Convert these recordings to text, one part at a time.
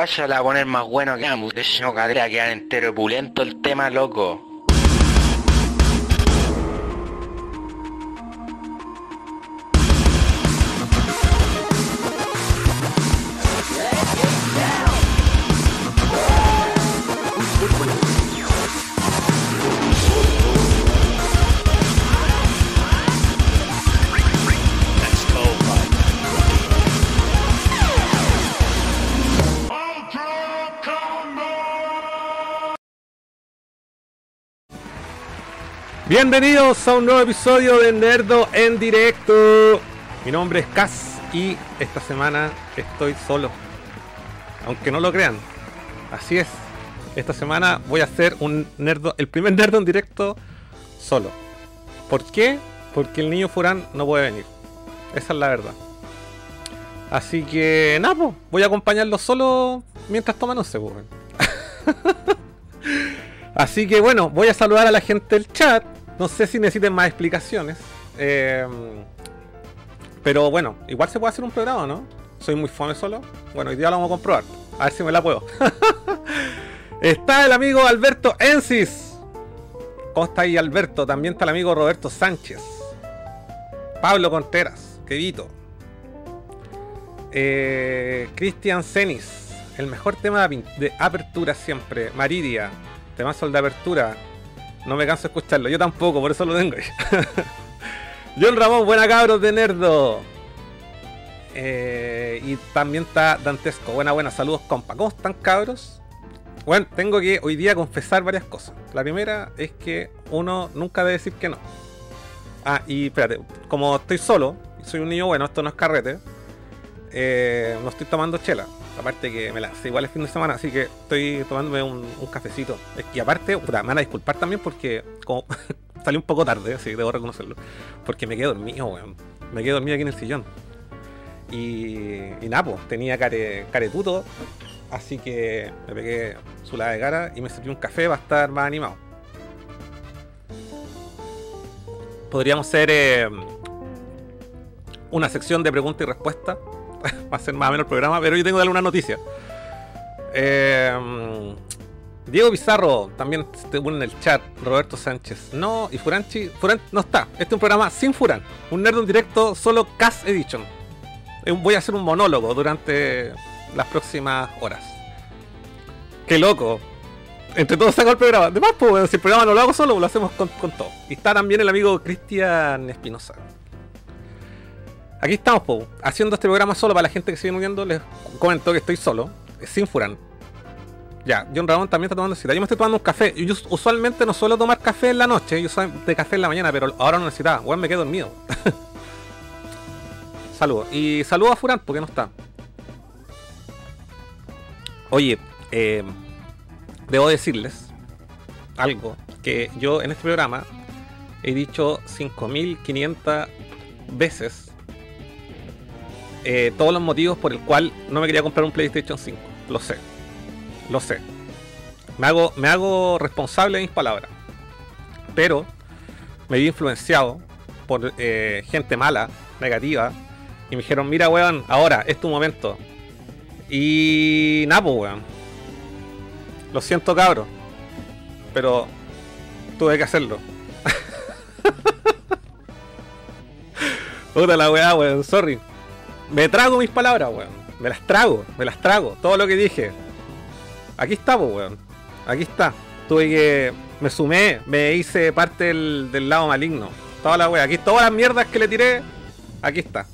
guaya la va a poner más bueno que ambos. De no cadera quedar entero pulento el tema, loco. Bienvenidos a un nuevo episodio de Nerdo en directo. Mi nombre es Cas y esta semana estoy solo. Aunque no lo crean. Así es. Esta semana voy a hacer un nerdo, el primer nerdo en directo solo. ¿Por qué? Porque el niño Furán no puede venir. Esa es la verdad. Así que nada, voy a acompañarlo solo mientras toman once. Así que bueno, voy a saludar a la gente del chat. No sé si necesiten más explicaciones. Eh, pero bueno, igual se puede hacer un programa, ¿no? Soy muy fome solo. Bueno, hoy día lo vamos a comprobar. A ver si me la puedo. está el amigo Alberto Ensis. ¿Cómo está ahí Alberto? También está el amigo Roberto Sánchez. Pablo Conteras, querido. Eh, Cristian Cenis, el mejor tema de apertura siempre. Maridia, temazo de apertura. No me canso de escucharlo, yo tampoco, por eso lo tengo. John Ramón, buena cabros de Nerdo. Eh, y también está Dantesco, buena, buena, saludos compa. ¿Cómo están cabros? Bueno, tengo que hoy día confesar varias cosas. La primera es que uno nunca debe decir que no. Ah, y espérate, como estoy solo, soy un niño bueno, esto no es carrete, eh, no estoy tomando chela. Aparte que me la hace igual el fin de semana, así que estoy tomándome un, cafecito. Y aparte, puta, me van a disculpar también porque salí un poco tarde, así debo reconocerlo. Porque me quedé dormido, weón. Me quedé dormido aquí en el sillón. Y, y nada, pues, tenía care, caretuto. Así que me pegué su lado de cara y me serví un café para estar más animado. Podríamos hacer eh, una sección de preguntas y respuestas. Va a ser más o menos el programa, pero yo tengo que darle una noticia. Eh, Diego Pizarro también te une en el chat. Roberto Sánchez. No, y Furanchi. Furan no está. Este es un programa sin Furan. Un nerd en directo, solo Cast Edition. Eh, voy a hacer un monólogo durante las próximas horas. Qué loco. Entre todos saco el programa. Además, pues, si el programa no lo hago solo, lo hacemos con, todo. Y está también el amigo Cristian Espinosa. Aquí estamos, po, haciendo este programa solo para la gente que sigue uniendo. Les comento que estoy solo, sin Furan. Ya, John Ramón también está tomando cita. Yo me estoy tomando un café. Yo usualmente no suelo tomar café en la noche. Yo soy de café en la mañana, pero ahora no necesitaba. Bueno, me quedo dormido. saludos. Y saludos a Furan porque no está. Oye, eh, debo decirles algo. Que yo en este programa he dicho 5500 veces eh, todos los motivos por el cual no me quería comprar un PlayStation 5. Lo sé lo sé. Me hago, me hago responsable de mis palabras. Pero me vi influenciado por eh, gente mala, negativa. Y me dijeron, mira, weón, ahora, es tu momento. Y nada, pues, weón. Lo siento, cabro. Pero tuve que hacerlo. Puta la weá, weón, sorry. Me trago mis palabras, weón. Me las trago, me las trago. Todo lo que dije, Aquí está, pues, weón. Aquí está. Tuve que. Me sumé, me hice parte del, lado maligno. Toda la wea. Aquí todas las mierdas que le tiré. Aquí está.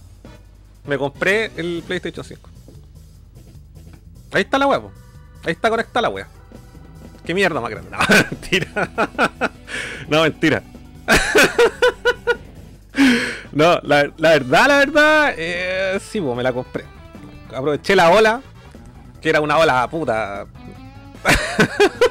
Me compré el PlayStation 5. Ahí está la wea, Ahí está conectada la wea. Qué mierda más grande. No, mentira. no, mentira. no, la, verdad, la verdad, eh, sí, pues me la compré. Aproveché la ola, que era una ola puta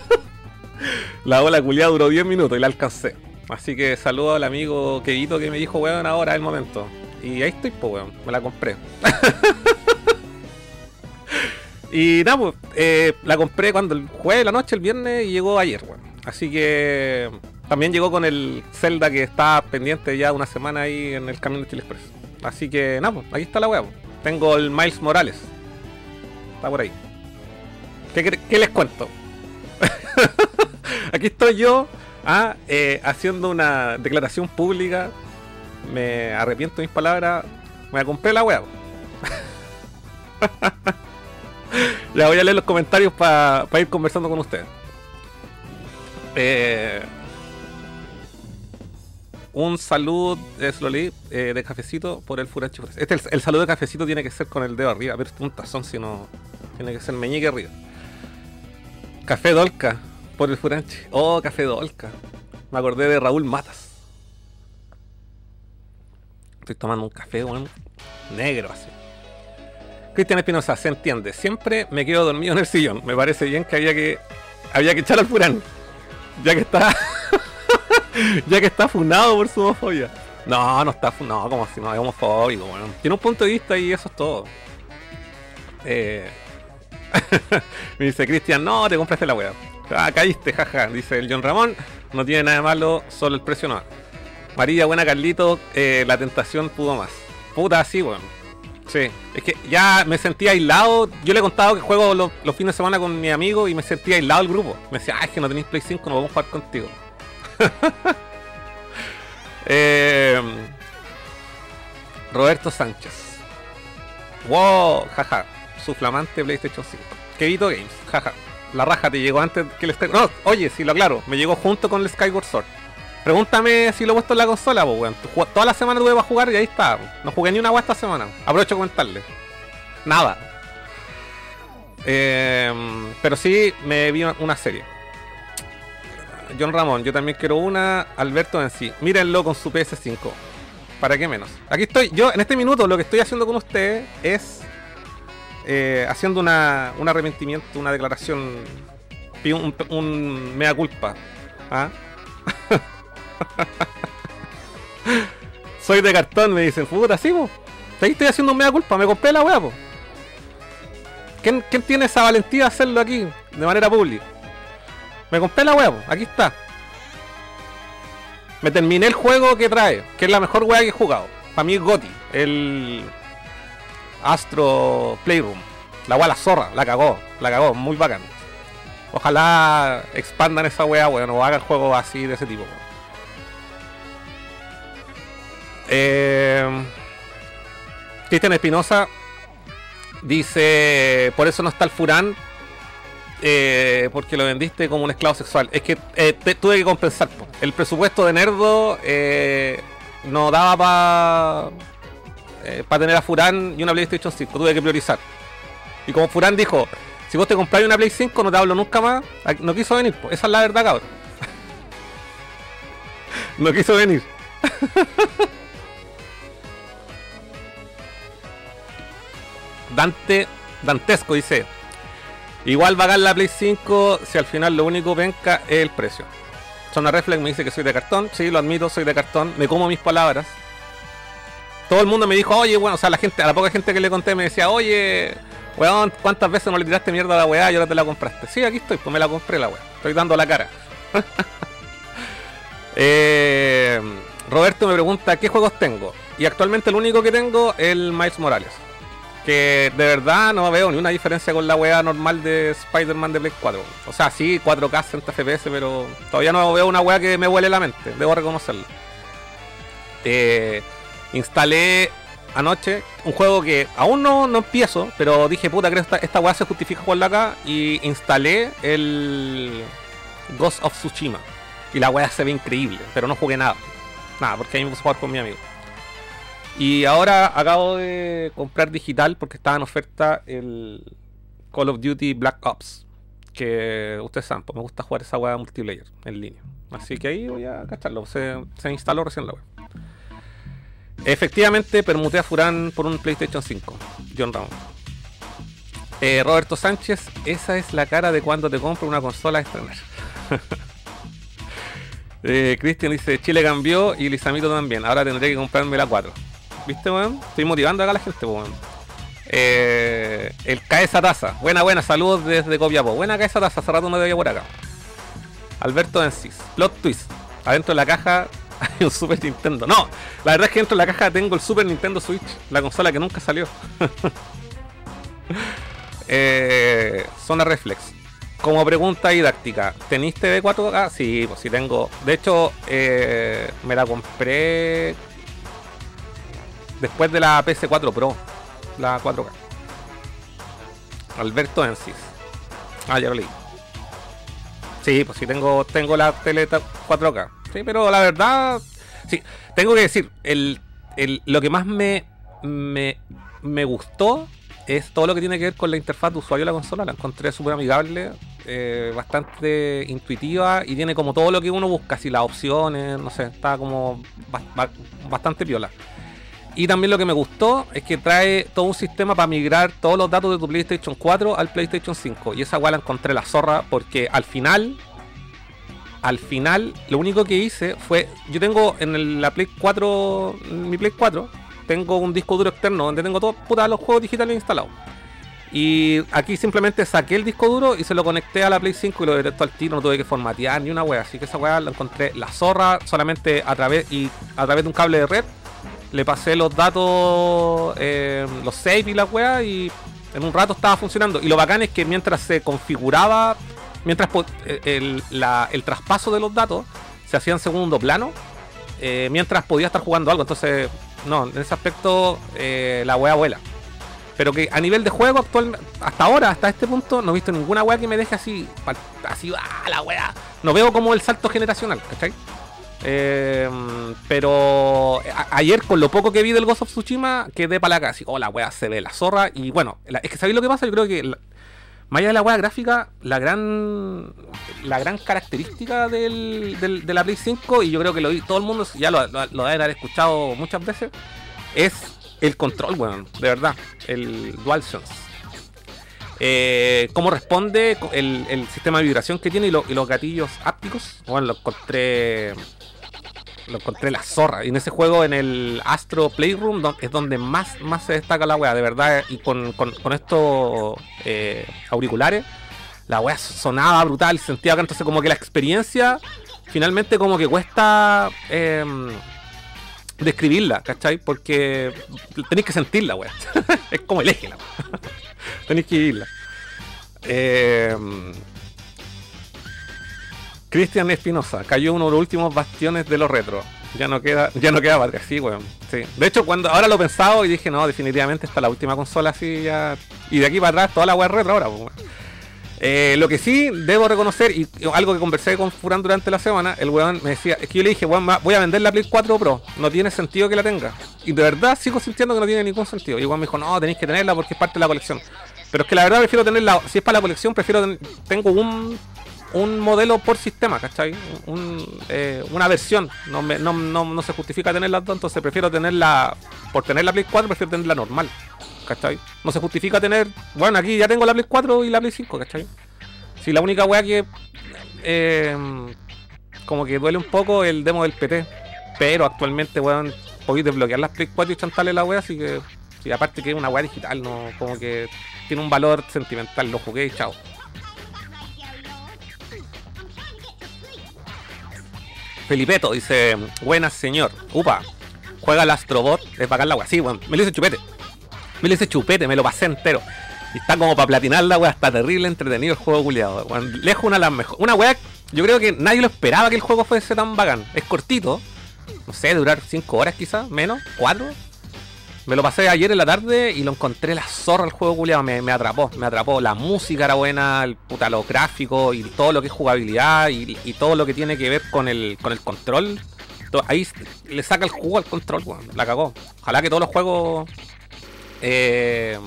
la ola culiada duró 10 minutos y la alcancé. Así que saludo al amigo querido que me dijo, weón, ahora es el momento. Y ahí estoy, pues, weón, me la compré. y nada, pues, la compré cuando el jueves la noche, el viernes, y llegó ayer, weón. Así que también llegó con el Zelda que está pendiente ya una semana ahí en el camino de Chile Express. Así que nada, pues, ahí está la weón. Tengo el Miles Morales. Está por ahí. ¿Qué, les cuento? Aquí estoy yo ah, eh, haciendo una declaración pública. Me arrepiento de mis palabras. Me compré la web. ya voy a leer los comentarios para ir conversando con ustedes. Eh, un saludo de eh, de cafecito por el Furachi Este el, saludo de cafecito tiene que ser con el dedo arriba, pero es un tazón, si no tiene que ser meñique arriba. Café Dolca por el Furanchi. Oh, Café Dolca. Me acordé de Raúl Matas. Estoy tomando un café, weón. Negro así. Cristian Espinosa, se entiende. Siempre me quedo dormido en el sillón. Me parece bien que había que. Había que echar al Furán. Ya que está. ya que está funado por su homofobia. No, no está funado, como si no es homofóbico, bueno. Tiene un punto de vista y eso es todo. Eh... me dice Cristian, no, te compraste la weá. Ah, caíste, jaja. Dice el John Ramón, no tiene nada de malo, solo el precio no. María, buena Carlito, eh, la tentación pudo más. Puta, sí, weón. Sí, es que ya me sentía aislado. Yo le he contado que juego los, los fines de semana con mi amigo y me sentía aislado del grupo. Me decía, ah, es que no tenéis Play 5, no podemos jugar contigo. eh, Roberto Sánchez. Wow, jaja. Su flamante PlayStation 5. Kevito Games, jaja. La raja te llegó antes que el Sky... No, oye, sí, lo aclaro. Me llegó junto con el Skyward Sword. Pregúntame si lo he puesto en la consola, weón. Toda la semana tuve para jugar y ahí está. No jugué ni una agua esta semana. Aprovecho de comentarle. Nada. Eh, pero sí me vi una serie. John Ramón, yo también quiero una. Alberto en sí. Mírenlo con su PS5. ¿Para qué menos? Aquí estoy. Yo en este minuto lo que estoy haciendo con ustedes es eh, haciendo una, un arrepentimiento, una declaración, un, un mea culpa. ¿Ah? Soy de cartón, me dicen, puta, sí, po. Ahí estoy haciendo un mea culpa, me compré la po. ¿Quién, ¿Quién, tiene esa valentía de hacerlo aquí de manera pública? Me compré la po. aquí está. Me terminé el juego que trae, que es la mejor weá que he jugado. Para mí es Gotti, el Astro Playroom. La weá la zorra, la cagó, la cagó, muy bacán. Ojalá expandan esa weá, weón, o hagan juegos así de ese tipo. Eh, Cristian Espinosa dice: Por eso no está el Furán. Eh, porque lo vendiste como un esclavo sexual. Es que eh, tuve que compensar. El presupuesto de Nerdo eh, no daba para pa tener a Furán y una PlayStation 5. Tuve que priorizar. Y como Furán dijo: Si vos te compráis una Play 5, no te hablo nunca más. No quiso venir. Esa es la verdad, cabrón. no quiso venir. Dante Dantesco dice: Igual va a la Play 5 si al final lo único venca es el precio. Zona Reflex me dice que soy de cartón. Sí, lo admito, soy de cartón. Me como mis palabras. Todo el mundo me dijo, oye, bueno, o sea, la gente, a la poca gente que le conté me decía, oye, weón, ¿cuántas veces no le tiraste mierda a la weá y ahora te la compraste? Sí, aquí estoy, pues me la compré la weá. Estoy dando la cara. eh, Roberto me pregunta, ¿qué juegos tengo? Y actualmente el único que tengo es el Miles Morales que de verdad no veo ni una diferencia con la weá normal de Spider-Man de Play 4. O sea, sí, 4K 60 FPS, pero todavía no veo una weá que me huele la mente, debo reconocerlo. Eh, instalé anoche un juego que aún no, no empiezo, pero dije, puta, creo que esta, esta weá se justifica jugarla acá. Y instalé el Ghost of Tsushima. Y la weá se ve increíble, pero no jugué nada. Nada, porque ahí me puse a jugar con mi amigo. Y ahora acabo de comprar digital porque estaba en oferta el Call of Duty Black Ops. Que ustedes saben, pues me gusta jugar esa weá multiplayer en línea. Así que ahí voy a cacharlo. Se, instaló recién la web. Efectivamente, permuté a Furán por un PlayStation 5. John Ramón. Eh, Roberto Sánchez, esa es la cara de cuando te compro una consola a estrenar. eh, dice, Chile cambió y Lizamito también. Ahora tendré que comprarme la 4. ¿Viste, weón? Estoy motivando acá a la gente, weón. Eh, el Caesa Taza. Buena, buena. Saludos desde Copiapó. Buena Caesa Taza. Hace rato no te veía por acá. Alberto Ensis. Plot twist. Adentro de la caja hay un Super Nintendo. No, la verdad es que dentro de la caja tengo el Super Nintendo Switch. La consola que nunca salió. eh, zona Reflex. Como pregunta didáctica, ¿tenéis TV 4K? Sí, pues sí tengo. De hecho, eh, me la compré después de la PS4 Pro, la 4K. Alberto Ensis. Ah, ya lo leí. Sí, pues sí tengo, tengo la tele 4K. Sí, pero la verdad, sí, tengo que decir, el, el, lo que más me, me, me gustó es todo lo que tiene que ver con la interfaz de usuario de la consola. La encontré súper amigable. eh, bastante intuitiva y tiene como todo lo que uno busca, así las opciones, no sé, está como bastante piola. Y también lo que me gustó es que trae todo un sistema para migrar todos los datos de tu PlayStation 4 al PlayStation 5. Y esa weá la encontré la zorra porque al final, al final, lo único que hice fue, yo tengo en la Play 4, en mi Play 4, tengo un disco duro externo donde tengo todos los juegos digitales instalados. Y aquí simplemente saqué el disco duro y se lo conecté a la Play 5 y lo detectó al tiro, no tuve que formatear ni una wea. Así que esa wea la encontré la zorra solamente a través y a través de un cable de red. Le pasé los datos, eh, los save y la wea y en un rato estaba funcionando. Y lo bacán es que mientras se configuraba, mientras eh, el, el traspaso de los datos se hacía en segundo plano, eh, mientras podía estar jugando algo. Entonces, no, en ese aspecto la wea vuela. Pero que a nivel de juego actual, hasta ahora, hasta este punto, no he visto ninguna weá que me deje así, así, ah, la weá. No veo como el salto generacional, ¿cachai? Eh, pero ayer, con lo poco que vi del Ghost of Tsushima, quedé para la así, oh, la weá se ve la zorra. Y bueno, es que ¿sabéis lo que pasa? Yo creo que, más allá de la weá gráfica, la gran la gran característica del, de la Play 5, y yo creo que lo todo el mundo ya lo, lo, lo debe haber escuchado muchas veces, es el control, weón, de verdad. El DualSense. Eh, cómo responde el, sistema de vibración que tiene y, los gatillos ápticos. Bueno, lo encontré. Lo encontré la zorra. Y en ese juego, en el Astro Playroom, es donde más, más se destaca la wea, de verdad. Y con, estos eh, auriculares, la wea sonaba brutal. Sentía que entonces, como que la experiencia, finalmente, como que cuesta. Em, describirla, ¿cachai? Porque tenéis que sentirla, weá. es como el eje, la tenéis que vivirla. Eh, Cristian Espinosa, cayó uno de los últimos bastiones de los retro. Ya no queda, ya no queda patria, sí, weón. Sí. De hecho, cuando ahora lo he pensado y dije, no, definitivamente esta es la última consola así ya. Y de aquí para atrás toda la weá retro ahora, weón. Eh, lo que sí debo reconocer, y algo que conversé con Furán durante la semana, el weón me decía, es que yo le dije, weón, voy a vender la Play 4 Pro, no tiene sentido que la tenga. Y de verdad sigo sintiendo que no tiene ningún sentido. Y weón me dijo, no, tenéis que tenerla porque es parte de la colección. Pero es que la verdad prefiero tenerla, si es para la colección, prefiero, tengo un, un modelo por sistema, ¿cachai? Eh, una versión, no, no, no, se justifica tenerla dos, entonces prefiero tenerla, por tener la Play 4, prefiero tenerla normal. ¿cachai? No se justifica tener. Bueno, aquí ya tengo la Play 4 y la Play 5, ¿cachai? Si la única weá que. Eh, como que duele un poco el demo del PT. Pero actualmente, weón, podéis desbloquear las Play 4 y chantarle la weá, así que. Y aparte que es una weá digital, no. Como que tiene un valor sentimental, lo jugué y chao. Felipeto dice, buenas señor, upa, juega el Astrobot de pagar la weá. Sí, weón, me lo hice chupete. Me lo hice chupete, me lo pasé entero. Y está como para platinar la weá, está terrible entretenido el juego culiado. Lejos una de las mejores. Una weá, yo creo que nadie lo esperaba que el juego fuese tan bacán. Es cortito, no sé, durar 5 horas quizás, menos, 4. Me lo pasé ayer en la tarde y lo encontré la zorra el juego culiado, me, atrapó, me atrapó. La música era buena, el puta lo gráfico y todo lo que es jugabilidad y, todo lo que tiene que ver con el, con el control. ahí le saca el jugo al control, weón. La cagó. Ojalá que todos los juegos eh,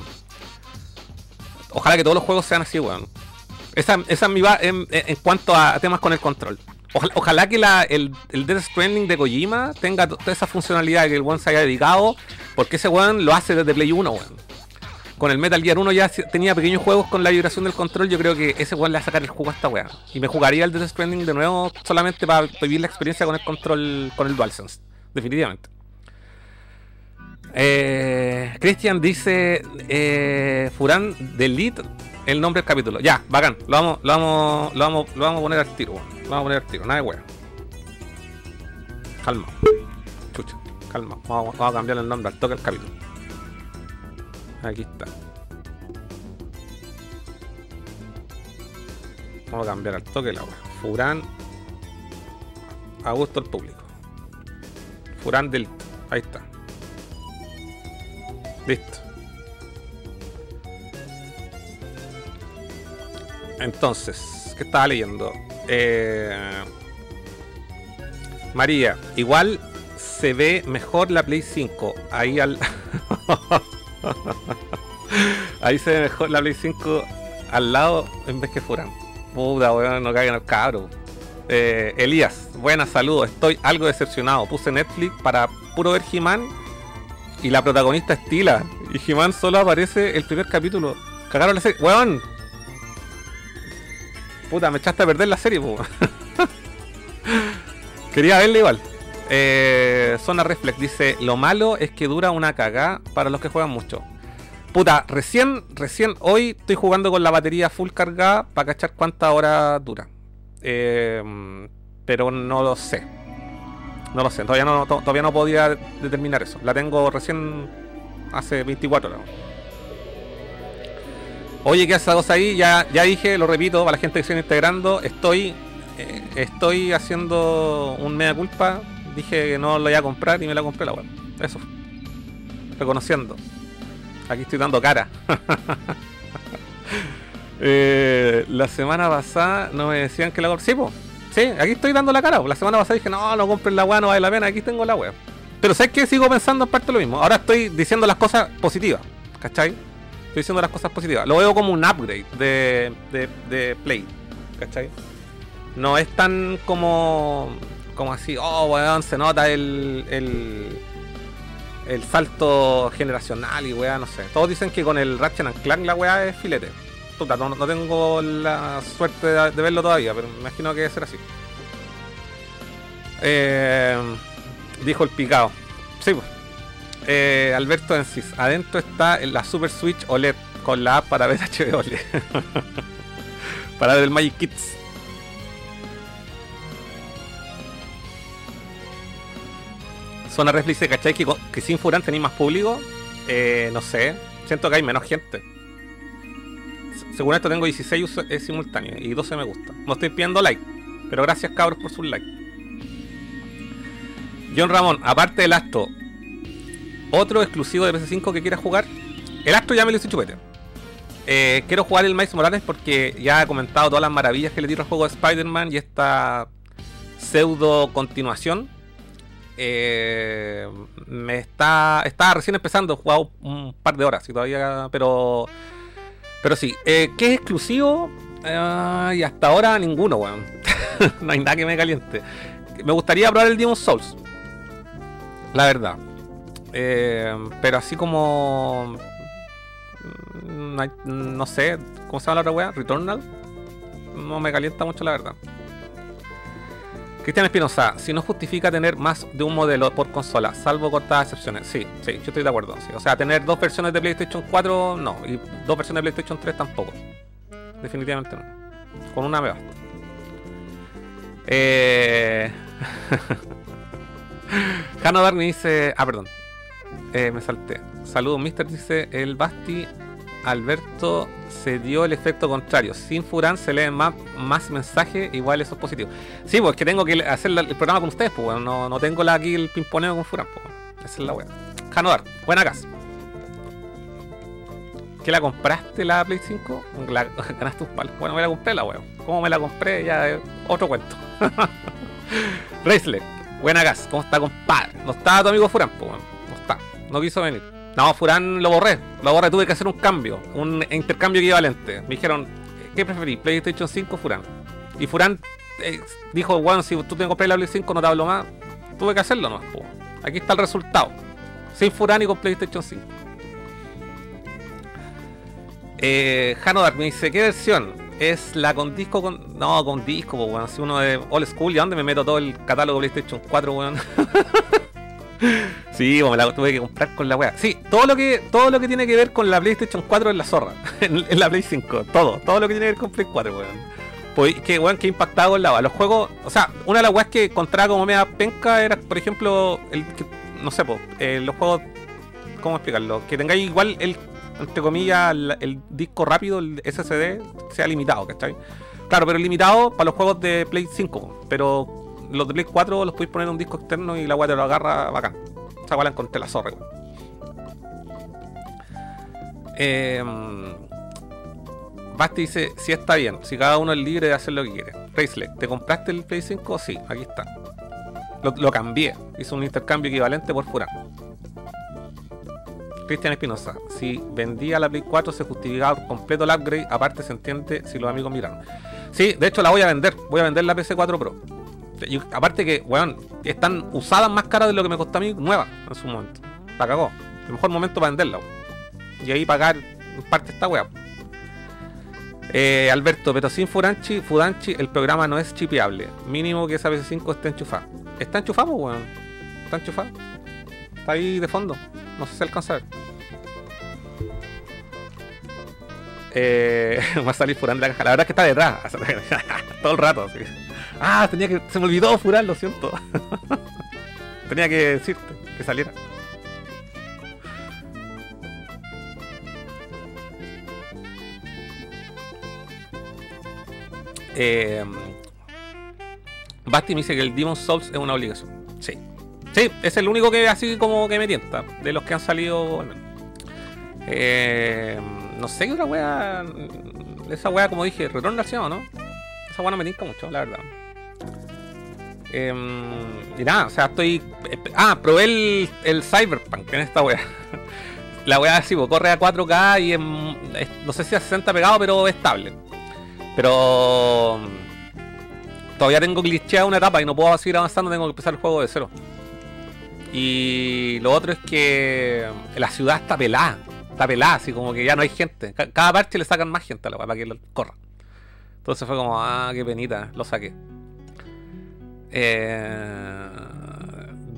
ojalá que todos los juegos sean así, weón. Esa, esa mi va en, cuanto a temas con el control. Ojalá, que la, el, el Death Stranding de Kojima tenga toda esa funcionalidad que el one se haya dedicado, porque ese one lo hace desde Play 1, weón. Con el Metal Gear 1 ya tenía pequeños juegos con la vibración del control, yo creo que ese one le va a sacar el juego a esta weá. Y me jugaría el Death Stranding de nuevo solamente para vivir la experiencia con el control, con el DualSense. Definitivamente. Eh, Christian dice eh, Furán delete el nombre del capítulo. Ya, bacán. Lo vamos, lo vamos, lo vamos, lo vamos a poner al tiro. Lo vamos a poner al tiro. Nada de wea. Calma. Chucha, calma. Vamos, a cambiar el nombre al toque del capítulo. Aquí está. Vamos a cambiar al toque la wea. Furán. A gusto el público. Furán del. Ahí está. Listo. Entonces, ¿qué estaba leyendo? Eh, María, igual se ve mejor la Play 5. Ahí al. Ahí se ve mejor la Play 5 al lado en vez que fueran. Puta, weón, no caigan al cabro. Eh, Elías, buenas, saludos. Estoy algo decepcionado. Puse Netflix para puro ver He-Man y la protagonista es Tila. Y He-Man solo aparece el primer capítulo. Cagaron la serie. Weón. Puta, me echaste a perder la serie, po. Quería verla igual. Eh, Zona Reflex dice: Lo malo es que dura una cagada para los que juegan mucho. Puta, recién, recién hoy estoy jugando con la batería full cargada para cachar cuántas horas dura. Eh, pero no lo sé. No lo sé, todavía no, to- todavía no podía determinar eso. La tengo recién hace 24 horas. Oye, ¿qué haces cosa ahí? Ya, ya dije, lo repito, para la gente que se viene integrando, estoy, eh, estoy haciendo un mea culpa. Dije que no lo iba a comprar y me la compré la web. Eso. Reconociendo. Aquí estoy dando cara. Eh, la semana pasada no me decían que la comp- Sí, po. Sí, aquí estoy dando la cara. La semana pasada dije, no, no compren la weá, no vale la pena. Aquí tengo la web. Pero ¿sabes qué? Sigo pensando en parte lo mismo. Ahora estoy diciendo las cosas positivas. ¿Cachai? Estoy diciendo las cosas positivas. Lo veo como un upgrade de, de, de Play. ¿Cachai? No es tan como. Como así, oh, weón, se nota el. el el salto generacional y weá, no sé. Todos dicen que con el Ratchet and Clank la weá es filete. Puta, no, no tengo la suerte de, verlo todavía, pero me imagino que debe ser así. Eh, dijo el picado. Sí, pues. Eh, Alberto Encis, adentro está la Super Switch OLED con la app para ver HBO OLED. para ver el Magic Kids. Zona Reflex dice, ¿cachai? Que, que sin Furán tenéis más público. Eh, no sé. Siento que hay menos gente. Se- Según esto tengo 16 usu- eh, simultáneos y 12 me gusta. No estoy pidiendo like. Pero gracias cabros por sus like. John Ramón, aparte del Astro, otro exclusivo de PS5 que quiera jugar. El Astro ya me lo hice chupete. Eh, quiero jugar el Miles Morales porque ya he comentado todas las maravillas que le tiro al juego de Spider-Man y esta pseudo continuación. Eh, me está. Estaba recién empezando, he jugado un par de horas y todavía. Pero. Pero sí. Eh, ¿Qué es exclusivo? Ah, y hasta ahora ninguno, weón. no hay nada que me caliente. Me gustaría probar el Demon Souls. La verdad. Eh, pero así como. mm, No, sé, ¿cómo se llama la otra weá? Returnal. No me calienta mucho, la verdad. Cristian Espinosa, si no justifica tener más de un modelo por consola, salvo cortadas excepciones. Sí, sí, yo estoy de acuerdo. sí. O sea, tener dos versiones de PlayStation 4, no. Y dos versiones de PlayStation 3 tampoco. Definitivamente no. Con una me basta. Eh... Dark me dice. Ah, perdón. Eh, me salté. Saludos, Mister. Dice el Basti. Alberto se dio el efecto contrario. Sin Furán se leen más, más mensajes, igual eso es positivo. Sí, pues que tengo que hacer el programa con ustedes, pues bueno, no, no tengo la, aquí el pimponeo con Furán, pues. Esa es la wea. Jano Dark, buena casa. ¿Que la compraste la Play 5? La, ganaste un palo. Bueno, me la compré la wea. ¿Cómo me la compré? Ya es otro cuento. Reisler, buena gas, ¿cómo está compadre? No está tu amigo Furán, pues, no quiso venir. No, Furán lo borré, lo borré, tuve que hacer un cambio, un intercambio equivalente. Me dijeron, ¿qué preferís? PlayStation 5 o Furán. Y Furán eh, dijo, bueno, si tú te compras la Play 5 no te hablo más. Tuve que hacerlo nomás, po. Aquí está el resultado. Sin Furán y con PlayStation 5. Eh, Jano Dark me dice, ¿qué versión? Es la con disco con. No, con disco, pues weón. Si uno de old school, ¿y a dónde me meto todo el catálogo de PlayStation 4, weón? sí, me la tuve que comprar con la weá. Sí, todo lo que, todo lo que tiene que ver con la PlayStation 4 es la zorra. en, la Play 5. Todo, todo lo que tiene que ver con Play 4, weón. Pues que weón, que impactado con la weá. Los juegos. O sea, una de las weas que encontraba como media penca era, por ejemplo, el que- no sé, pues, los juegos. ¿Cómo explicarlo? Que tengáis igual el entre comillas, el, el disco rápido, el SSD, sea limitado, ¿cachai? Claro, pero limitado para los juegos de Play 5, pero los de Play 4 los podéis poner en un disco externo y la weá te lo agarra bacán. Esa weá la encontré la zorra. Eh, Basti dice, si está bien, si cada uno es libre de hacer lo que quiere. Racelet, ¿te compraste el Play 5? Sí, aquí está. Lo, cambié, hice un intercambio equivalente por Furán. Cristian Espinosa, si vendía la Play 4 se justificaba completo el upgrade, aparte se entiende si los amigos miraron. Sí, de hecho la voy a vender. Voy a vender la PC4 Pro. Y aparte que, weón, están usadas más caras de lo que me costó a mí nueva en su momento. La cagó. El mejor momento para venderla. Y ahí pagar parte esta weá. Eh, Alberto, pero sin Furanchi, Fudanchi el programa no es chipeable. Mínimo que esa PC5 esté enchufada. Está enchufado, weón. Está enchufado. Está ahí de fondo. No sé si alcanza a ver. Eh, va a salir Furán de la caja. La verdad es que está detrás. Todo el rato. así. Ah, tenía que. Se me olvidó Furán, lo siento. tenía que decirte que saliera. Eh, Basti me dice que el Demon Souls es una obligación. Sí. Sí, es el único que así como que me tienta. De los que han salido. bueno. Eh, no sé qué otra wea. Esa wea, como dije, Return al Cielo, ¿no? Esa wea no me tinca mucho, la verdad. Eh, y nada, o sea, estoy. Ah, probé el, el Cyberpunk en esta wea. La wea así, pues, corre a 4K y en- es- no sé si a 60 pegado, pero es estable. Pero. Todavía tengo glitcheada una etapa y no puedo seguir avanzando, tengo que empezar el juego de cero. Y lo otro es que la ciudad está pelada. Está pelada, así como que ya no hay gente. Ca- Cada parche le sacan más gente a la para que corra. Entonces fue como, ah, qué penita, lo saqué. Eh,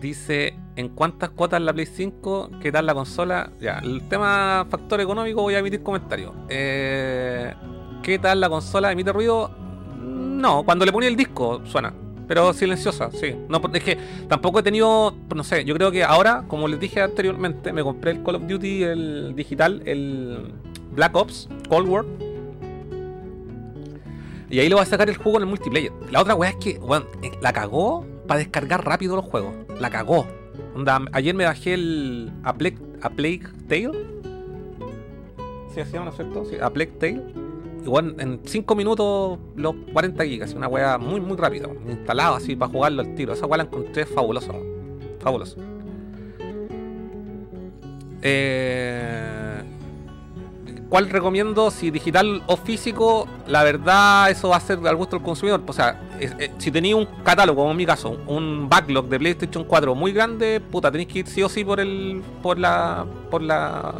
dice, ¿en cuántas cuotas la Play 5? ¿Qué tal la consola? Ya, el tema factor económico voy a emitir comentarios. Eh, ¿Qué tal la consola? ¿Emite ruido? No, cuando le ponía el disco suena. Pero silenciosa, sí. No, es que tampoco he tenido, no sé, yo creo que ahora, como les dije anteriormente, me compré el Call of Duty, el digital, el Black Ops, Cold War. Y ahí le voy a sacar el juego en el multiplayer. La otra weá es que, weón, eh, la cagó para descargar rápido los juegos. La cagó. Ayer me bajé el A Plague, A Plague Tale. ¿Sí así ¿no es cierto? Sí, A Plague Tale. Igual en 5 minutos los 40 gigas, una weá muy muy rápida, instalado así para jugarlo al tiro. Esa weá la encontré fabulosa, weón. fabulosa. Eh, ¿Cuál recomiendo? Si digital o físico, la verdad eso va a ser al gusto del consumidor. O sea, eh, si tenéis un catálogo, como en mi caso, un backlog de PlayStation 4 muy grande, puta, tenéis que ir sí o sí por el por la por la,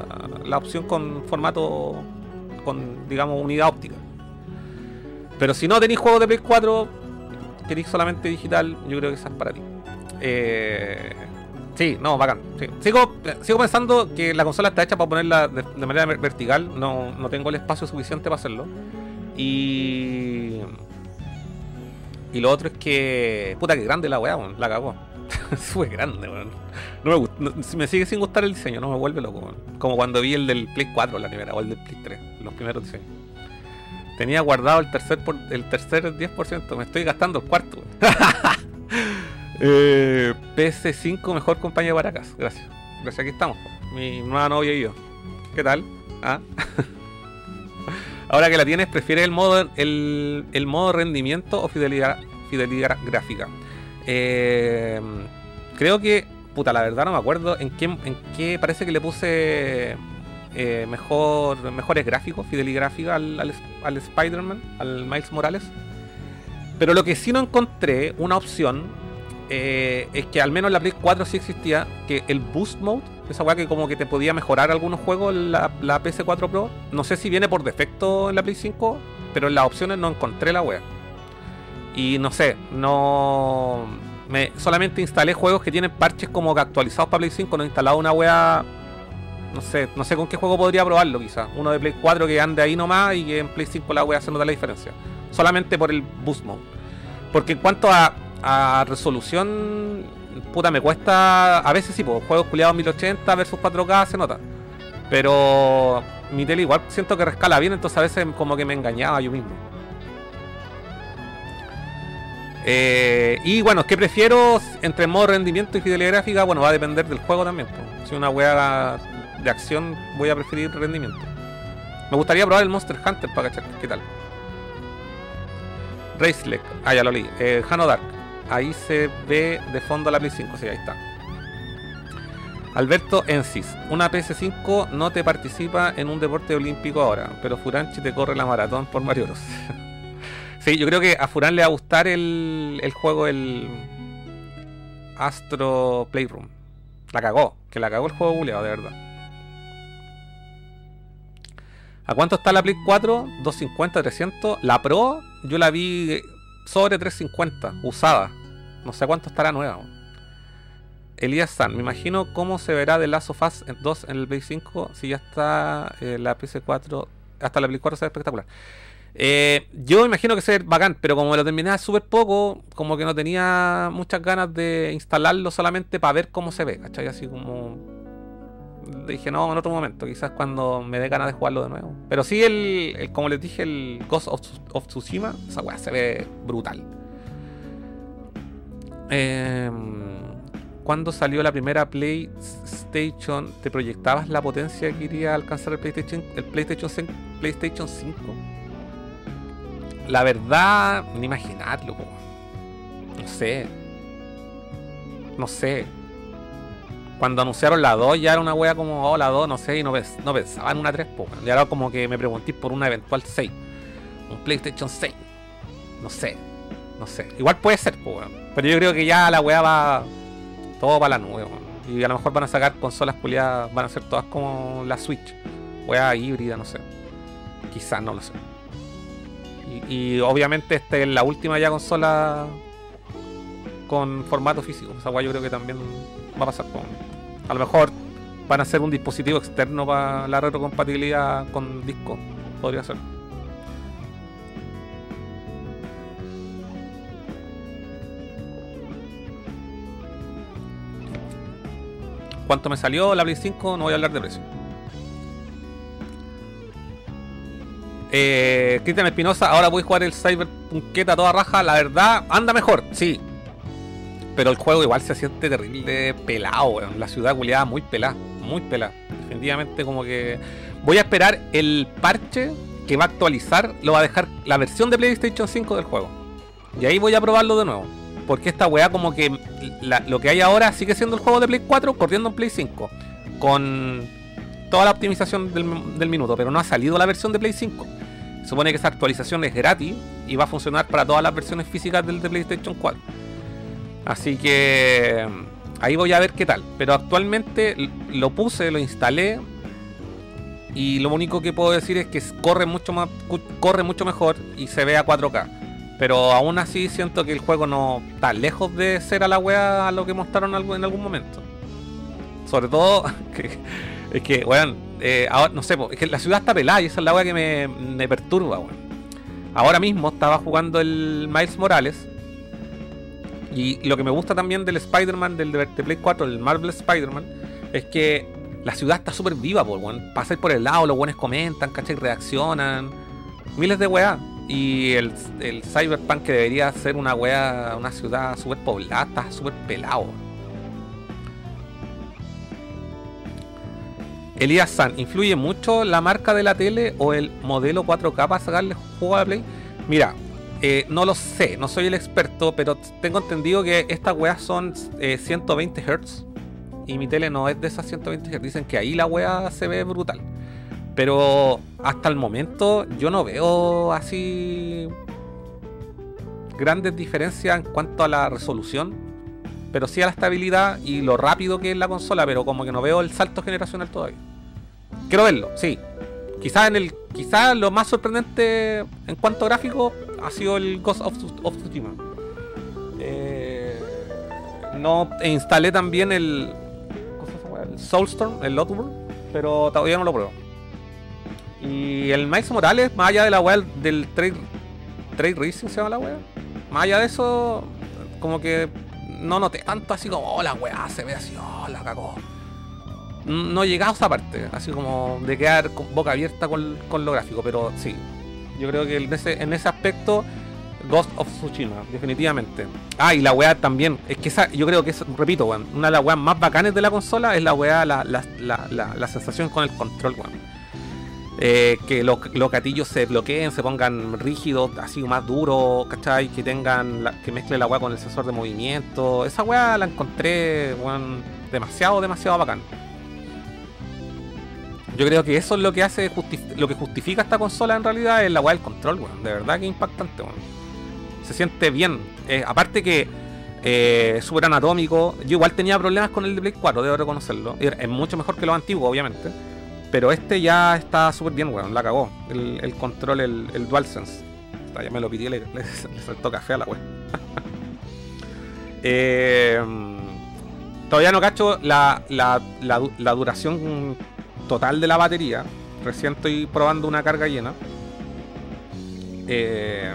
la opción con formato con digamos unidad óptica. Pero si no tenéis juegos de Play 4, queréis solamente digital, yo creo que esa es para ti. Eh, sí, no, bacán. Sigo, sigo pensando que la consola está hecha para ponerla de, manera ver- vertical. No, no tengo el espacio suficiente para hacerlo. Y. Y lo otro es que. Puta que grande la weá, weón. La cagó. Fue grande, weón. No me, gust- me sigue sin gustar el diseño, no me vuelve loco, weón. Como cuando vi el del Play 4 la primera, o el del Play 3, los primeros diseños. Tenía guardado el tercer por, el tercer 10%, me estoy gastando el cuarto, weón. Eh, PS5 mejor compañía para casa. Gracias. Gracias, aquí estamos. Mi nueva novia y yo. ¿Qué tal? ¿Ah? Ahora que la tienes, ¿prefieres el modo el, el modo rendimiento o fidelidad, fidelidad gráfica? Eh, creo que, puta, la verdad no me acuerdo en qué, en qué parece que le puse eh, mejor, mejores gráficos, fidelidad gráfica al, al, al Spider-Man, al Miles Morales. Pero lo que sí no encontré, una opción, eh, es que al menos en la Play 4 sí existía, que el Boost Mode, esa weá que como que te podía mejorar algunos juegos la, la PS4 Pro, no sé si viene por defecto en la Play 5, pero en las opciones no encontré la weá. Y no sé, no... Me, solamente instalé juegos que tienen parches como que actualizados para Play 5, no he instalado una weá... No sé, no sé con qué juego podría probarlo quizás. Uno de Play 4 que ande ahí nomás y que en Play 5 la weá se nota la diferencia. Solamente por el Boost Mode. Porque en cuanto a, a resolución, puta, me cuesta. A veces sí, pues, juegos culiados 1080 versus 4K se nota. Pero mi tele igual siento que rescala bien, entonces a veces como que me engañaba yo mismo. Eh, y bueno, ¿qué prefiero entre modo rendimiento y fidelidad gráfica? Bueno, va a depender del juego también. pues. Si una wea de acción, voy a preferir rendimiento. Me gustaría probar el Monster Hunter para cachar qué tal. Racelec, ah, ya lo leí. Eh, Dark, ahí se ve de fondo la Play 5, sí, ahí está. Alberto Ensis, una PS5 no te participa en un deporte olímpico ahora, pero Furanchi te corre la maratón por Mario Bros. Sí, yo creo que a Furán le va a gustar el, el juego, el Astro Playroom. La cagó, que la cagó el juego buleado, de verdad. ¿A cuánto está la Play 4? 250, 300. La Pro, yo la vi sobre 350, usada. No sé cuánto estará nueva. Elías San, me imagino cómo se verá de Last of Us 2 en el Play 5 si ya está eh, la PS4, hasta la Play 4 se ve espectacular. Eh, yo imagino que se ve bacán, pero como lo terminé súper poco, como que no tenía muchas ganas de instalarlo solamente para ver cómo se ve, ¿cachai? Así como dije, no, en otro momento, quizás cuando me dé ganas de jugarlo de nuevo. Pero sí, el, como les dije, el Ghost of, Tsushima, esa weá se ve brutal. Eh, cuando salió la primera PlayStation, ¿te proyectabas la potencia que iría a alcanzar el PlayStation, el PlayStation, PlayStation 5? La verdad, ni imaginarlo, no sé. No sé. Cuando anunciaron la 2 ya era una wea como, oh, la 2, no sé, y no, no pensaba en una 3, po. Ya era como que me pregunté por una eventual 6. Un PlayStation 6. No sé. No sé. Igual puede ser, Pero yo creo que ya la wea va todo para la nube, Y a lo mejor van a sacar consolas culiadas, van a ser todas como la Switch. Wea híbrida, no sé. Quizás, no lo sé. Y, obviamente esta es la última ya consola con formato físico. Esa wea yo creo que también va a pasar con a lo mejor van a ser un dispositivo externo para la retrocompatibilidad con disco. Podría ser. ¿Cuánto me salió la Play 5? No voy a hablar de precio. Eh, Cristian Espinosa, ahora voy a jugar el Cyberpunk a toda raja. La verdad, anda mejor, sí pero el juego igual se siente terrible pelado, La ciudad culiada muy pelada, muy pelada. Definitivamente como que voy a esperar el parche que va a actualizar, lo va a dejar la versión de PlayStation 5 del juego. Y ahí voy a probarlo de nuevo. Porque esta weá como que lo que hay ahora sigue siendo el juego de Play 4 corriendo en Play 5. Con toda la optimización del, minuto, pero no ha salido la versión de Play 5. supone que esa actualización es gratis y va a funcionar para todas las versiones físicas del de PlayStation 4. Así que ahí voy a ver qué tal. Pero actualmente lo puse, lo instalé. Y lo único que puedo decir es que corre mucho más corre mucho mejor y se ve a 4K. Pero aún así siento que el juego no está lejos de ser a la wea a lo que mostraron en algún momento. Sobre todo, es que, weón, eh, ahora, no sé, es que la ciudad está pelada y esa es la wea que me, perturba, weón. Ahora mismo estaba jugando el Miles Morales y lo que me gusta también del Spider-Man, del de Play 4, el Marvel Spider-Man, es que la ciudad está súper viva, bueno. Pasar por el lado, los buenos comentan, ¿cachai? Reaccionan. Miles de weá. Y el, Cyberpunk que debería ser una weá, una ciudad súper poblada, está súper pelado. Elías San, ¿influye mucho la marca de la tele o el modelo 4K para sacarle juego a Play? Mira, eh, no lo sé, no soy el experto, pero tengo entendido que estas weas son 120 eh, Hz. Y mi tele no es de esas 120 Hz. Dicen que ahí la wea se ve brutal. Pero hasta el momento yo no veo así grandes diferencias en cuanto a la resolución. Pero sí a la estabilidad y lo rápido que es la consola. Pero como que no veo el salto generacional todavía. Quiero verlo, sí. Quizás en el. Quizás lo más sorprendente en cuanto a gráfico ha sido el Ghost of, Tsushima. Eh, no instalé también el, el Soulstorm, el Outworld, pero todavía no lo pruebo. Y el Miles Morales, más allá de la web del Trade, Trade Racing, se llama la web. Más allá de eso, como que no noté tanto así como, oh, la weá se ve así, oh, la. No he llegado a esa parte, así como de quedar con boca abierta con, con lo gráfico, pero sí, yo creo que en ese, en ese aspecto, Ghost of Tsushima, definitivamente. Ah, y la weá también. Es que esa, yo creo que es, repito, weón, una de las weas más bacanes de la consola es la weá, la, la, la, la sensación con el control, weón. Eh, que los, los, gatillos se bloqueen, se pongan rígidos, así más duros, ¿cachai? Que tengan, que mezcle la weá con el sensor de movimiento. Esa weá la encontré, weón, demasiado, demasiado bacán. Yo creo que eso es lo que hace lo que justifica esta consola en realidad es la weá del control, weón. De verdad que impactante, weón. Se siente bien. Eh, aparte que eh, súper anatómico. Yo igual tenía problemas con el de Play 4, debo reconocerlo. Es mucho mejor que los antiguos, obviamente. Pero este ya está súper bien, weón. La cagó. El, control, el, DualSense. Ya me lo pidí, le, saltó café a la weón. eh, todavía no cacho la, la, duración total de la batería. Recién estoy probando una carga llena. Eh,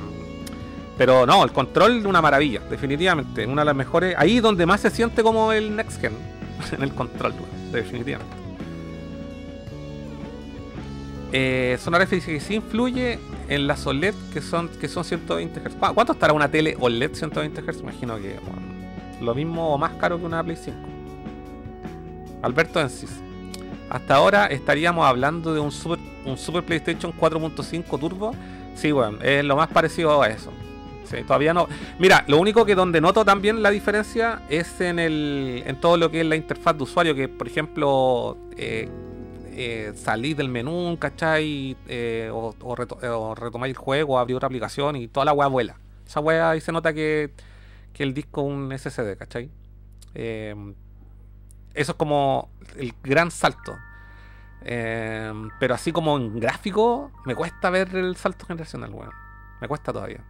pero no, el control una maravilla, definitivamente. Una de las mejores. Ahí donde más se siente como el Next Gen. en el control, definitivamente. Eh, son que sí influye en las OLED que son, que son 120 Hz. ¿Cuánto estará una tele OLED 120 Hz? Imagino que lo mismo o más caro que una Play 5. Alberto Ensis. Hasta ahora estaríamos hablando de un Super, un Super PlayStation 4.5 Turbo. Sí, bueno, es lo más parecido a eso. Todavía no. Mira, lo único que donde noto también la diferencia es en el en todo lo que es la interfaz de usuario, que por ejemplo eh, eh, salir del menú, ¿cachai? Eh, o, o, retomar el juego, abrir otra aplicación y toda la weá vuela. Esa weá ahí se nota que, que el disco es un SSD, ¿cachai? eso es como el gran salto. pero así como en gráfico, me cuesta ver el salto generacional, weón. Me cuesta todavía.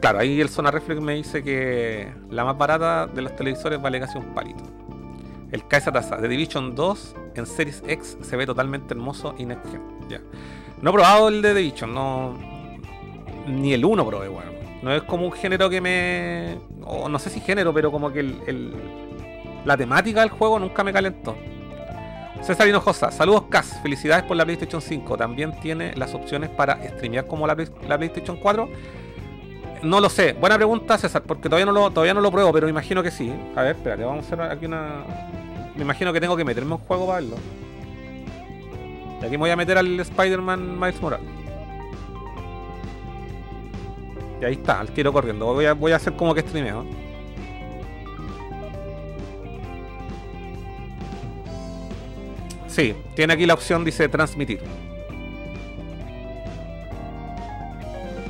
Claro, ahí el Zona Reflex me dice que la más barata de los televisores vale casi un palito. El Kaiser Taza de Division 2 en Series X se ve totalmente hermoso y next Ya. No he probado el de Division, no. Ni el 1 probé, bueno. No es como un género que me. O no sé si género, pero como que el, la temática del juego nunca me calentó. César Hinojosa, saludos Cas, felicidades por la PlayStation 5. También tiene las opciones para streamear como la, PlayStation 4. No lo sé, buena pregunta César, porque todavía no lo, todavía no lo pruebo, pero me imagino que sí. A ver, espérate, vamos a hacer aquí una. Me imagino que tengo que meterme un juego para verlo. Y aquí me voy a meter al Spider-Man Miles Morales. Y ahí está, al tiro corriendo. Voy a, voy a hacer como que streameo. Sí, tiene aquí la opción, dice transmitir.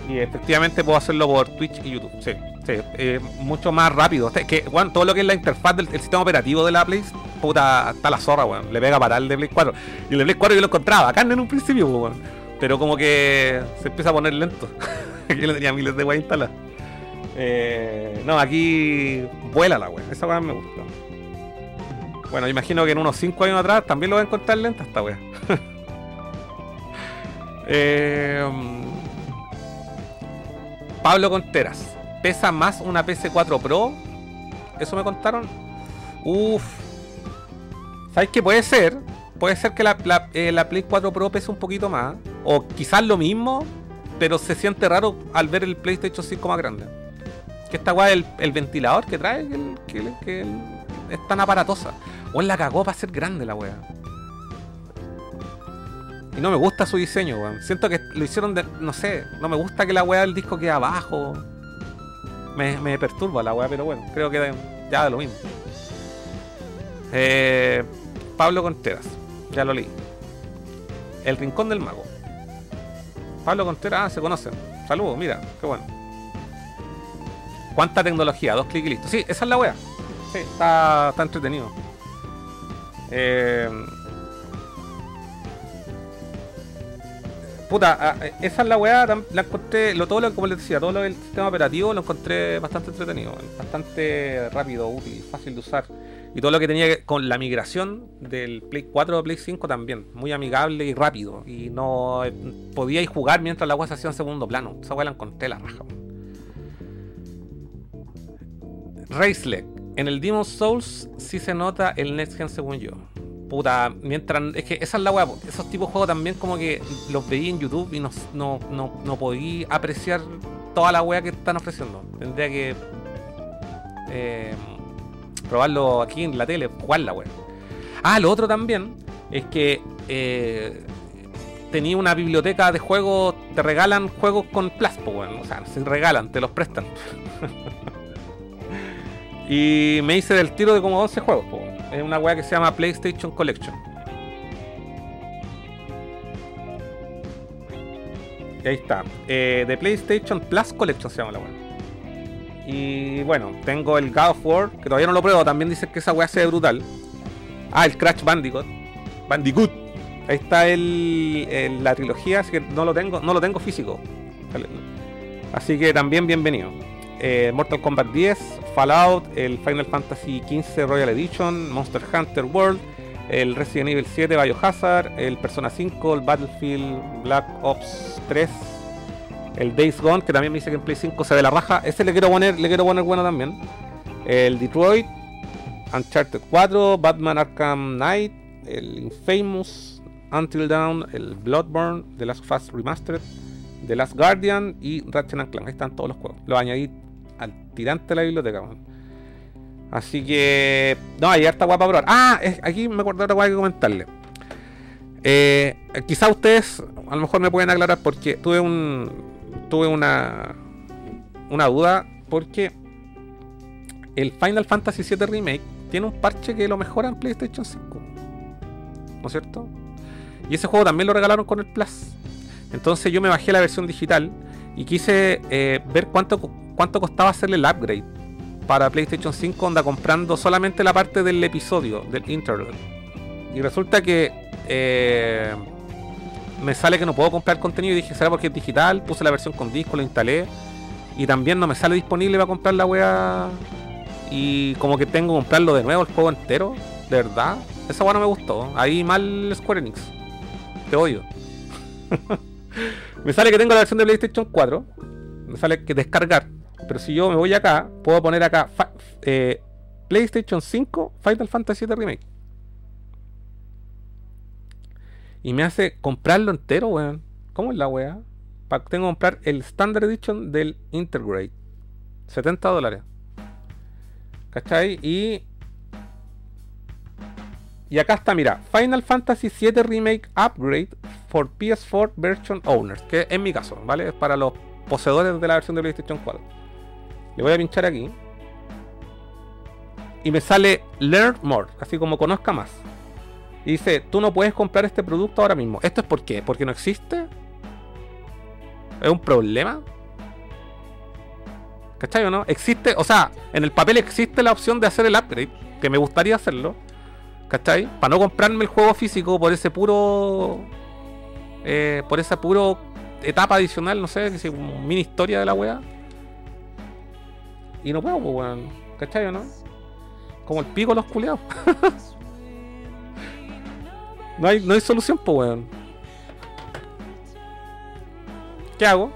Y efectivamente puedo hacerlo por Twitch y YouTube. Sí, sí, eh, mucho más rápido. que, bueno, todo lo que es la interfaz del sistema operativo de la Play, puta, está la zorra, weón. Le pega para el de Play 4. Y el de Play 4 yo lo encontraba acá en un principio, weón. Pero como que se empieza a poner lento. yo le tenía miles de weón instaladas. Eh, no, aquí vuela la weón. Esa weón me gusta. Bueno, imagino que en unos 5 años atrás también lo voy a encontrar lenta esta wea. Eh, Pablo Conteras. ¿Pesa más una PS4 Pro? ¿Eso me contaron? Uf. ¿Sabes qué puede ser? Puede ser que la, eh, Play 4 Pro pese un poquito más. O quizás lo mismo, pero se siente raro al ver el PlayStation 5 más grande. Que esta weá el, el ventilador que trae, que es tan aparatosa. O la cagó para ser grande la wea. Y no me gusta su diseño, weón. Siento que lo hicieron de. No sé, no me gusta que la weá del disco quede abajo. Me, perturba la weá, pero bueno, creo que ya de lo mismo. Eh, Pablo Conteras, ya lo leí. El Rincón del Mago. Pablo Conteras, ah, se conocen. Saludos, mira, qué bueno. ¿Cuánta tecnología? Dos clics y listo. Sí, esa es la wea. Sí, está, está entretenido. Eh, puta, ah, esa es la weá, la encontré, lo, todo lo, como les decía, todo lo del sistema operativo lo encontré bastante entretenido, bastante rápido, útil, fácil de usar. Y todo lo que tenía con la migración del Play 4 a Play 5 también, muy amigable y rápido. Y no eh, podíais jugar mientras la weá se hacía en segundo plano. Esa weá la encontré la raja. Raceleg. En el Demon Souls sí se nota el Next Gen según yo. Puta, mientras. Es que esa es la weá. Esos tipos de juegos también como que los veía en YouTube y no, no, no, podía apreciar toda la weá que están ofreciendo. Tendría que eh, probarlo aquí en la tele, jugar la weá. Ah, lo otro también es que eh, tenía una biblioteca de juegos, te regalan juegos con plaspo, weón. O sea, se regalan, te los prestan. Y me hice del tiro de como 11 juegos, Es una weá que se llama PlayStation Collection. Y ahí está. Eh, de PlayStation Plus Collection se llama la weá. Y bueno, tengo el God of War, que todavía no lo pruebo. También dicen que esa weá se ve brutal. Ah, el Crash Bandicoot. Bandicoot. Ahí está el, el- la trilogía, así que no lo tengo, no lo tengo físico. Así que también bienvenido. Eh, Mortal Kombat 10, Fallout, el Final Fantasy XV Royal Edition, Monster Hunter World, el Resident Evil 7 Biohazard, el Persona 5, el Battlefield Black Ops 3, el Days Gone, que también me dice que en Play 5 se ve la raja. Ese le quiero poner, le quiero poner bueno también. El Detroit, Uncharted 4, Batman Arkham Knight, el Infamous, Until Dawn, el Bloodborne, The Last of Us Remastered, The Last Guardian y Ratchet and Clank. Ahí están todos los juegos. Los añadí al tirante de la biblioteca. Así que. No, hay harta guapa probar. Ah, aquí me de otra guapa que comentarle. Eh, quizá ustedes a lo mejor me pueden aclarar porque tuve un. Tuve una. Una duda. Porque el Final Fantasy VII Remake tiene un parche que lo mejora en PlayStation 5. ¿No es cierto? Y ese juego también lo regalaron con el Plus. Entonces yo me bajé la versión digital y quise eh, ver cuánto, cuánto costaba hacerle el upgrade para PlayStation 5, onda comprando solamente la parte del episodio, del interlude. Y resulta que eh, me sale que no puedo comprar contenido y dije, ¿será porque es digital? Puse la versión con disco, lo instalé y también no me sale disponible para comprar la wea y como que tengo que comprarlo de nuevo el juego entero, de verdad. Esa wea no me gustó. Ahí mal Square Enix. Te odio. me sale que tengo la versión de PlayStation 4. Me sale que descargar. Pero si yo me voy acá, puedo poner acá eh, PlayStation 5 Final Fantasy VII Remake. Y me hace comprarlo entero, weón. ¿Cómo es la weá? Tengo que comprar el Standard Edition del Intergrade. 70 dólares. ¿Cachai? Y. Y acá está, mira, Final Fantasy VII Remake Upgrade for PS4 Version Owners, que es mi caso, ¿vale? Es para los poseedores de la versión de PlayStation 4. Le voy a pinchar aquí. Y me sale Learn More, así como conozca más. Y dice, tú no puedes comprar este producto ahora mismo. ¿Esto es por qué? ¿Porque no existe? ¿Es un problema? ¿Cachai o no? Existe, o sea, en el papel existe la opción de hacer el upgrade, que me gustaría hacerlo. ¿Cachai? Para no comprarme el juego físico por ese puro. eh, por esa puro etapa adicional, no sé, que sea como mini historia de la wea. Y no puedo, pues, weón. ¿Cachai no? Como el pico los culiados. no, hay, no hay solución, pues, weón. ¿Qué hago?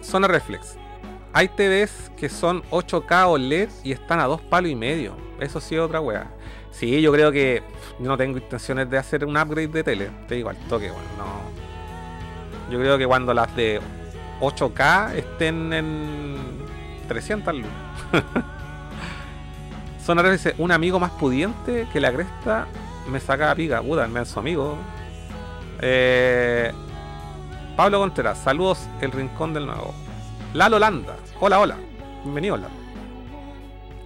Zona Reflex. Hay TVs que son 8K OLED y están a dos palos y medio. Eso sí es otra wea. Sí, yo creo que yo no tengo intenciones de hacer un upgrade de tele. Te digo al toque, bueno, no. Yo creo que cuando las de 8K estén en 300 luz. Zona Reflex dice, un amigo más pudiente que la cresta me saca pica. Puta, su amigo. Eh, Pablo Contreras, saludos, el rincón del nuevo. Lalo Landa, hola, hola. Bienvenido, Lalo.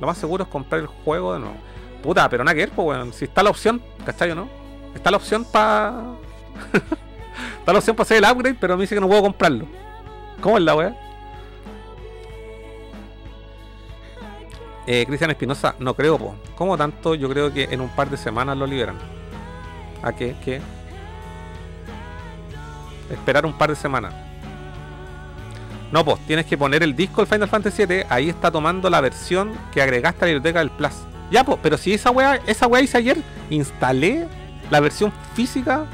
Lo más seguro es comprar el juego de nuevo. Puta, pero nada que ver, pues, weón. Si está la opción, ¿cachai o no? Está la opción para. está la opción para hacer el upgrade, pero me dice que no puedo comprarlo. ¿Cómo es la weá? Eh, Cristian Espinosa, no creo, po. ¿Cómo tanto? Yo creo que en un par de semanas lo liberan. ¿A qué? ¿Qué? Esperar un par de semanas. No, pues tienes que poner el disco del Final Fantasy VII. Ahí está tomando la versión que agregaste a la biblioteca del Plus. Ya, pues, pero si esa weá, esa weá hice ayer, instalé la versión física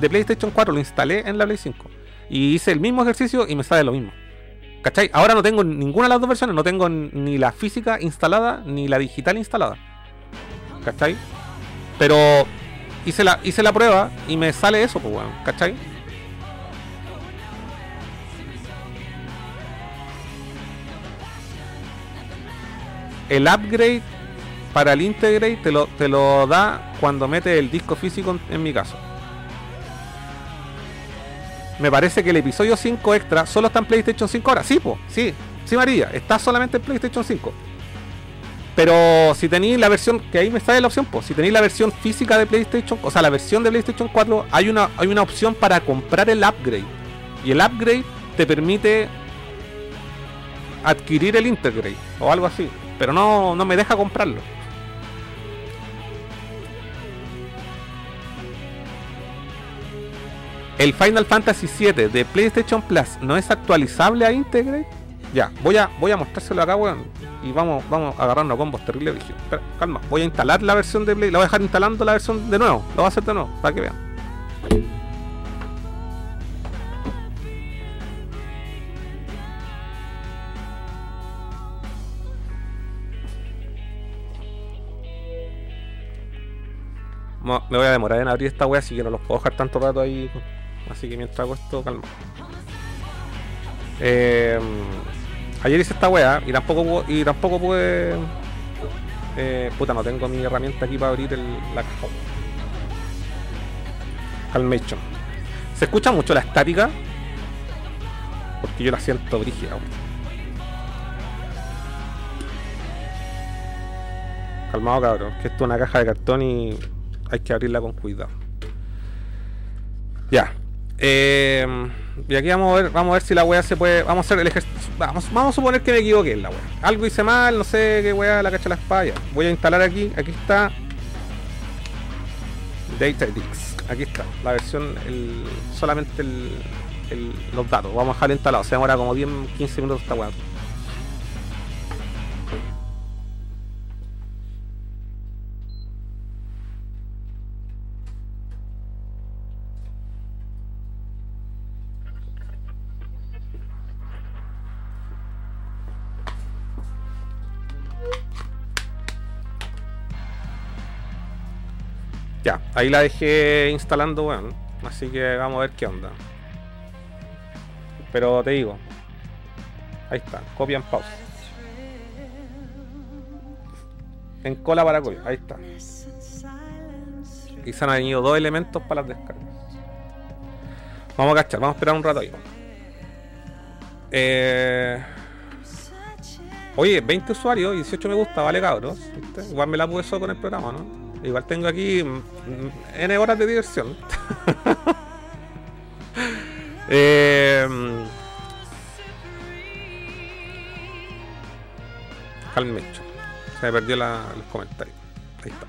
de PlayStation 4, lo instalé en la Play 5. Y hice el mismo ejercicio y me sale lo mismo. ¿Cachai? Ahora no tengo ninguna de las dos versiones, no tengo ni la física instalada ni la digital instalada. ¿Cachai? Pero hice la, hice la prueba y me sale eso, pues weón, ¿cachai? El upgrade para el integrate te lo, te lo da cuando metes el disco físico en mi caso. Me parece que el episodio 5 extra solo está en PlayStation 5 ahora. Sí, po, sí. Sí, María, está solamente en PlayStation 5. Pero si tenéis la versión, que ahí me sale la opción, pues, si tenéis la versión física de PlayStation, o sea, la versión de PlayStation 4, hay una, hay una opción para comprar el upgrade. Y el upgrade te permite adquirir el Integrate o algo así. Pero no, no me deja comprarlo. El Final Fantasy VII de PlayStation Plus no es actualizable a Integrate. Ya, voy a, voy a mostrárselo acá, weón. Y vamos, vamos a agarrarnos a combos terribles, Espera, calma, voy a instalar la versión de Play. La voy a dejar instalando la versión de nuevo. Lo voy a hacer de nuevo, para que vean. Me voy a demorar en abrir esta wea, así que no los puedo dejar tanto rato ahí. Así que mientras hago esto, calma. Eh, ayer hice esta wea y tampoco y tampoco pude. Eh, puta, no tengo mi herramienta aquí para abrir el, la caja. Calmation. ¿Se escucha mucho la estática? Porque yo la siento brígida. Calmado cabrón, que esto es una caja de cartón y hay que abrirla con cuidado. Ya. Eh, y aquí vamos a ver, vamos a ver si la weá se puede. Vamos a hacer el ejercicio. Vamos, vamos a suponer que me equivoqué en la weá. Algo hice mal, no sé qué weá, la cacha la espalda. Voy a instalar aquí, aquí está. DataDix. Aquí está. La versión, el, solamente el, el, los datos. Vamos a dejar instalado. Se demora como 10, 15 minutos esta weá. Ahí la dejé instalando, bueno. Así que vamos a ver qué onda. Pero te digo. Ahí está, copia en pausa. En cola para copia, ahí está. Se han añadido dos elementos para las descargas. Vamos a cachar, vamos a esperar un rato ahí. Eh... Oye, 20 usuarios y 18 me gusta, vale cabros. Igual me la puse con el programa, ¿no? Igual tengo aquí N horas de diversión. eh, Calmecho. Se me perdió los comentarios. Ahí está.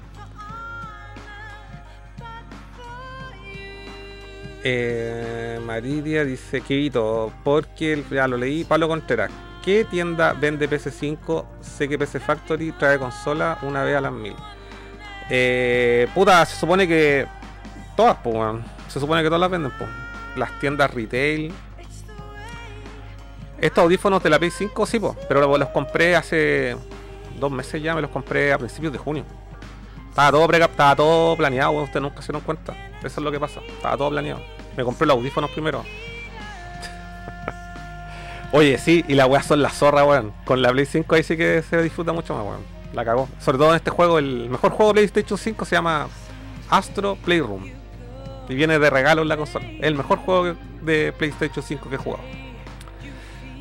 Eh, Maridia dice Quito, porque ya lo leí, Pablo Contreras. ¿Qué tienda vende PC5? Sé que PC Factory trae consola una vez a las mil. Eh, puta, se supone que todas, pues, Se supone que todas las venden, pues. Las tiendas retail. Estos audífonos de la Play 5, sí, pues. Pero los compré hace dos meses ya, me los compré a principios de junio. Estaba todo, estaba todo planeado, ustedes nunca se dieron cuenta. Eso es lo que pasa. Estaba todo planeado. Me compré los audífonos primero. Oye, sí, y la weas son la zorra, weón. Con la Play 5 ahí sí que se disfruta mucho más, weón. La cagó. Sobre todo en este juego, el mejor juego de PlayStation 5 se llama Astro Playroom. Y viene de regalo en la consola. el mejor juego de PlayStation 5 que he jugado.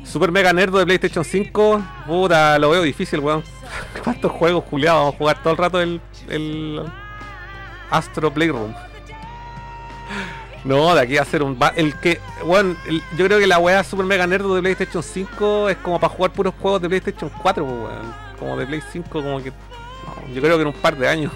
Super Mega Nerdo de PlayStation 5. Puta, lo veo difícil, weón. ¿Cuántos juegos, culiados? Vamos a jugar todo el rato el, el Astro Playroom. No, de aquí a hacer un. El que. Bueno, yo creo que la weá Super Mega Nerdo de PlayStation 5 es como para jugar puros juegos de PlayStation 4, weón como de Play 5, como que. yo creo que en un par de años.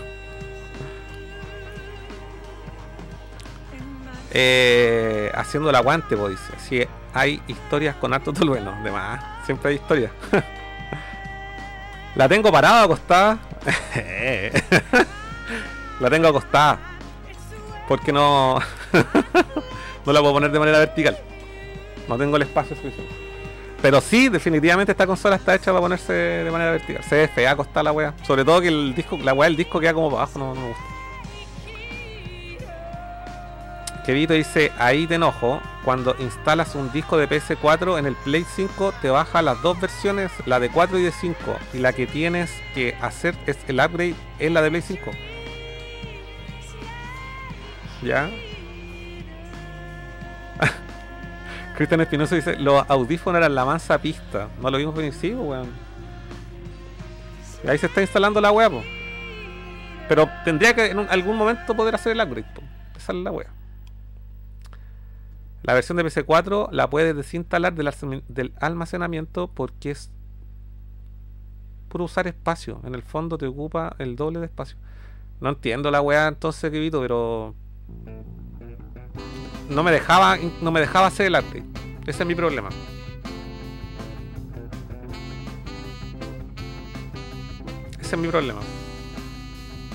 Eh, haciendo el aguante, pues dice. Hay historias con harto tolueno, de más, siempre hay historias. la tengo parada acostada. la tengo acostada. Porque no. no la puedo poner de manera vertical. No tengo el espacio suficiente. Pero sí, definitivamente esta consola está hecha para ponerse de manera vertical. Se ve fea acostar la wea. Sobre todo que el disco, la wea del disco queda como para abajo, no, me gusta. Kevito dice, ahí te enojo, cuando instalas un disco de PS4 en el Play 5 te baja las dos versiones, la de 4 y de 5, y la que tienes que hacer es el upgrade es la de Play 5. ¿Ya? Cristian Espinosa dice, los audífonos eran la mansa pista. No lo vimos sí, pues, weón. Ahí se está instalando la weá, po. Pero tendría que en algún momento poder hacer el upgrade, po. Esa es la weá. La versión de PC4 la puedes desinstalar del, almacenamiento porque es puro usar espacio. En el fondo te ocupa el doble de espacio. No entiendo la weá entonces, Kevito, pero no me dejaba no me dejaba hacer el upgrade. Ese es mi problema. Ese es mi problema.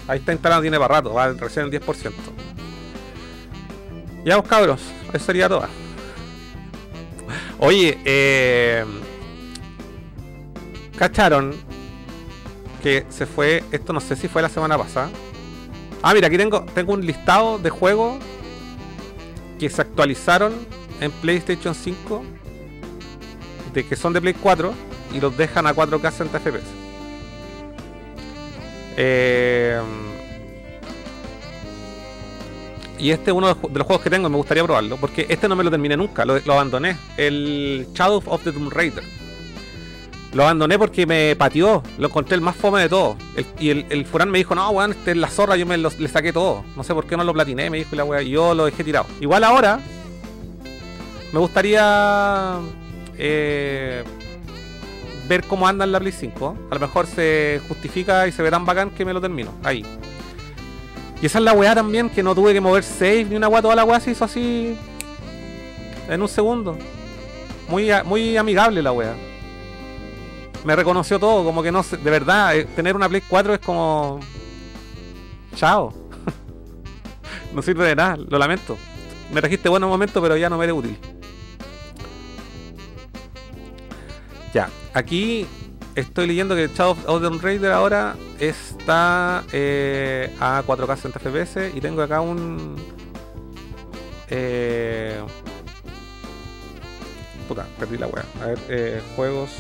Ahí está instalado, tiene para rato, va recién el 10%. Ya vos cabros, eso sería todo. Oye, eh, ¿cacharon que se fue, esto no sé si fue la semana pasada? Ah, mira, aquí tengo, tengo un listado de juegos que se actualizaron en PlayStation 5 de que son de Play 4 y los dejan a 4K 60 FPS. Y este es uno de los ju- de los juegos que tengo, me gustaría probarlo, porque este no me lo terminé nunca, lo, lo abandoné. El Shadow of the Tomb Raider. Lo abandoné porque me pateó, lo encontré el más fome de todos. El- y el, el Furán me dijo, no, weón, este es la zorra, yo me lo- le saqué todo. No sé por qué no lo platiné, me dijo la weá, y yo lo dejé tirado. Igual ahora, me gustaría eh, ver cómo anda en la Play 5. A lo mejor se justifica y se ve tan bacán que me lo termino. Ahí. Y esa es la weá también, que no tuve que mover save ni una weá, toda la weá se hizo así en un segundo. Muy, muy amigable la weá. Me reconoció todo, como que no sé, de verdad, eh, tener una Play 4 es como... Chao. no sirve de nada, lo lamento. Me trajiste buenos momentos, pero ya no me eres útil. Ya, aquí estoy leyendo que Shadow of the Raider ahora está eh, a 4K 60 FPS y tengo acá un... Eh, puta, perdí la wea. A ver, eh, juegos...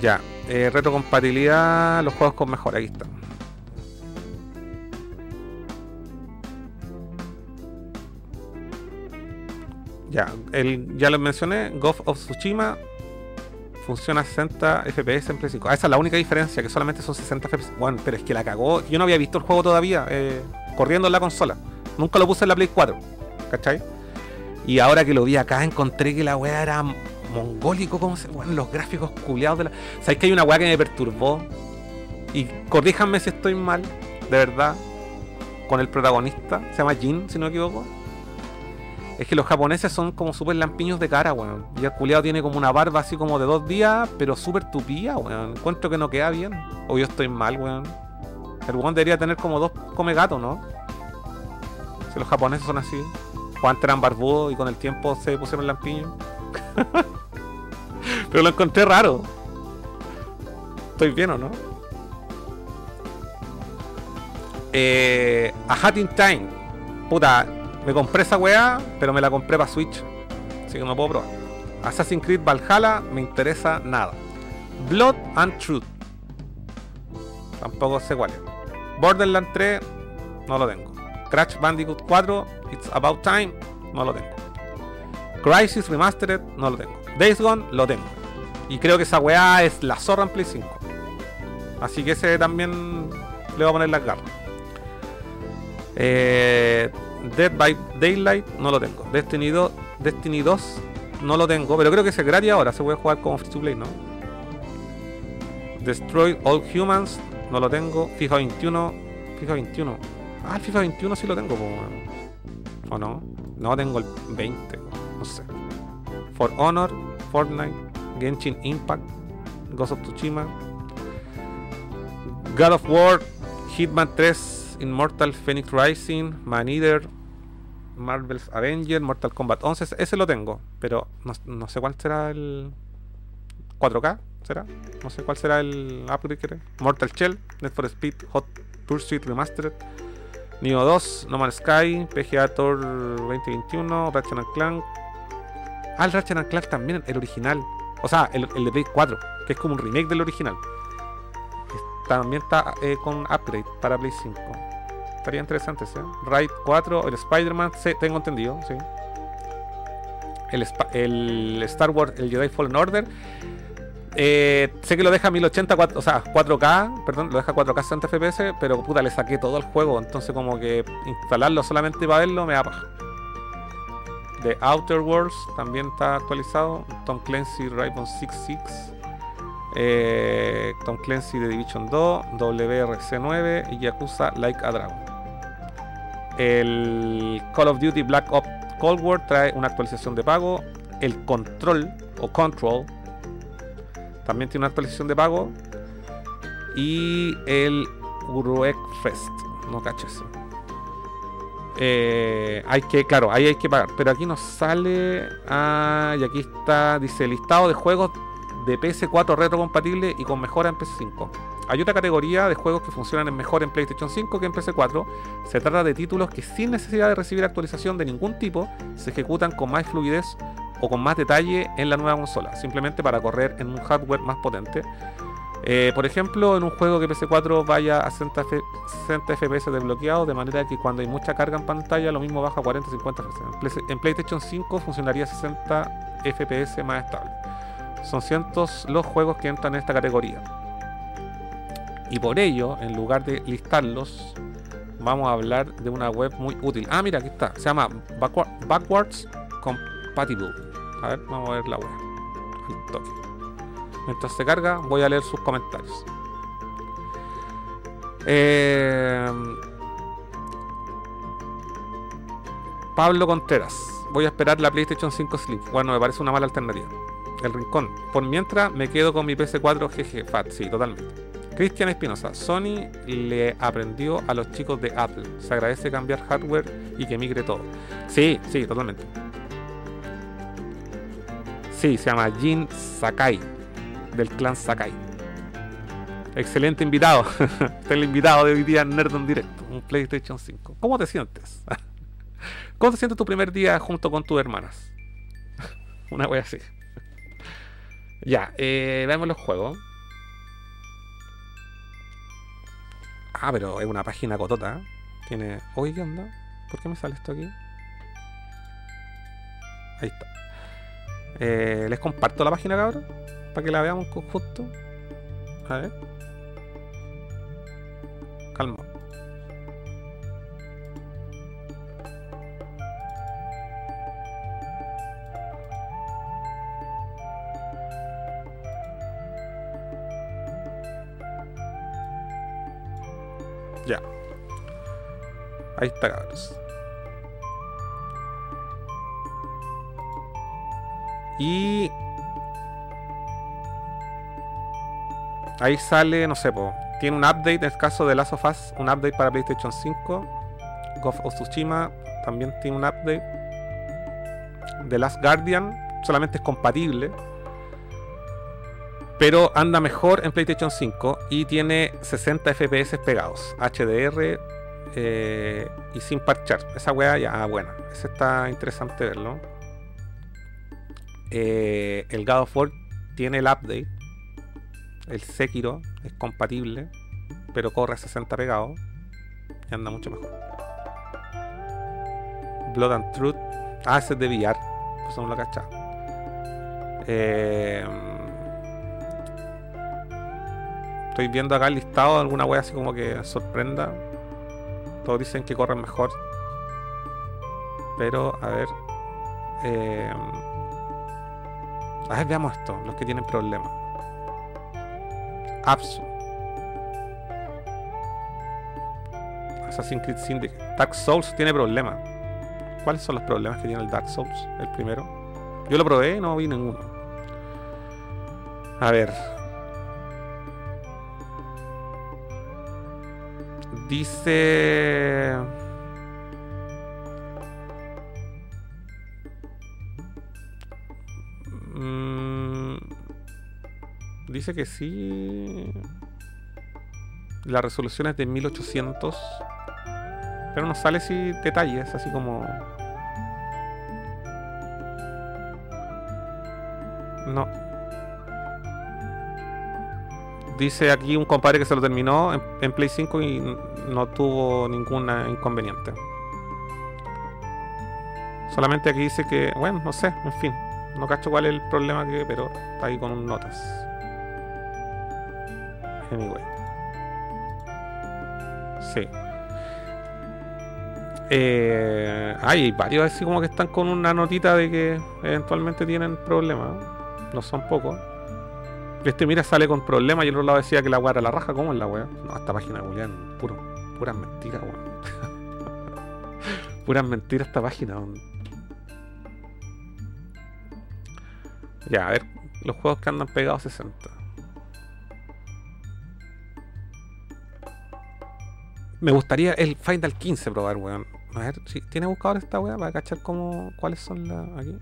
Ya, eh, retrocompatibilidad, los juegos con mejor, aquí está. Ya, el, ya lo mencioné, Ghost of Tsushima funciona a 60 FPS en Play 5. Ah, esa es la única diferencia, que solamente son 60 FPS. Bueno, pero es que la cagó. Yo no había visto el juego todavía eh, corriendo en la consola. Nunca lo puse en la Play 4, ¿cachai? Y ahora que lo vi acá encontré que la weá era mongólico, como se. Bueno, los gráficos culiados de la. ¿Sabes que hay una weá que me perturbó? Y corríjanme si estoy mal, de verdad. Con el protagonista, se llama Jin, si no me equivoco. Es que los japoneses son como súper lampiños de cara, weón. Y el culiado tiene como una barba así como de dos días, pero súper tupía, weón. Encuentro que no queda bien. O yo estoy mal, weón. El weón debería tener como dos come gato, ¿no? Si los japoneses son así. O antes eran barbudos y con el tiempo se pusieron lampiños. pero lo encontré raro. Estoy bien, ¿o no? Eh, a Hat in Time. Puta, me compré esa weá, pero me la compré para Switch. Así que no puedo probar. Assassin's Creed Valhalla me interesa nada. Blood and Truth. Tampoco sé cuál es. Borderlands 3, no lo tengo. Crash Bandicoot 4, It's About Time, no lo tengo. Crisis Remastered, no lo tengo. Days Gone, lo tengo. Y creo que esa weá es la zorra en Play 5. Así que ese también le voy a poner las garras. Eh, Dead by Daylight no lo tengo. Destiny 2, Destiny 2 no lo tengo, pero creo que es gratis ahora. Se puede jugar como free to play, ¿no? Destroy All Humans no lo tengo. FIFA 21, FIFA 21. Ah, el FIFA 21 sí lo tengo. ¿o no? No tengo el 20, no sé. For Honor, Fortnite, Genshin Impact, Ghost of Tsushima, God of War, Hitman 3, Immortal Phoenix Rising, Man Eater, Marvel's Avenger, Mortal Kombat 11, ese lo tengo, pero no, sé cuál será el 4K, ¿será? No sé cuál será el upgrade que. Mortal Shell, Net for Speed, Hot Pursuit Remastered, Neo 2, No Man's Sky, PGA Tour 2021, Ratchet Clank. Ah, el Ratchet and Clank también, el original. O sea, el, el de Play 4, que es como un remake del original. también está eh, con upgrade para Play 5. Estaría interesante ese. Raid 4, el Spider-Man, sí, tengo entendido, sí. El, Star Wars, el Jedi Fallen Order. Eh, sé que lo deja 1080, cuat- o sea, 4K, perdón, lo deja 4K 60 FPS, pero puta, le saqué todo el juego, entonces como que instalarlo solamente para verlo me da paja. The Outer Worlds también está actualizado. Tom Clancy Rainbow Six Six. eh, Tom Clancy de Division 2, WRC9 y Yakuza Like a Dragon. El Call of Duty Black Ops Cold War trae una actualización de pago. El Control o Control también tiene una actualización de pago. Y el Uruek Fest. No cacho eso. Eh, hay que, claro, ahí hay que pagar. Pero aquí nos sale. Ah, y aquí está. Dice listado de juegos de PS4 retrocompatible y con mejora en PS5. Hay otra categoría de juegos que funcionan mejor en PlayStation 5 que en PS4. Se trata de títulos que sin necesidad de recibir actualización de ningún tipo se ejecutan con más fluidez o con más detalle en la nueva consola, simplemente para correr en un hardware más potente. Eh, por ejemplo, en un juego que PS4 vaya a 60, F- 60 FPS desbloqueado, de manera que cuando hay mucha carga en pantalla, lo mismo baja a 40 50 FPS. En Play- En PlayStation 5 funcionaría 60 FPS más estable. Son cientos los juegos que entran en esta categoría. Y por ello, en lugar de listarlos, vamos a hablar de una web muy útil. Ah, mira, aquí está. Se llama Backward- Backwards Compatible. A ver, vamos a ver la web. Mientras se carga, voy a leer sus comentarios. Eh, Pablo Contreras. Voy a esperar la PlayStation 5 Slim. Bueno, me parece una mala alternativa. El Rincón. Por mientras, me quedo con mi PS4 GG Fat. Sí, totalmente. Cristian Espinosa. Sony le aprendió a los chicos de Apple. Se agradece cambiar hardware y que migre todo. Sí, sí, totalmente. Sí, se llama Jin Sakai. Del clan Sakai. Excelente invitado. Este es el invitado de hoy día en Directo. Un PlayStation 5. ¿Cómo te sientes? ¿Cómo te sientes tu primer día junto con tus hermanas? Una wea así. Ya, eh, veamos los juegos. Ah, pero es una página cotota. Tiene. Oye, ¿qué onda? ¿Por qué me sale esto aquí? Ahí está. Eh, les comparto la página, cabrón. Para que la veamos en conjunto. A ver. Calma. Ya. Ahí está, cabros. Y ahí sale, no sé, tiene un update en el caso de Last of Us, un update para PlayStation 5. Ghost of Tsushima también tiene un update. The Last Guardian solamente es compatible. Pero anda mejor en PlayStation 5 y tiene 60 FPS pegados. HDR eh, y sin parchar. Esa weá ya, ah, buena. Ese está interesante verlo. Eh, el God of War tiene el update. El Sekiro es compatible, pero corre a 60 pegado y anda mucho mejor. Blood and Truth. Ah, ese es de VR. Pues no lo cachaba. Eh, estoy viendo acá el listado de alguna wea así como que sorprenda. Todos dicen que corren mejor. Pero, a ver. Eh, a ver, veamos esto. Los que tienen problemas. Apsu. Assassin's Creed Syndicate. Dark Souls tiene problemas. ¿Cuáles son los problemas que tiene el Dark Souls? El primero. Yo lo probé y no vi ninguno. A ver. Dice. Mm, dice que sí. La resolución es de 1800. Pero no sale si detalles, así como. No. Dice aquí un compadre que se lo terminó en, Play 5 y no tuvo ningún inconveniente. Solamente aquí dice que, bueno, no sé, en fin. No cacho cuál es el problema que pero está ahí con notas. Anyway. Sí. Eh, hay varios así como que están con una notita de que eventualmente tienen problemas. No son pocos. Este mira sale con problemas y el otro lado decía que la weá era la raja. ¿Cómo es la weá? No, esta página, Julián, puro, puras mentiras, weón. puras mentiras esta página. Ya, a ver, los juegos que andan pegados 60. Me gustaría el Final 15 probar, weón. A ver, si tiene buscador esta weá para cachar cómo, cuáles son las aquí.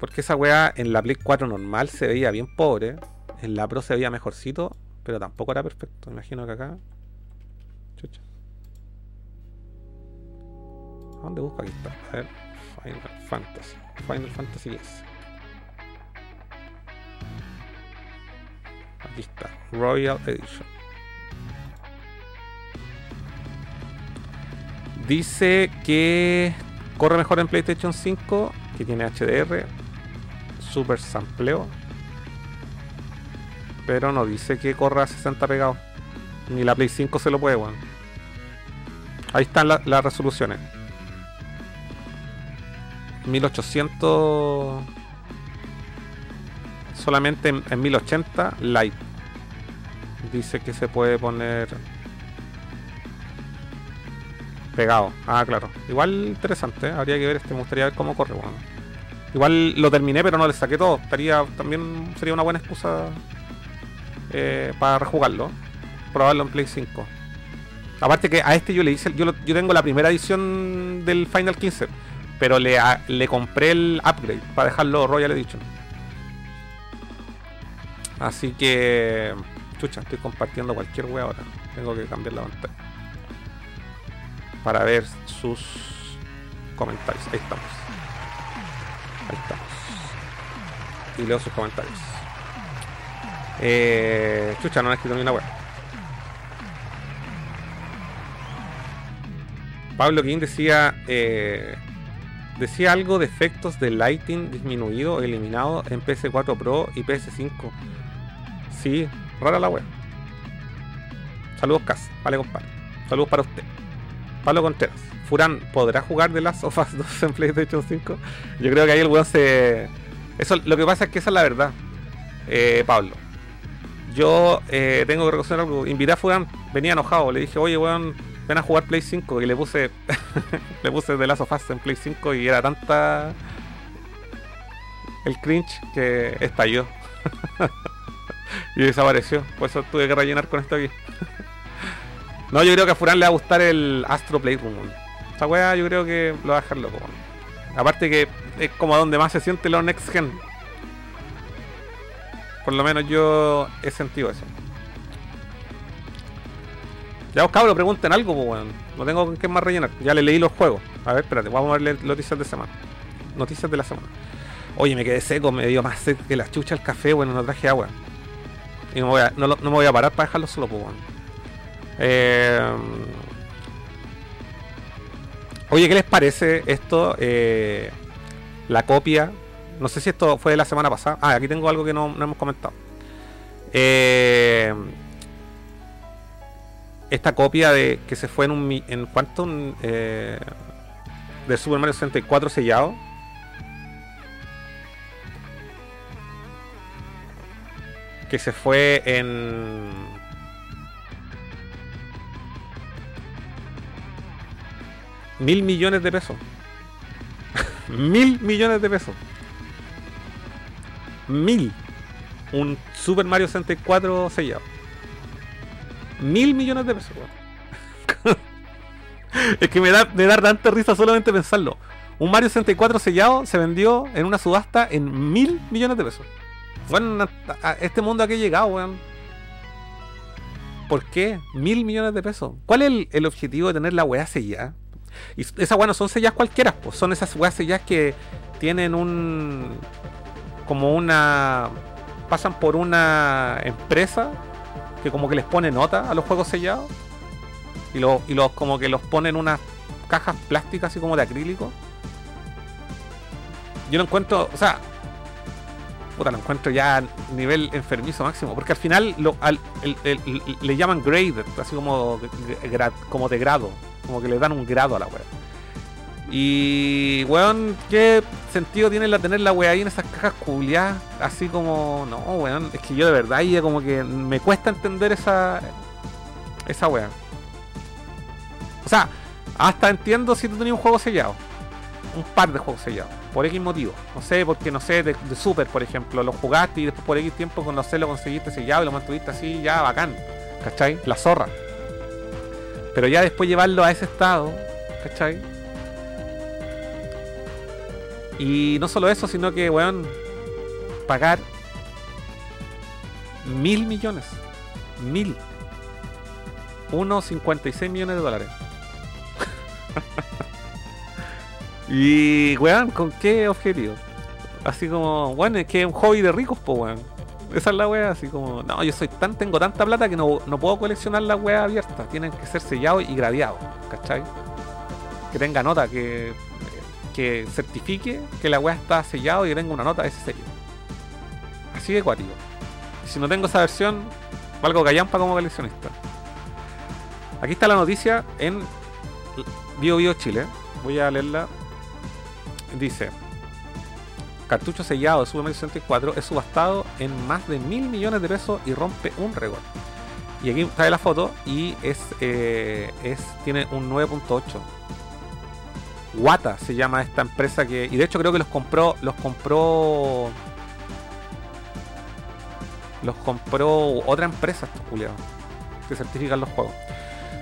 Porque esa weá en la Play 4 normal se veía bien pobre. En la Pro se veía mejorcito, pero tampoco era perfecto. Imagino que acá. Chucha. ¿Dónde busco? Aquí está. A ver. Final Fantasy. Final Fantasy X. Aquí está, Royal Edition. Dice que corre mejor en PlayStation 5, que tiene HDR, super sampleo. Pero no dice que corra a 60 pegado. Ni la Play 5 se lo puede, weón. Ahí están las resoluciones. 1800 solamente en, 1080 light. Dice que se puede poner pegado. Ah, claro. Igual interesante, ¿eh? habría que ver este, me gustaría ver cómo corre, bueno. Igual lo terminé, pero no le saqué todo. Estaría también sería una buena excusa eh, para rejugarlo. Probarlo en Play 5. Aparte que a este yo le hice, yo, yo tengo la primera edición del Final 15, pero le, le compré el upgrade para dejarlo Royal Edition. Así que, chucha, estoy compartiendo cualquier wea ahora. Tengo que cambiar la pantalla. Para ver sus comentarios. Ahí estamos. Ahí estamos. Y leo sus comentarios. Eh, chucha, no han escrito ni una wea. Pablo King decía eh, decía algo de efectos de lighting disminuido o eliminado en PS4 Pro y PS5 Sí, rara la web. Saludos, Cas. Vale, compadre. Saludos para usted. Pablo Contreras. Furán, ¿podrá jugar de las of 2 en PlayStation 5? Yo creo que ahí el weón se. Eso, lo que pasa es que esa es la verdad, eh, Pablo. Yo eh, tengo que reconocer algo. Invité a Furán, venía enojado. Le dije, oye, weón, ven a jugar Play 5. Y le puse le puse de las of en Play 5 y era tanta el cringe que estalló. y desapareció. Por eso tuve que rellenar con esto aquí. no, yo creo que a Furán le va a gustar el Astro Playroom. Esta weá yo creo que lo va a dejar loco. Aparte que es como donde más se siente lo next gen. Por lo menos yo he sentido eso. Ya os cabros, pregunten algo, pues weón. No tengo que más rellenar. Ya le leí los juegos. A ver, espérate, vamos a ver noticias de semana. Noticias de la semana. Oye, me quedé seco, me dio más sed que la chucha el café, bueno, no traje agua. Y no, me voy a parar para dejarlo solo, pues, Oye, ¿qué les parece esto? Eh, la copia. No sé si esto fue de la semana pasada. Ah, aquí tengo algo que no, hemos comentado. Eh, esta copia de que se fue en un en cuánto eh, de Super Mario 64 sellado que se fue en... Mil millones de pesos. Mil millones de pesos. Mil. Un Super Mario 64 sellado. Mil millones de pesos. es que me da, me da tanta risa solamente pensarlo. Un Mario 64 sellado se vendió en una subasta en mil millones de pesos. Bueno, a este mundo a qué llegado, weón. ¿Por qué? Mil millones de pesos. ¿Cuál es el, objetivo de tener la weá sellada? Y esas weas no son sellas cualquiera, pues son esas weas selladas que tienen un. como una. pasan por una empresa que como que les pone nota a los juegos sellados y los, y los como que los pone en unas cajas plásticas así como de acrílico. Yo lo encuentro, o sea, puta, lo encuentro ya nivel enfermizo máximo, porque al final lo, al- el- el- le llaman graded, así como, gra- como de grado, como que le dan un grado a la wea. Y, weón, ¿qué sentido tiene la tener la wea ahí en esas cajas culiadas? Así como, no, weón, es que yo de verdad ya como que me cuesta entender esa, esa wea. O sea, hasta entiendo si tú tenías un juego sellado. Un par de juegos sellados. Por X motivo. No sé, porque no sé, de, Super, por ejemplo, lo jugaste y después por X tiempo con los lo conseguiste sellado y lo mantuviste así, ya bacán. ¿Cachai? La zorra. Pero ya después llevarlo a ese estado, ¿cachai? Y no solo eso, sino que, weón, pagar mil millones. Mil. 1,56 millones de dólares. y, weón, ¿con qué objetivo? Así como, bueno, es que es un hobby de ricos, po, weón. Esa es la wea, así como, no, yo soy tan, tengo tanta plata que no, no puedo coleccionar las weas abiertas. Tienen que ser sellados y gradeados, ¿cachai? Que tenga nota, que, que certifique que la wea está sellado y que tenga una nota de ese sello. Así de cuático. Si no tengo esa versión, valgo callampa como coleccionista. Aquí está la noticia en Bio Bio Chile. Voy a leerla. Dice: Cartucho sellado de Super Mario 64 es subastado en más de mil millones de pesos y rompe un récord. Y aquí trae la foto y es, eh, es tiene un 9.8. Wata se llama esta empresa que. Y de hecho creo que los compró. Los compró. Los compró otra empresa culiados. Que certifican los juegos.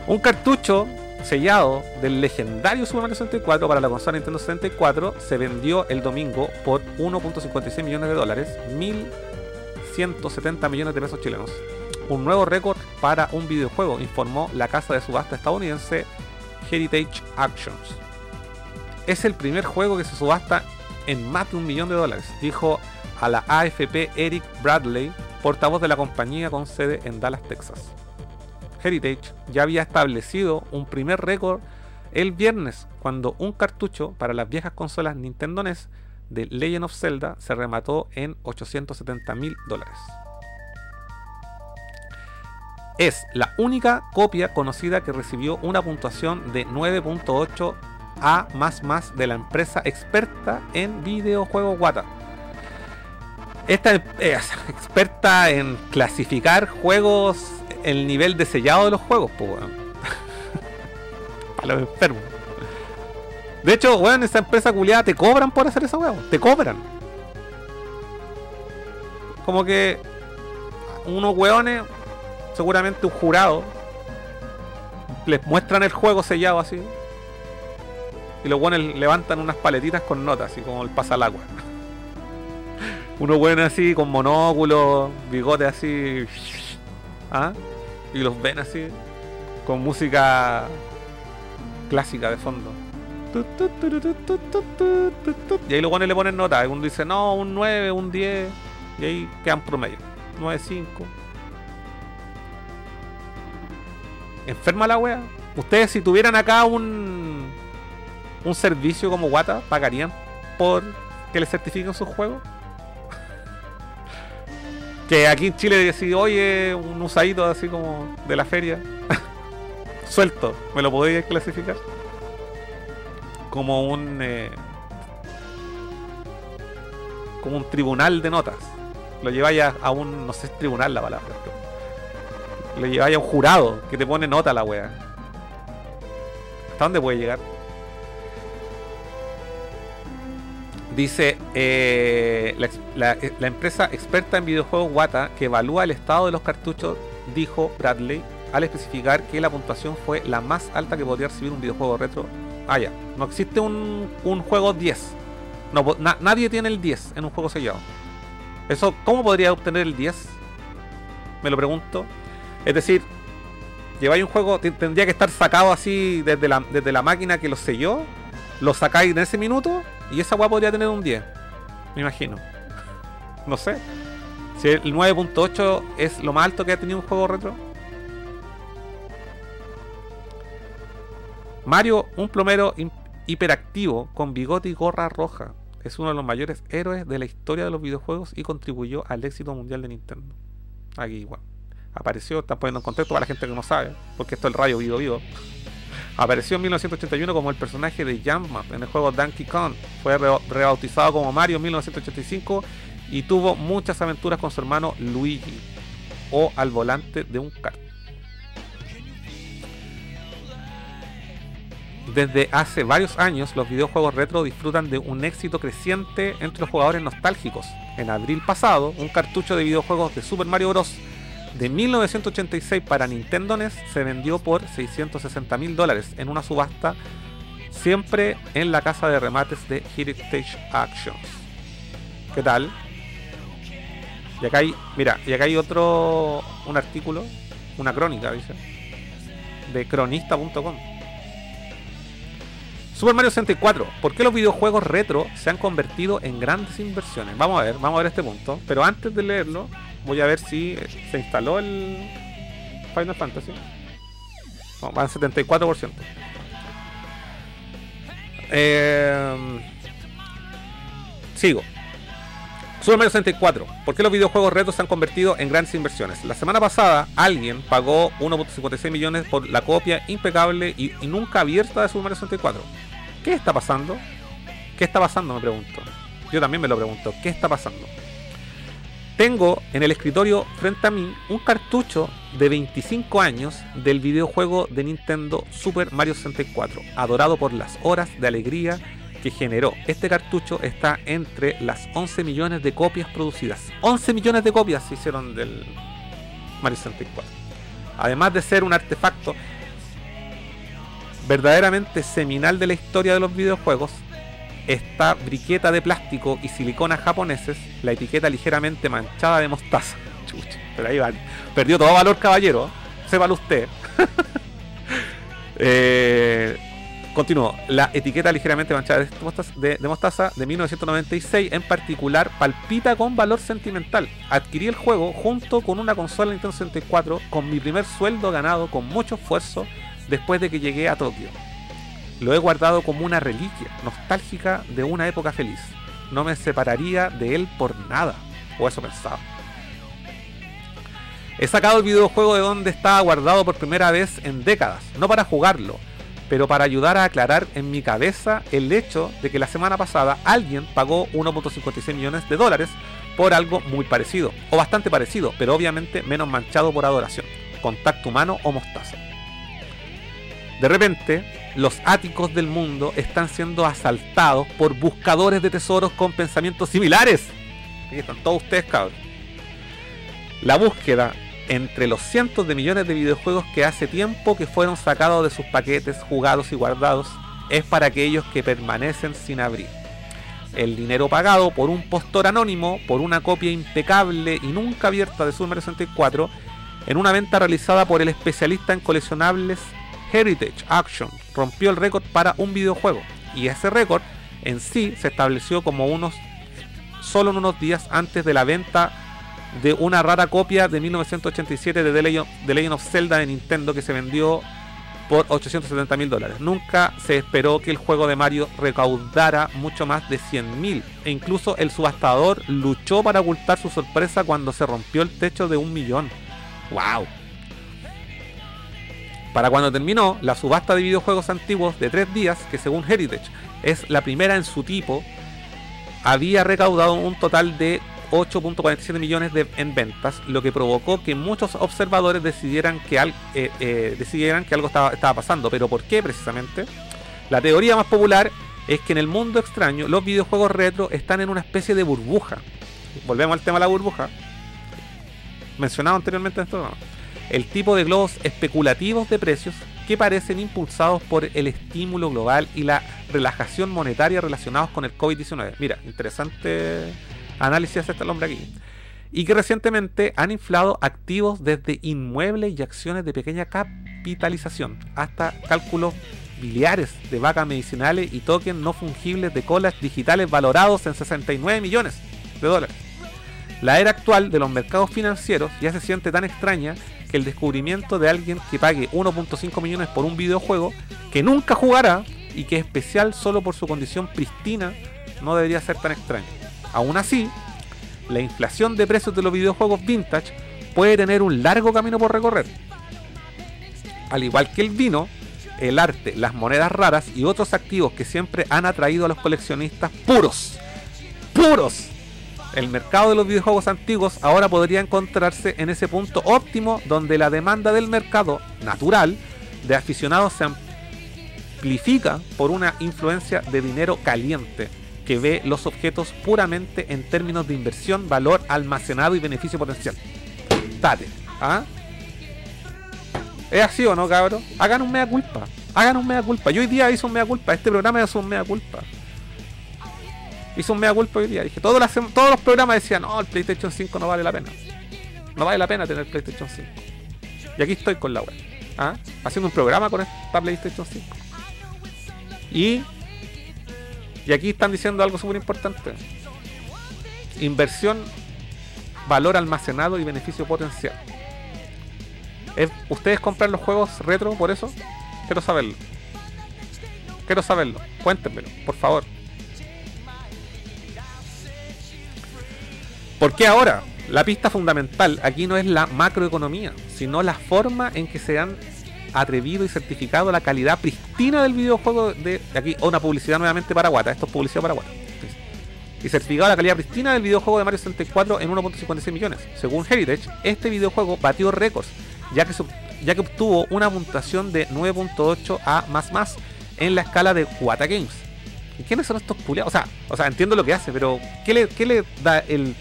Un cartucho sellado del legendario Super Mario 64 para la consola Nintendo 64 se vendió el domingo por 1.56 millones de dólares, 1.170 millones de pesos chilenos. Un nuevo récord para un videojuego, informó la casa de subasta estadounidense Heritage Actions. Es el primer juego que se subasta en más de un millón de dólares, dijo a la AFP Eric Bradley, portavoz de la compañía con sede en Dallas, Texas. Heritage ya había establecido un primer récord el viernes cuando un cartucho para las viejas consolas Nintendo NES de Legend of Zelda se remató en 870 mil dólares. Es la única copia conocida que recibió una puntuación de 9.8 A de la empresa experta en videojuegos Wata. Esta es experta en clasificar juegos el nivel de sellado de los juegos, pues, weón. A los enfermos. De hecho, weón, esa empresa culiada te cobran por hacer esa weón. Te cobran. Como que unos weones, seguramente un jurado, les muestran el juego sellado así. Y los weones levantan unas paletitas con notas, así como el pasa al agua. Unos weones así, con monóculos, bigotes así. ¿Ah? y los ven así con música clásica de fondo. Y ahí los buenos le ponen nota. Uno dice, no, un 9, un 10. Y ahí quedan promedio. 9, 5. Enferma la wea. Ustedes si tuvieran acá un un servicio como Wata, ¿pagarían por que les certifiquen sus juegos? Que aquí en Chile decís, oye, un usadito así como de la feria, suelto, ¿me lo podéis clasificar? Como un. Eh, como un tribunal de notas. Lo lleváis a, a un. No sé, es tribunal la palabra. Pero lo lleváis a un jurado que te pone nota la wea. ¿Hasta dónde puede llegar? Dice eh, la, la, empresa experta en videojuegos Wata que evalúa el estado de los cartuchos, dijo Bradley, al especificar que la puntuación fue la más alta que podría recibir un videojuego retro. Ah, ya, no existe un, un juego 10. No, na, nadie tiene el 10 en un juego sellado. Eso, ¿Cómo podría obtener el 10? Me lo pregunto. Es decir, lleváis un juego, tendría que estar sacado así desde la, desde la máquina que lo selló, lo sacáis en ese minuto y esa weá podría tener un 10. Me imagino. No sé. Si el 9.8 es lo más alto que ha tenido un juego retro. Mario, un plomero hiperactivo con bigote y gorra roja. Es uno de los mayores héroes de la historia de los videojuegos y contribuyó al éxito mundial de Nintendo. Aquí igual. Apareció, está poniendo en contexto para la gente que no sabe, porque esto es el radio vivo vivo. Apareció en 1981 como el personaje de Jumpman en el juego Donkey Kong. Fue rebautizado como Mario en 1985 y tuvo muchas aventuras con su hermano Luigi o al volante de un kart. Desde hace varios años, los videojuegos retro disfrutan de un éxito creciente entre los jugadores nostálgicos. En abril pasado, un cartucho de videojuegos de Super Mario Bros. De 1986 para Nintendo NES se vendió por 660 mil dólares en una subasta, siempre en la casa de remates de Heritage Actions. ¿Qué tal? Y acá hay, mira, y acá hay otro, un artículo, una crónica, dice, de cronista.com Super Mario 64. ¿Por qué los videojuegos retro se han convertido en grandes inversiones? Vamos a ver, vamos a ver este punto. Pero antes de leerlo, voy a ver si se instaló el Final Fantasy. va al 74%. Eh, sigo. Super Mario 64. ¿Por qué los videojuegos retro se han convertido en grandes inversiones? La semana pasada alguien pagó 1.56 millones por la copia impecable y, y, nunca abierta de Super Mario 64. ¿Qué está pasando? ¿Qué está pasando? Me pregunto. Yo también me lo pregunto. ¿Qué está pasando? Tengo en el escritorio frente a mí un cartucho de 25 años del videojuego de Nintendo Super Mario 64, adorado por las horas de alegría que generó. Este cartucho está entre las 11 millones de copias producidas. 11 millones de copias se hicieron del Mario 64. Además de ser un artefacto verdaderamente seminal de la historia de los videojuegos, esta briqueta de plástico y silicona japoneses, la etiqueta ligeramente manchada de mostaza. Chucha, pero ahí va. Perdió todo valor, caballero. Sépalo usted. eh, Continúo. La etiqueta ligeramente manchada de mostaza, de, 1996 en particular palpita con valor sentimental. Adquirí el juego junto con una consola Nintendo 64 con mi primer sueldo ganado con mucho esfuerzo después de que llegué a Tokio. Lo he guardado como una reliquia nostálgica de una época feliz. No me separaría de él por nada, o eso pensaba. He sacado el videojuego de donde estaba guardado por primera vez en décadas, no para jugarlo, pero para ayudar a aclarar en mi cabeza el hecho de que la semana pasada alguien pagó 1.56 millones de dólares por algo muy parecido, o bastante parecido, pero obviamente menos manchado por adoración, contacto humano o mostaza. De repente, los áticos del mundo están siendo asaltados por buscadores de tesoros con pensamientos similares. Aquí están todos ustedes, cabros. La búsqueda entre los cientos de millones de videojuegos que hace tiempo que fueron sacados de sus paquetes, jugados y guardados, es para aquellos que permanecen sin abrir. El dinero pagado por un postor anónimo por una copia impecable y nunca abierta de Super 64 en una venta realizada por el especialista en coleccionables Heritage Action rompió el récord para un videojuego y ese récord en sí se estableció como unos solo en unos días antes de la venta de una rara copia de 1987 de The Legend, of Zelda de Nintendo que se vendió por 870 mil dólares. Nunca se esperó que el juego de Mario recaudara mucho más de 100 mil e incluso el subastador luchó para ocultar su sorpresa cuando se rompió el techo de un millón. ¡Wow! Para cuando terminó, la subasta de videojuegos antiguos de tres días, que según Heritage es la primera en su tipo, había recaudado un total de 8.47 millones de, en ventas, lo que provocó que muchos observadores decidieran que, eh, eh, decidieran que algo estaba, estaba pasando. ¿Pero por qué precisamente? La teoría más popular es que en el mundo extraño los videojuegos retro están en una especie de burbuja. Volvemos al tema de la burbuja. Mencionado anteriormente en esto el tipo de globos especulativos de precios que parecen impulsados por el estímulo global y la relajación monetaria relacionados con el COVID-19. Mira, interesante análisis hace este hombre aquí. Y que recientemente han inflado activos desde inmuebles y acciones de pequeña capitalización hasta cálculos biliares de vacas medicinales y tokens no fungibles de colas digitales valorados en 69 millones de dólares. La era actual de los mercados financieros ya se siente tan extraña el descubrimiento de alguien que pague 1.5 millones por un videojuego que nunca jugará y que es especial solo por su condición pristina no debería ser tan extraño. Aún así, la inflación de precios de los videojuegos vintage puede tener un largo camino por recorrer. Al igual que el vino, el arte, las monedas raras y otros activos que siempre han atraído a los coleccionistas puros. ¡Puros! El mercado de los videojuegos antiguos ahora podría encontrarse en ese punto óptimo donde la demanda del mercado natural de aficionados se amplifica por una influencia de dinero caliente que ve los objetos puramente en términos de inversión, valor almacenado y beneficio potencial. Tate, ¿ah? ¿Es así o no, cabrón? Hagan un mea culpa. Hagan un mea culpa. Yo hoy día hice un mea culpa. Este programa hizo un mea culpa. Hizo un mea culpa hoy día. Dije, todos, todos los programas decían, no, el PlayStation 5 no vale la pena. No vale la pena tener PlayStation 5. Y aquí estoy con la web. ¿ah? Haciendo un programa con esta PlayStation 5. Y, y aquí están diciendo algo súper importante. Inversión, valor almacenado y beneficio potencial. ¿Ustedes compran los juegos retro por eso? Quiero saberlo. Quiero saberlo. Cuéntenmelo, por favor. ¿Por qué ahora? La pista fundamental aquí no es la macroeconomía, sino la forma en que se han atrevido y certificado la calidad pristina del videojuego de aquí una publicidad nuevamente para Guata, esto es publicidad para Guata. Y certificado la calidad pristina del videojuego de Mario 64 en 1.56 millones. Según Heritage, este videojuego batió récords ya que, ya que obtuvo una puntuación de 9.8 a más más en la escala de Wata Games. ¿Y quiénes son estos culiados? O sea, o sea, entiendo lo que hace, pero ¿qué le, qué le da el,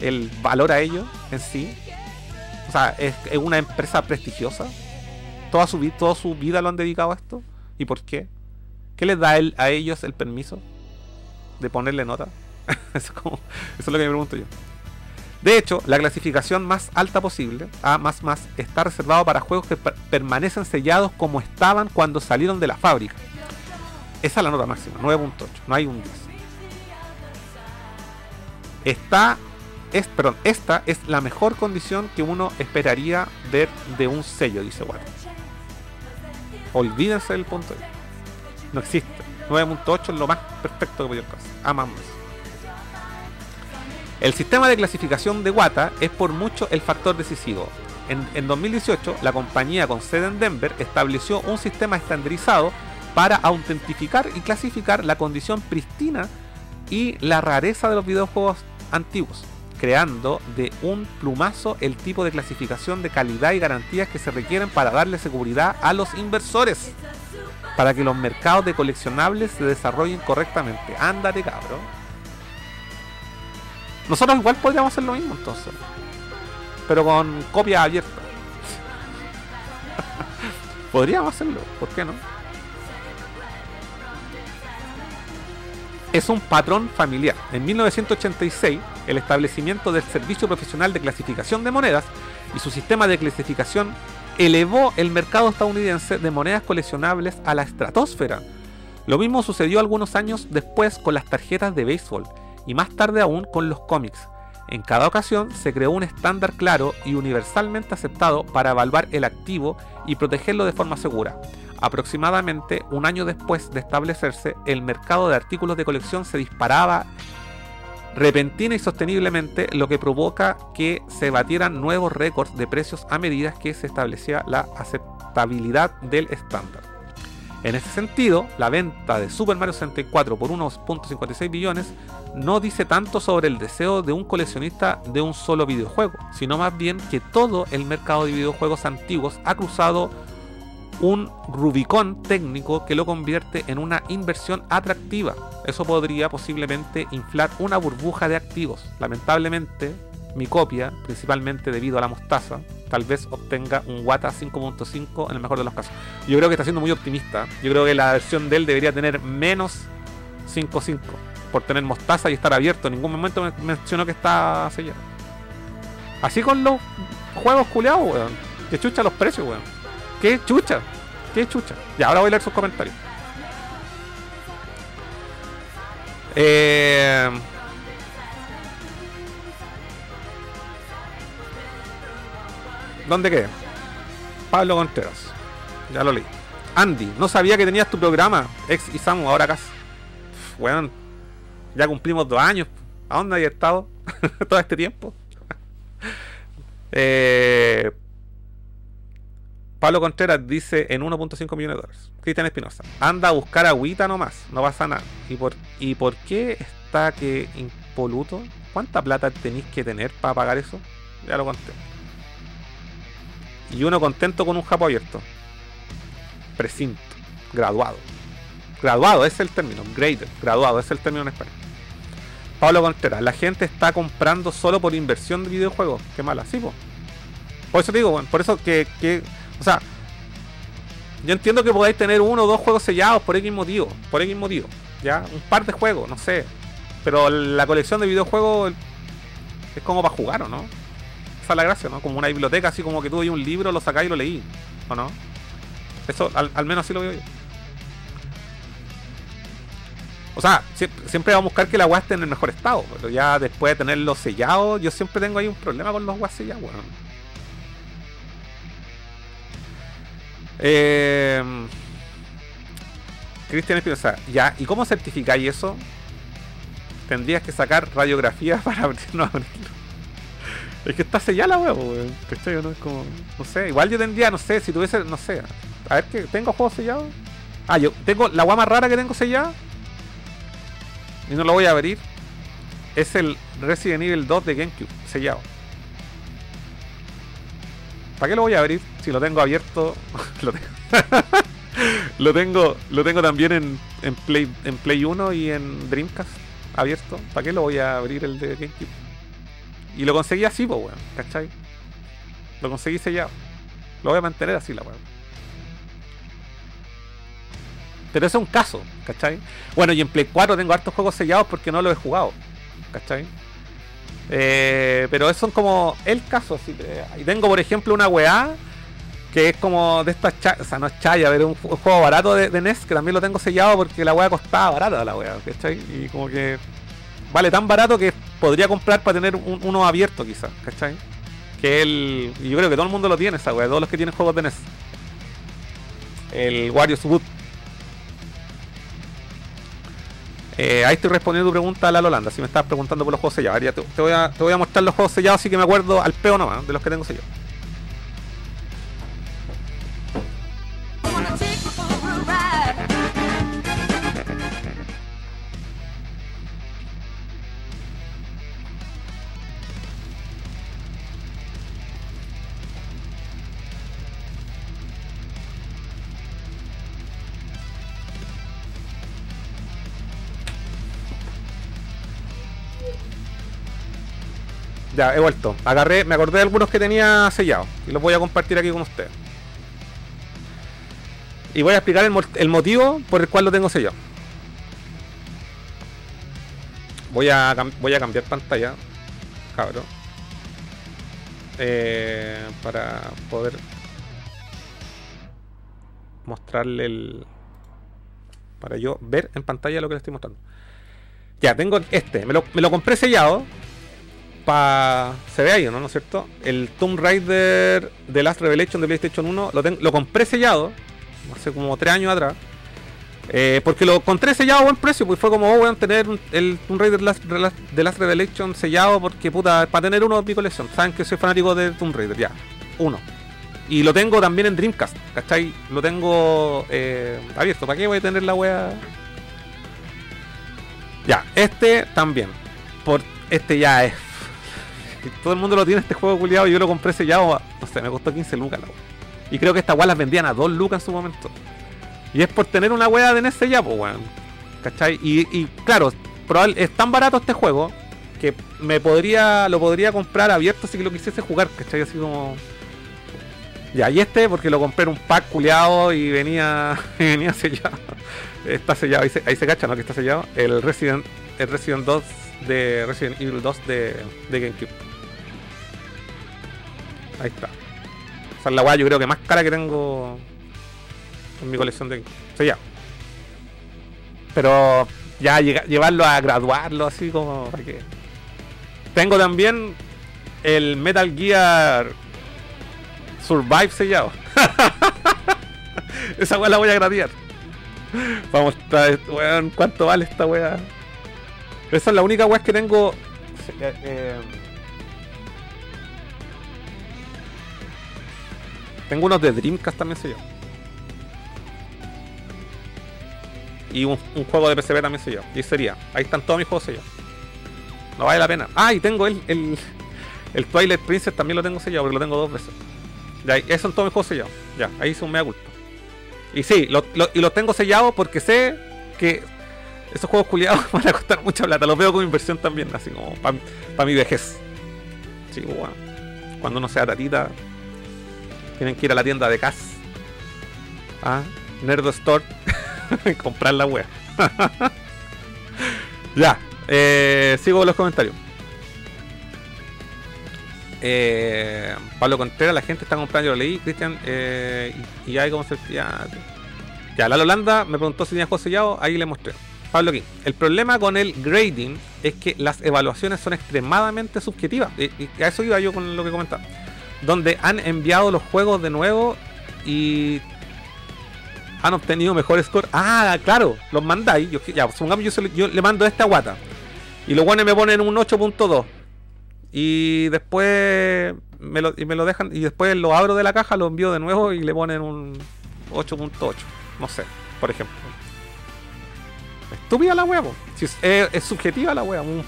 el valor a ellos en sí? O sea, es, una empresa prestigiosa. Toda su, toda su vida lo han dedicado a esto. ¿Y por qué? ¿Qué les da a ellos el permiso de ponerle nota? eso, es lo que me pregunto yo. De hecho, la clasificación más alta posible, A más, está reservado para juegos que permanecen sellados como estaban cuando salieron de la fábrica. Esa es la nota máxima, 9.8, no hay un 10. Está, perdón, esta es la mejor condición que uno esperaría ver de un sello, dice Watt. Olvídense del punto. No existe. 9.8 es lo más perfecto que podía pasar. A más más. El sistema de clasificación de Wata es por mucho el factor decisivo. En, 2018, la compañía con sede en Denver estableció un sistema estandarizado para autentificar y clasificar la condición pristina y la rareza de los videojuegos antiguos, creando de un plumazo el tipo de clasificación de calidad y garantías que se requieren para darle seguridad a los inversores, para que los mercados de coleccionables se desarrollen correctamente. Ándate, cabrón. Nosotros igual podríamos hacer lo mismo entonces. Pero con copia abierta. podríamos hacerlo, ¿por qué no? Es un patrón familiar. En 1986, el establecimiento del Servicio Profesional de Clasificación de Monedas y su sistema de clasificación elevó el mercado estadounidense de monedas coleccionables a la estratosfera. Lo mismo sucedió algunos años después con las tarjetas de béisbol y más tarde aún con los cómics. En cada ocasión se creó un estándar claro y universalmente aceptado para evaluar el activo y protegerlo de forma segura. Aproximadamente un año después de establecerse, el mercado de artículos de colección se disparaba repentina y sosteniblemente, lo que provoca que se batieran nuevos récords de precios a medida que se establecía la aceptabilidad del estándar. En ese sentido, la venta de Super Mario 64 por unos 1.56 billones no dice tanto sobre el deseo de un coleccionista de un solo videojuego, sino más bien que todo el mercado de videojuegos antiguos ha cruzado un Rubicón técnico que lo convierte en una inversión atractiva. Eso podría posiblemente inflar una burbuja de activos. Lamentablemente, mi copia, principalmente debido a la mostaza, tal vez obtenga un Wata 5.5 en el mejor de los casos. Yo creo que está siendo muy optimista. Yo creo que la versión de él debería tener menos 5.5 por tener mostaza y estar abierto. En ningún momento me mencionó que está sellado. Así con los juegos culeados, weón. Que chucha los precios, weón. ¿Qué chucha? ¿Qué chucha? Ya, ahora voy a leer sus comentarios. Eh... ¿Dónde quedé? Pablo Contreras. Ya lo leí. Andy, no sabía que tenías tu programa. Ex y Samu, ahora casi. Bueno, ya cumplimos dos años. ¿A dónde había estado todo este tiempo? eh, Pablo Contreras dice en 1.5 millones de dólares. Cristian Espinosa, anda a buscar agüita nomás, no pasa nada. ¿Y por, ¿Y por qué está que impoluto? ¿Cuánta plata tenéis que tener para pagar eso? Ya lo conté. Y uno contento con un japo abierto. Precinto. Graduado. Graduado, es el término. Graded. Graduado, es el término en español. Pablo Contreras, la gente está comprando solo por inversión de videojuegos. Qué mala, sí, po. Por eso te digo, bueno, por eso que, que o sea, yo entiendo que podáis tener uno o dos juegos sellados por X motivo, por X motivo, ya, un par de juegos, no sé. Pero la colección de videojuegos es como para jugar, ¿o no? Esa es la gracia, ¿no? Como una biblioteca, así como que tú un libro, lo sacáis y lo leí, ¿o no? Eso, al, menos así lo veo yo. O sea, siempre, vamos a buscar que la weá esté en el mejor estado, pero ya después de tenerlo sellado, yo siempre tengo ahí un problema con los weas sellados, weón. Eh, Cristian Espinosa, ya, ¿y cómo certificáis eso? Tendrías que sacar radiografía para abrirlo, Es que está sellada la huevo, ¿No? Es como, no sé, igual yo tendría, no sé, si tuviese, no sé. A ver que tengo juegos sellados. Ah, yo tengo la guama rara que tengo sellada. Y no lo voy a abrir. Es el Resident Evil 2 de GameCube, sellado. ¿Para qué lo voy a abrir si lo tengo abierto? lo, tengo. lo tengo también en, Play, en Play 1 y en Dreamcast abierto. ¿Para qué lo voy a abrir el de GameCube? Y lo conseguí así, pues, weón, ¿cachai? Lo conseguí sellado. Lo voy a mantener así, la weón. Pero es un caso, ¿cachai? Bueno, y en Play 4 tengo hartos juegos sellados porque no los he jugado, ¿cachai? Eh, pero eso son como el caso. y tengo, por ejemplo, una weá que es como de estas o sea, no es chaya, pero un, un juego barato de, NES que también lo tengo sellado porque la weá costaba barata la weá, ¿cachai? Y como que vale tan barato que podría comprar para tener uno abierto quizás, ¿cachai? Que el. yo creo que todo el mundo lo tiene esa weá, todos los que tienen juegos de NES. El Wario's Wood Eh, ahí estoy respondiendo tu pregunta a la Holanda. Si me estabas preguntando por los juegos sellados. te, voy a, te voy a mostrar los juegos sellados, así que me acuerdo al peo nomás de los que tengo sellados. He vuelto. Agarré, me acordé de algunos que tenía sellados. Y los voy a compartir aquí con ustedes. Y voy a explicar el, motivo por el cual lo tengo sellado. Voy a, voy a cambiar pantalla, cabrón. Eh, para poder mostrarle el. Para yo ver en pantalla lo que le estoy mostrando. Ya, tengo este. Me lo, me lo compré sellado se ve ahí, ¿no? ¿no es cierto? El Tomb Raider de Last Revelation de PlayStation 1 lo, lo compré sellado hace como 3 años atrás. Eh, porque lo encontré sellado a buen precio, pues fue como, oh, a tener el Tomb Raider de Last Revelation sellado porque, puta, para tener uno de mi colección. Saben que soy fanático de Tomb Raider, ya, uno. Y lo tengo también en Dreamcast, ¿cachai? Lo tengo eh, abierto. ¿Para qué voy a tener la wea? Ya, este también. Por este ya es todo el mundo lo tiene este juego culiado y yo lo compré sellado, no sé, me costó 15 lucas la Y creo que estas weas las vendían a 2 lucas en su momento. Y es por tener una wea de NES sellado, pues weón. ¿Cachai? Y, claro, es tan barato este juego que me podría lo podría comprar abierto si que lo quisiese jugar, ¿cachai? Así como. Ya, y este porque lo compré en un pack culiado y venía, venía sellado. Está sellado, ahí se, ahí se cacha, ¿no? Que está sellado. El Resident, el Resident 2 de Resident Evil 2 de, de GameCube. Ahí está. Esa es la weá yo creo que más cara que tengo en mi colección de ya Pero ya llevarlo a graduarlo así como para que. Tengo también el Metal Gear Survive sellado. Esa weá la voy a gradear. Vamos, weón, ¿cuánto vale esta weá? Esa es la única weá que tengo. eh, eh, tengo unos de Dreamcast también sellados. Y un, juego de PCB también sellado. Y sería. Ahí están todos mis juegos sellados. No vale la pena. Ah, y tengo el, el, el Twilight Princess también lo tengo sellado porque lo tengo dos veces. Ya, esos son todos mis juegos sellados. Ya, ahí hice un mea culpa. Y sí, lo, lo- y los tengo sellados porque sé que esos juegos culiados van a costar mucha plata. Los veo como inversión también, así como para mi vejez. Sí, bueno. Cuando uno sea tatita, tienen que ir a la tienda de CAS. Ah, Nerdo Store. comprar la wea. ya, eh, sigo los comentarios. Eh, Pablo Contreras, la gente está comprando, yo lo leí, Cristian, eh, y, y hay como se ya, ya, la Holanda me preguntó si tenía juego sellado, ahí le mostré. Pablo King, el problema con el grading es que las evaluaciones son extremadamente subjetivas, y, y a eso iba yo con lo que comentaba, donde han enviado los juegos de nuevo y han obtenido mejor score. Ah, claro, los mandáis, yo, supongamos yo, yo le mando esta guata, y los guanes me ponen un 8.2 y después me lo, y me lo dejan y después lo abro de la caja, lo envío de nuevo y le ponen un 8.8, no sé, por ejemplo. Estúpida la po. Si es, subjetiva la wea. Un,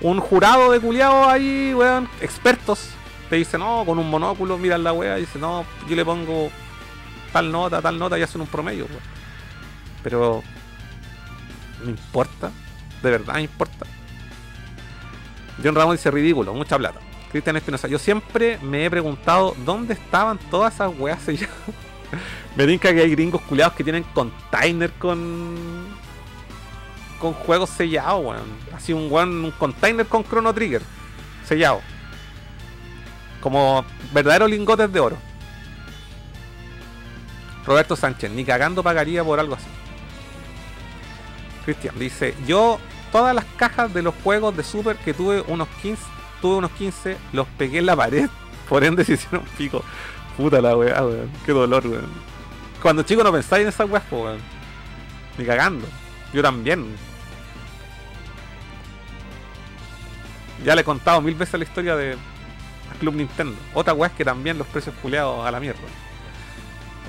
un jurado de culiados ahí, weón, expertos, te dicen, no, con un monóculo miran la wea y dicen, no, yo le pongo tal nota, tal nota y hacen un promedio, weón. Pero, no importa, de verdad me importa. John Ramos dice ridículo, mucha plata. Cristian Espinosa, yo siempre me he preguntado dónde estaban todas esas weas selladas. me tinca que hay gringos culiados que tienen container con. con juegos sellados, weón. Así un weón, un container con Chrono Trigger sellado. Como verdaderos lingotes de oro. Roberto Sánchez, ni cagando pagaría por algo así. Cristian dice, yo todas las cajas de los juegos de Super que tuve unos 15, tuve unos 15, los pegué en la pared, por ende se hicieron pico. Puta la weá, weón. Qué dolor, weón. Cuando chico no pensáis en esas weas, weón. Ni cagando. Yo también. Ya le he contado mil veces la historia de Club Nintendo. Otra weá que también los precios culeados a la mierda.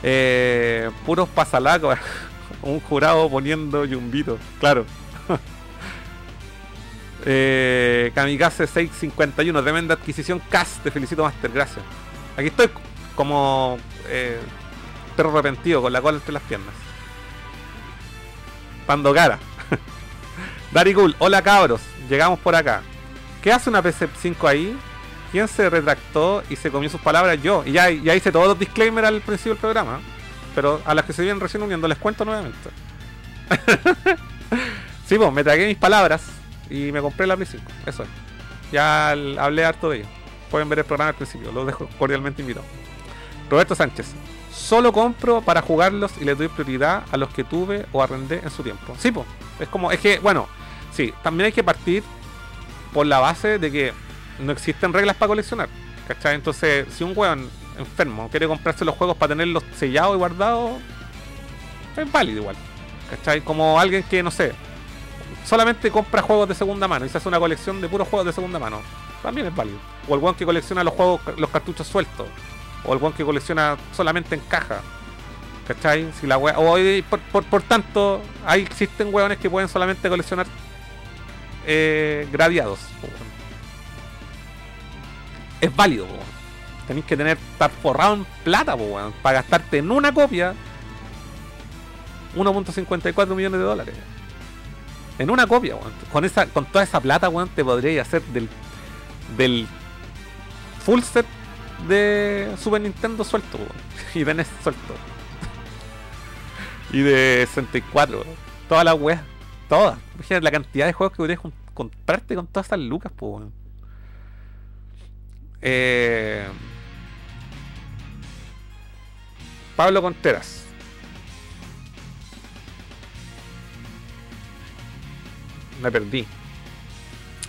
Eh, puros pasalacos. Un jurado poniendo yumbito. Claro. eh, Kamikaze 651. Tremenda adquisición. Cas. Te felicito, Master. Gracias. Aquí estoy como eh, perro arrepentido con la cola entre las piernas. Pando cara. Dari. Hola cabros. Llegamos por acá. ¿Qué hace una PC5 ahí? ¿Quién se retractó y se comió sus palabras? Yo. Y ya, ya hice todos los disclaimers al principio del programa. Pero a las que se vienen recién uniendo les cuento nuevamente. sí, pues me tragué mis palabras y me compré la Play 5. Eso es. Ya hablé harto de ello. Pueden ver el programa al principio. Los dejo cordialmente invitados. Roberto Sánchez. Solo compro para jugarlos y le doy prioridad a los que tuve o arrendé en su tiempo. Sí, pues. Es como, es que, bueno, sí, también hay que partir por la base de que no existen reglas para coleccionar. ¿Cachai? Entonces, si un weón enfermo quiere comprarse los juegos para tenerlos sellados y guardados, es válido igual. ¿Cachai? Como alguien que, no sé, solamente compra juegos de segunda mano y se hace una colección de puros juegos de segunda mano. También es válido. O el weón que colecciona los juegos, los cartuchos sueltos. O el weón que colecciona solamente en caja. ¿Cachai? Si la wea- o, por, por, tanto, ahí existen weones que pueden solamente coleccionar eh, gradeados. Es válido, po, weón. Tenéis que tener, estar forrado en plata, po, weón, para gastarte en una copia 1.54 millones de dólares. En una copia, weón. Con, esa, con toda esa plata, weón, te podrías hacer del, del full set de Super Nintendo suelto, weón. Y de NES suelto. Y de 64, weón. Todas las weas. Todas. Imagínate la cantidad de juegos que podrías comprarte con todas esas lucas, po, weón. Eh, Pablo Contreras. Me perdí.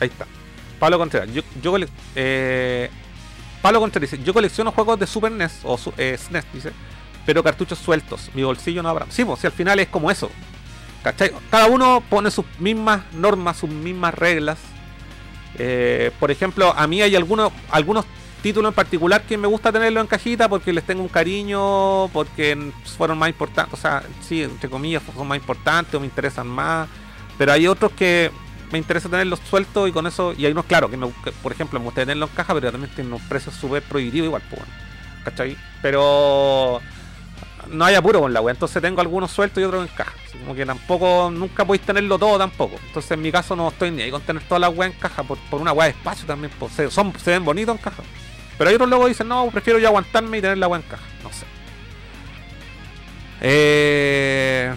Ahí está. Pablo Contreras. Yo, eh, Pablo Contreras dice, yo colecciono juegos de Super NES o eh, SNES, dice, pero cartuchos sueltos. Mi bolsillo no habrá. Sí, pues si al final es como eso. ¿Cachai? Cada uno pone sus mismas normas, sus mismas reglas. Eh, por ejemplo, a mí hay algunos, algunos títulos en particular que me gusta tenerlo en cajita porque les tengo un cariño, porque fueron más importantes, o sea, sí, entre comillas, son más importantes o me interesan más. Pero hay otros que me interesa tenerlos sueltos y con eso, y hay unos, claro, que, me, que, por ejemplo, me gusta tenerlos en caja, pero también tienen unos precios súper prohibitivos igual, pues, ¿cachai? Pero no hay apuro con la wea, entonces tengo algunos sueltos y otros en caja. Como que tampoco, nunca podéis tenerlo todo tampoco. Entonces en mi caso no estoy ni ahí con tener todas las weas en caja por, por una wea de espacio también. pues, se, son, se ven bonitos en caja. Pero hay otros luego dicen, no, prefiero yo aguantarme y tener la wea en caja. No sé. Eh...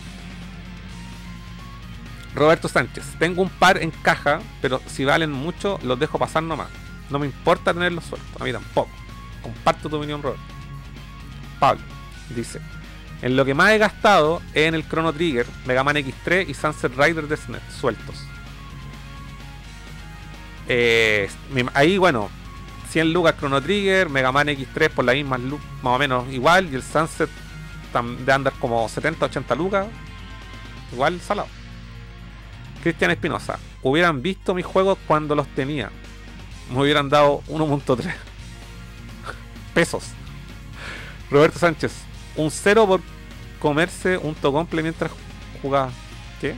Roberto Sánchez, tengo un par en caja, pero si valen mucho, los dejo pasar nomás. No me importa tenerlos sueltos, a mí tampoco. Comparto tu opinión, Roberto. Pablo dice: En lo que más he gastado es en el Chrono Trigger, Mega Man X3 y Sunset Rider de SNES sueltos. Eh, ahí, bueno, 100 lucas Chrono Trigger, Mega Man X3 por la misma lu- más o menos igual, y el Sunset de andar como 70, 80 lucas, igual salado. Cristian Espinosa, hubieran visto mis juegos cuando los tenía, me hubieran dado 1.3 pesos. Roberto Sánchez, un cero por comerse un tocomple mientras jugaba. ¿Qué?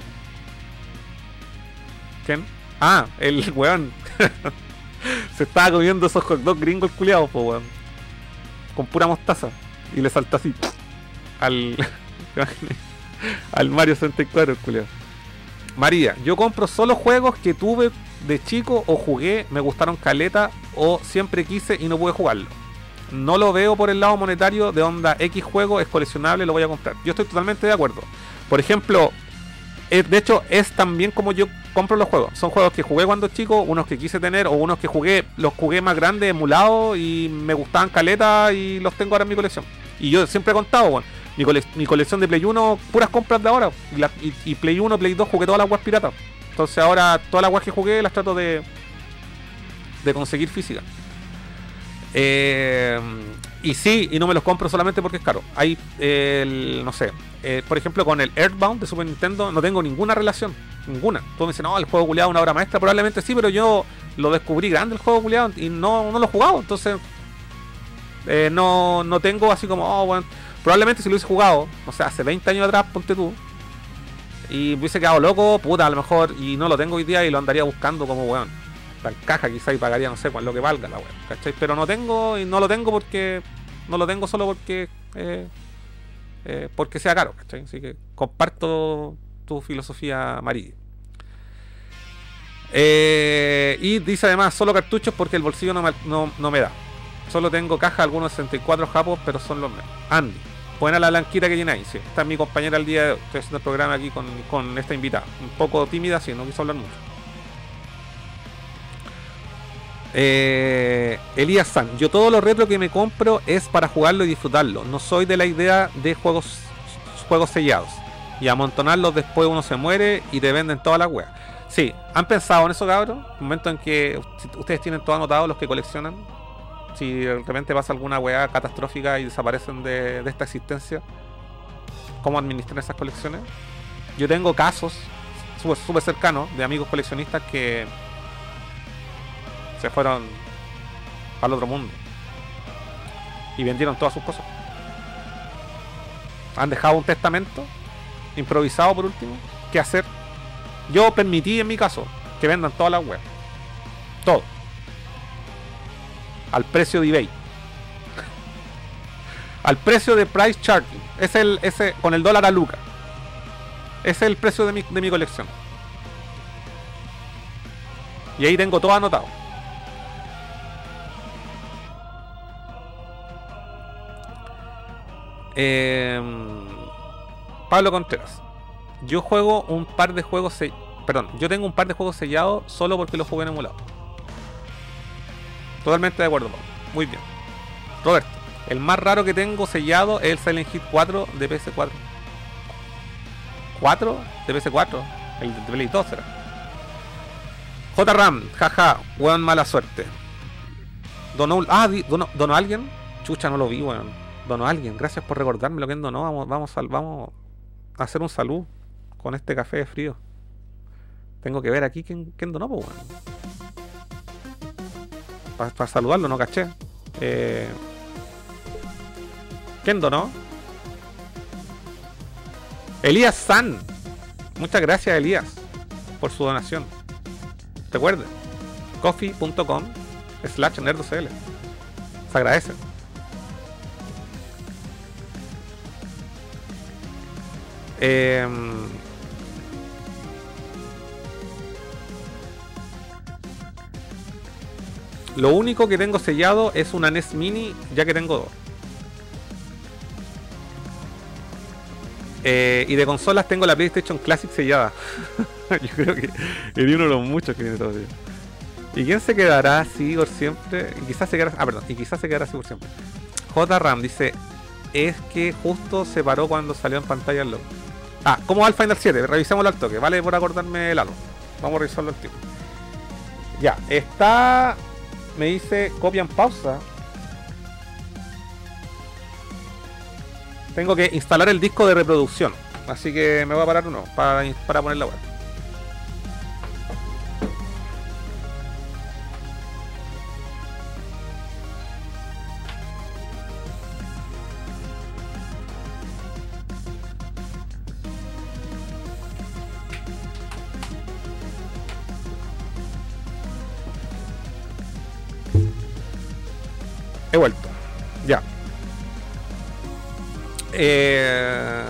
¿Quién? Ah, el weón. Se estaba comiendo esos hot dogs gringos culiados, po weón. Con pura mostaza. Y le saltó así. Al. al Mario 64, el culiado. María, yo compro solo juegos que tuve de chico o jugué, me gustaron caleta o siempre quise y no pude jugarlo. No lo veo por el lado monetario de onda X juego es coleccionable, lo voy a comprar. Yo estoy totalmente de acuerdo. Por ejemplo, eh, de hecho es también como yo compro los juegos. Son juegos que jugué cuando chico, unos que quise tener o unos que jugué, los jugué más grandes, emulados y me gustaban caleta y los tengo ahora en mi colección. Y yo siempre he contado, mi, cole- mi colección de Play 1, puras compras de ahora. Y Play 1, Play 2 jugué todas las webs piratas. Entonces ahora todas las webs que jugué las trato de, de conseguir física. Eh, y sí, y no me los compro solamente porque es caro. Hay, el, no sé, eh, por ejemplo, con el Earthbound de Super Nintendo no tengo ninguna relación. Ninguna. Tú me dices, no, el juego culiado una obra maestra. Probablemente sí, pero yo lo descubrí grande el juego culiado y no, no lo he jugado. Entonces, eh, no, no tengo así como, oh, bueno. Probablemente si lo hubiese jugado, no sé, hace 20 años atrás, ponte tú. Y me hubiese quedado loco, puta, a lo mejor, y no lo tengo hoy día y lo andaría buscando como weón. Caja quizá y pagaría, no sé, cuál lo que valga la weón, ¿cachai? Pero no tengo, y no lo tengo porque, no lo tengo solo porque, eh, eh, porque sea caro, ¿cachai? Así que comparto tu filosofía, María. Eh, y dice además, solo cartuchos porque el bolsillo no me, no, no me da. Solo tengo caja, algunos 64 japos, pero son los menos. Andy, buena la blanquita que ahí, sí. Esta es mi compañera el día de hoy. Estoy haciendo el programa aquí con, con esta invitada. Un poco tímida, sí, no quiso hablar mucho. Eh, Elías San, yo todo lo retro que me compro es para jugarlo y disfrutarlo. No soy de la idea de juegos juegos sellados. Y amontonarlos después uno se muere y te venden todas las weas. Sí, ¿han pensado en eso, cabrón? Momento en que ustedes tienen todo anotado los que coleccionan. Si de repente pasa alguna weá catastrófica y desaparecen de, de esta existencia. ¿Cómo administran esas colecciones? Yo tengo casos súper cercanos de amigos coleccionistas que fueron al otro mundo y vendieron todas sus cosas. Han dejado un testamento improvisado por último. ¿Qué hacer? Yo permití en mi caso que vendan todas las webs. Todo. Al precio de eBay. Al precio de price charging. Es el, ese, con el dólar a Luca. Ese es el precio de mi, de mi colección. Y ahí tengo todo anotado. Eh, Pablo Contreras. Yo juego un par de juegos se- Perdón, yo tengo un par de juegos sellados solo porque los jugué en emulado. Totalmente de acuerdo, Pablo. Muy bien. Roberto, el más raro que tengo sellado es el Silent Hit 4 de PS4. ¿4 de PS4? El de Play 2 será. JRAM, jaja, weón mala suerte. Donó, ah, donó, donó alguien. Chucha, no lo vi, weón. Donó alguien. Gracias por recordarme lo que donó. Vamos, vamos, a hacer un salud con este café de frío. Tengo que ver aquí quién, quién donó, pues. Para saludarlo, no caché. Eh, ¿Quién donó? Elías San. Muchas gracias, Elías, por su donación. Recuerden, coffee.com slash nerdocl. Se agradece. Em, lo único que tengo sellado es una NES Mini, ya que tengo dos. Eh, y de consolas tengo la PlayStation Classic sellada. Yo creo que es uno de los muchos que tiene todavía. ¿Y quién se quedará así por siempre? Y quizás se quedará. Ah, perdón. Y quizás se quedará así por siempre. J Ram dice: Es que justo se paró cuando salió en pantalla el logo. Ah, ¿cómo va el Final 7? Revisémoslo al toque. Vale por acordarme el algo. Vamos a revisarlo al tiempo. Ya, está. Me dice copia en pausa. Tengo que instalar el disco de reproducción. Así que me voy a parar uno para, para poner la web. He vuelto. Ya. Eh...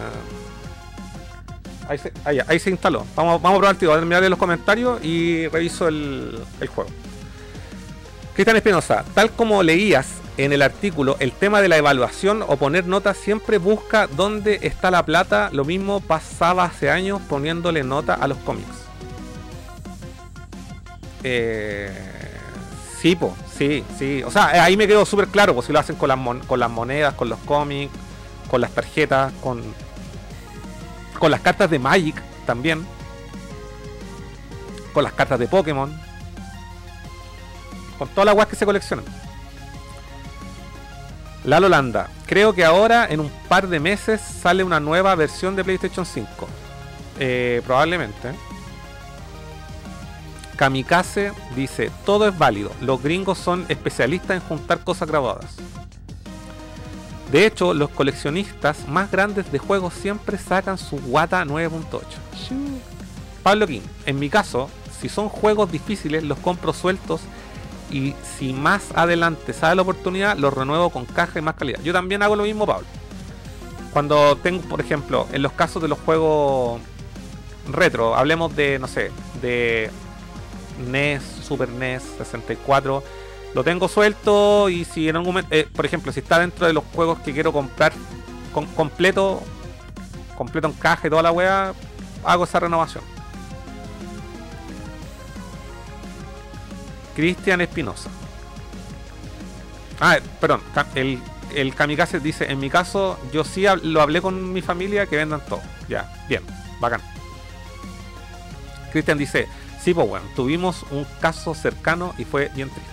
Ahí, se, ahí, se instaló. Vamos, vamos a probar, tío. Voy a terminar los comentarios y reviso el, el juego. Cristian Espinosa, tal como leías en el artículo, el tema de la evaluación o poner notas siempre busca dónde está la plata. Lo mismo pasaba hace años poniéndole nota a los cómics. Eh, sí, sí, sí. O sea, ahí me quedó súper claro, pues si lo hacen con las, mon con las monedas, con los cómics, con las tarjetas, con, con las cartas de Magic también, con las cartas de Pokémon, con todas las weas que se coleccionan. Lalo Landa, creo que ahora en un par de meses sale una nueva versión de PlayStation 5. Eh, probablemente. Kamikaze dice, todo es válido, los gringos son especialistas en juntar cosas grabadas. De hecho, los coleccionistas más grandes de juegos siempre sacan su Wata 9.8. Pablo King, en mi caso, si son juegos difíciles, los compro sueltos y si más adelante sale la oportunidad, los renuevo con caja y más calidad. Yo también hago lo mismo, Pablo. Cuando tengo, por ejemplo, en los casos de los juegos retro, hablemos de, no sé, de NES, Super NES, 64, lo tengo suelto y si en algún momento, eh, por ejemplo, si está dentro de los juegos que quiero comprar completo, completo en caja y toda la wea, hago esa renovación. Cristian Espinosa. Ah, perdón, el, el Kamikaze dice, en mi caso, yo sí lo hablé con mi familia que vendan todo. Ya, bien, bacán. Cristian dice, sí, pues bueno, tuvimos un caso cercano y fue bien triste.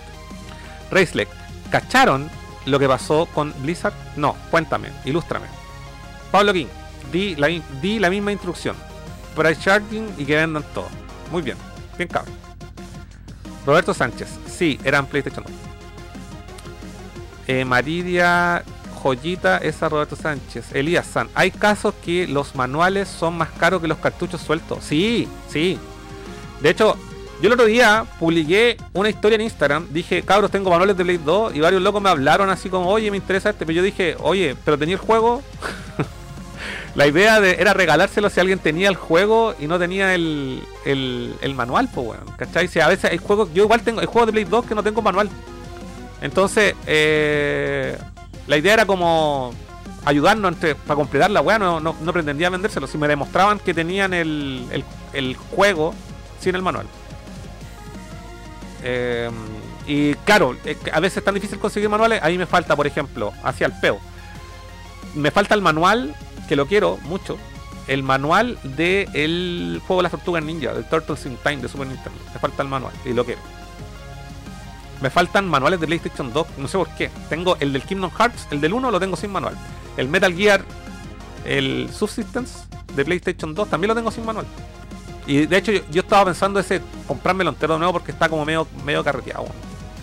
Reisleck, ¿cacharon lo que pasó con Blizzard? No, cuéntame, ilústrame. Pablo King, di la, di la misma instrucción. Price charging y que vendan todo. Muy bien, bien cabrón. Roberto Sánchez, sí, eran PlayStation 2. Eh, Maridia Joyita, esa Roberto Sánchez. Elías San, hay casos que los manuales son más caros que los cartuchos sueltos. Sí, sí. De hecho, yo el otro día publiqué una historia en Instagram. Dije, cabros, tengo manuales de Play 2. Y varios locos me hablaron así como, oye, me interesa este. Pero yo dije, oye, pero tenía el juego. La idea de, era regalárselo si alguien tenía el juego y no tenía el, el, manual, pues bueno, ¿cachai? Si a veces hay juegos, yo igual tengo, hay juegos de Play 2 que no tengo manual. Entonces, eh, la idea era como ayudarnos entre, para completar la weá, no, no, pretendía vendérselo. Si me demostraban que tenían el, el juego sin el manual. Eh, y claro, a veces es tan difícil conseguir manuales, ahí me falta, por ejemplo, hacia el peo. Me falta el manual que lo quiero mucho, el manual del el juego de las tortugas ninja, del Turtles in Time de Super Nintendo. Me falta el manual y lo quiero. Me faltan manuales de PlayStation 2, no sé por qué. Tengo el del Kingdom Hearts, el del 1 lo tengo sin manual. El Metal Gear, el Subsistence de PlayStation 2 también lo tengo sin manual. Y de hecho yo, estaba pensando ese comprármelo entero de nuevo porque está como medio, medio carreteado.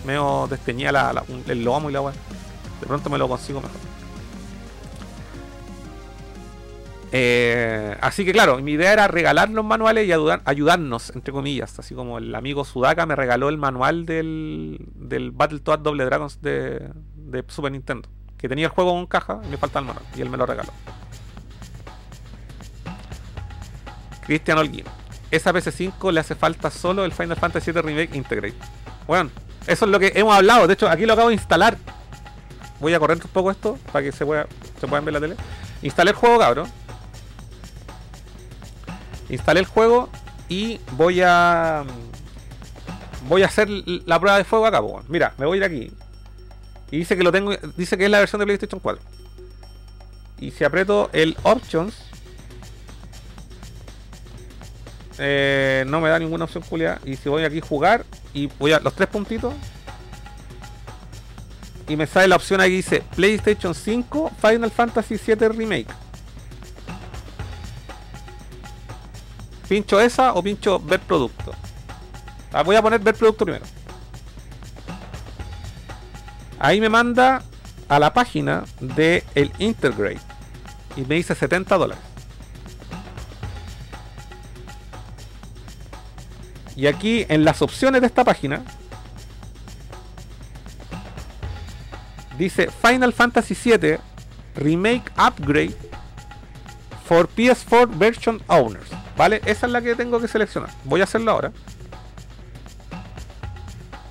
Medio desteñía la, el lomo y la weá. De pronto me lo consigo mejor. Eh, así que claro, mi idea era regalar los manuales y ayudarnos, entre comillas. Así como el amigo Sudaka me regaló el manual del, del Battletoads Double Dragons de, de, Super Nintendo. Que tenía el juego en caja y me falta el manual. Y él me lo regaló. Cristian Holguín. Esa PC5 le hace falta solo el Final Fantasy VII Remake Integrate. Bueno, eso es lo que hemos hablado. De hecho, aquí lo acabo de instalar. Voy a correr un poco esto para que se, pueda, se puedan ver la tele. Instalé el juego, cabrón instalé el juego y voy a voy a hacer la prueba de fuego acá, Mira, me voy a ir aquí. Y dice que lo tengo, dice que es la versión de PlayStation 4. Y si aprieto el Options, eh, no me da ninguna opción culia. Y si voy aquí a jugar y voy a los tres puntitos, y me sale la opción aquí dice PlayStation 5 Final Fantasy 7 Remake. ¿Pincho esa o pincho ver producto? Ah, voy a poner ver producto primero. Ahí me manda a la página de el Integrate y me dice 70 dólares. Y aquí en las opciones de esta página dice Final Fantasy VII Remake Upgrade for PS4 Version Owners. ¿Vale? Esa es la que tengo que seleccionar. Voy a hacerlo ahora.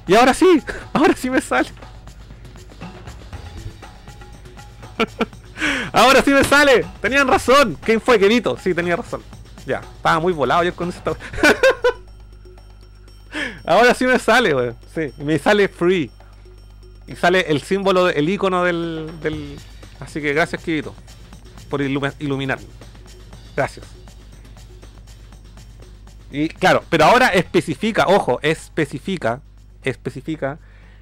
Y ahora sí, ahora sí me sale. ahora sí me sale. Tenían razón. ¿Quién fue, Querito? Sí, tenía razón. Ya, estaba muy volado yo con esto. ahora sí me sale, wey. Sí, me sale free. Y sale el símbolo, el icono del. Así que gracias, Quirito, por iluminarme. Gracias. Y claro, pero ahora especifica, ojo, especifica, especifica,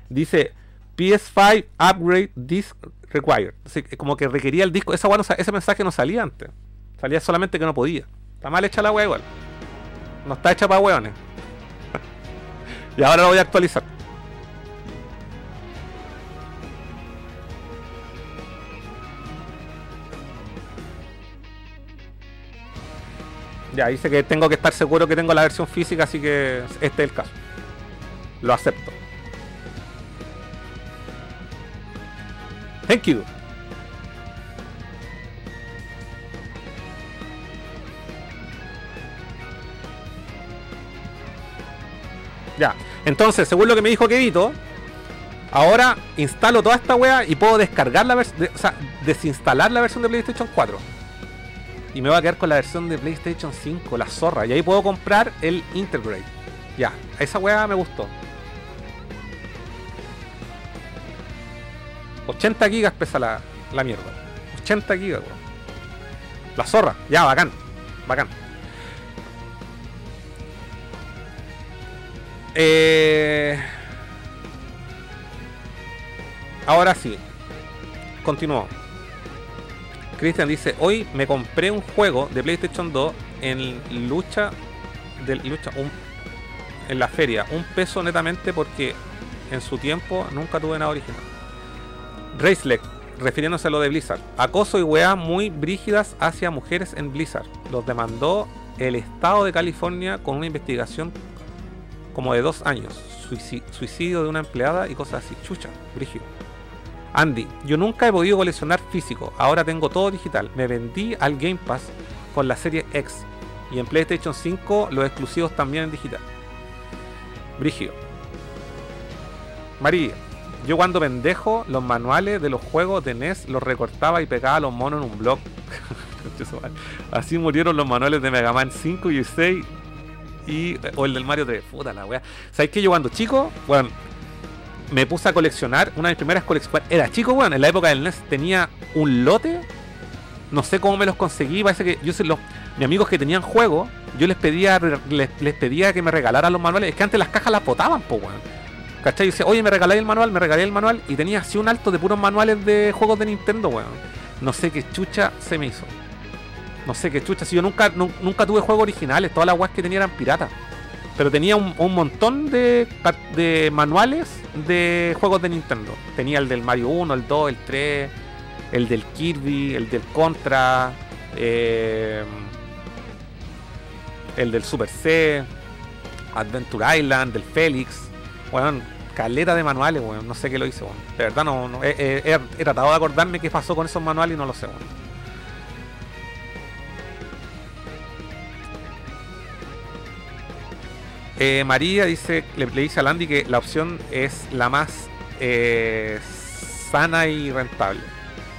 dice PS5 Upgrade Disc Required. como que requería el disco. Esa ese mensaje no salía antes. Salía solamente que no podía. Está mal hecha la wea igual. No está hecha para hueones. Y ahora lo voy a actualizar. Ya, dice que tengo que estar seguro que tengo la versión física, así que este es el caso. Lo acepto. Thank you. Ya, entonces, según lo que me dijo Kevito, ahora instalo toda esta wea y puedo descargar la versión, o sea, desinstalar la versión de PlayStation 4 y me voy a quedar con la versión de PlayStation 5, la zorra. Y ahí puedo comprar el Integrate. Ya, esa weá me gustó. 80 gigas pesa la, la mierda. 80 gigas, weón. La zorra, ya, bacán. Bacán. Eh... Ahora sí. Continúo. Cristian dice, hoy me compré un juego de PlayStation 2 en lucha lucha en la feria, un peso netamente porque en su tiempo nunca tuve nada original. Racelec, refiriéndose a lo de Blizzard, acoso y weá muy brígidas hacia mujeres en Blizzard. Los demandó el estado de California con una investigación como de dos años. Suicidio de una empleada y cosas así. Chucha, brígido. Andy, yo nunca he podido coleccionar físico, ahora tengo todo digital. Me vendí al Game Pass con la serie X y en PlayStation 5 los exclusivos también en digital. Brigio. María, yo cuando pendejo los manuales de los juegos de NES los recortaba y pegaba los monos en un blog. Así murieron los manuales de Mega Man 5 y 6 y o el del Mario 3. Puta la wea. ¿Sabes que yo cuando chico, bueno, me puse a coleccionar. Una de mis primeras colecciones. Era chico, weón. en la época del NES tenía un lote. No sé cómo me los conseguí. Parece que yo sé los. Mis amigos que tenían juegos, yo les pedía les, pedía que me regalaran los manuales. Es que antes las cajas las botaban, po, weón. ¿Cachai? Y dice, oye, me regalé el manual, me regalé el manual. Y tenía así un alto de puros manuales de juegos de Nintendo, weón. No sé qué chucha se me hizo. No sé qué chucha. Si yo nunca, nu- nunca tuve juegos originales, todas las weas que tenía eran piratas. Pero tenía un, un montón de, de manuales de juegos de Nintendo. Tenía el del Mario 1, el 2, el 3, el del Kirby, el del Contra, eh, el del Super C, Adventure Island, del Félix. Weón, caleta de manuales, weón. No sé qué lo hice, weón. De verdad no, no- he, he- he- he tratado de acordarme qué pasó con esos manuales y no lo sé, weón. Eh, María dice, le, dice a Landy que la opción es la más eh, sana y rentable.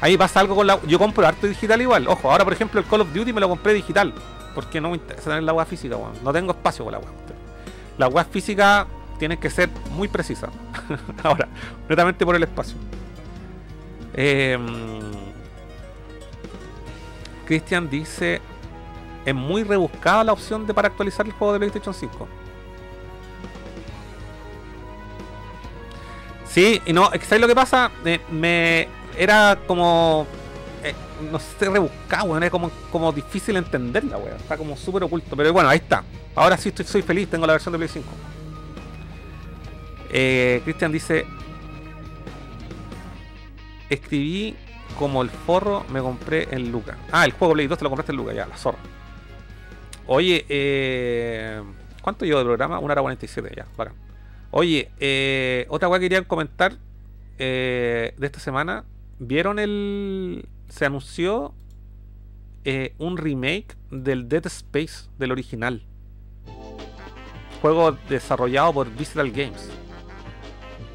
Ahí pasa algo con la. Yo compro arte digital igual. Ojo, ahora por ejemplo el Call of Duty me lo compré digital. Porque no me interesa tener la web física. No tengo espacio con la web. La web física tiene que ser muy precisa. ahora, netamente por el espacio. Eh, Cristian dice: Es muy rebuscada la opción de para actualizar el juego de PlayStation 5. Sí, y no, es ¿sabes lo que pasa? Eh, me era como eh, no sé, rebuscado, weón, era como, como difícil entenderla, weón. Está como súper oculto. Pero bueno, ahí está. Ahora sí estoy, soy feliz, tengo la versión de Play 5. Eh, Cristian dice. Escribí como el forro me compré en Luca. Ah, el juego Play 2 te lo compraste en Luca, ya, la zorra. Oye, eh, ¿cuánto llevo de programa? Una hora 47, ya, bacán. Oye, eh, otra cosa que quería comentar eh, de esta semana. ¿Vieron el. Se anunció eh, un remake del Dead Space del original. Juego desarrollado por Visceral Games.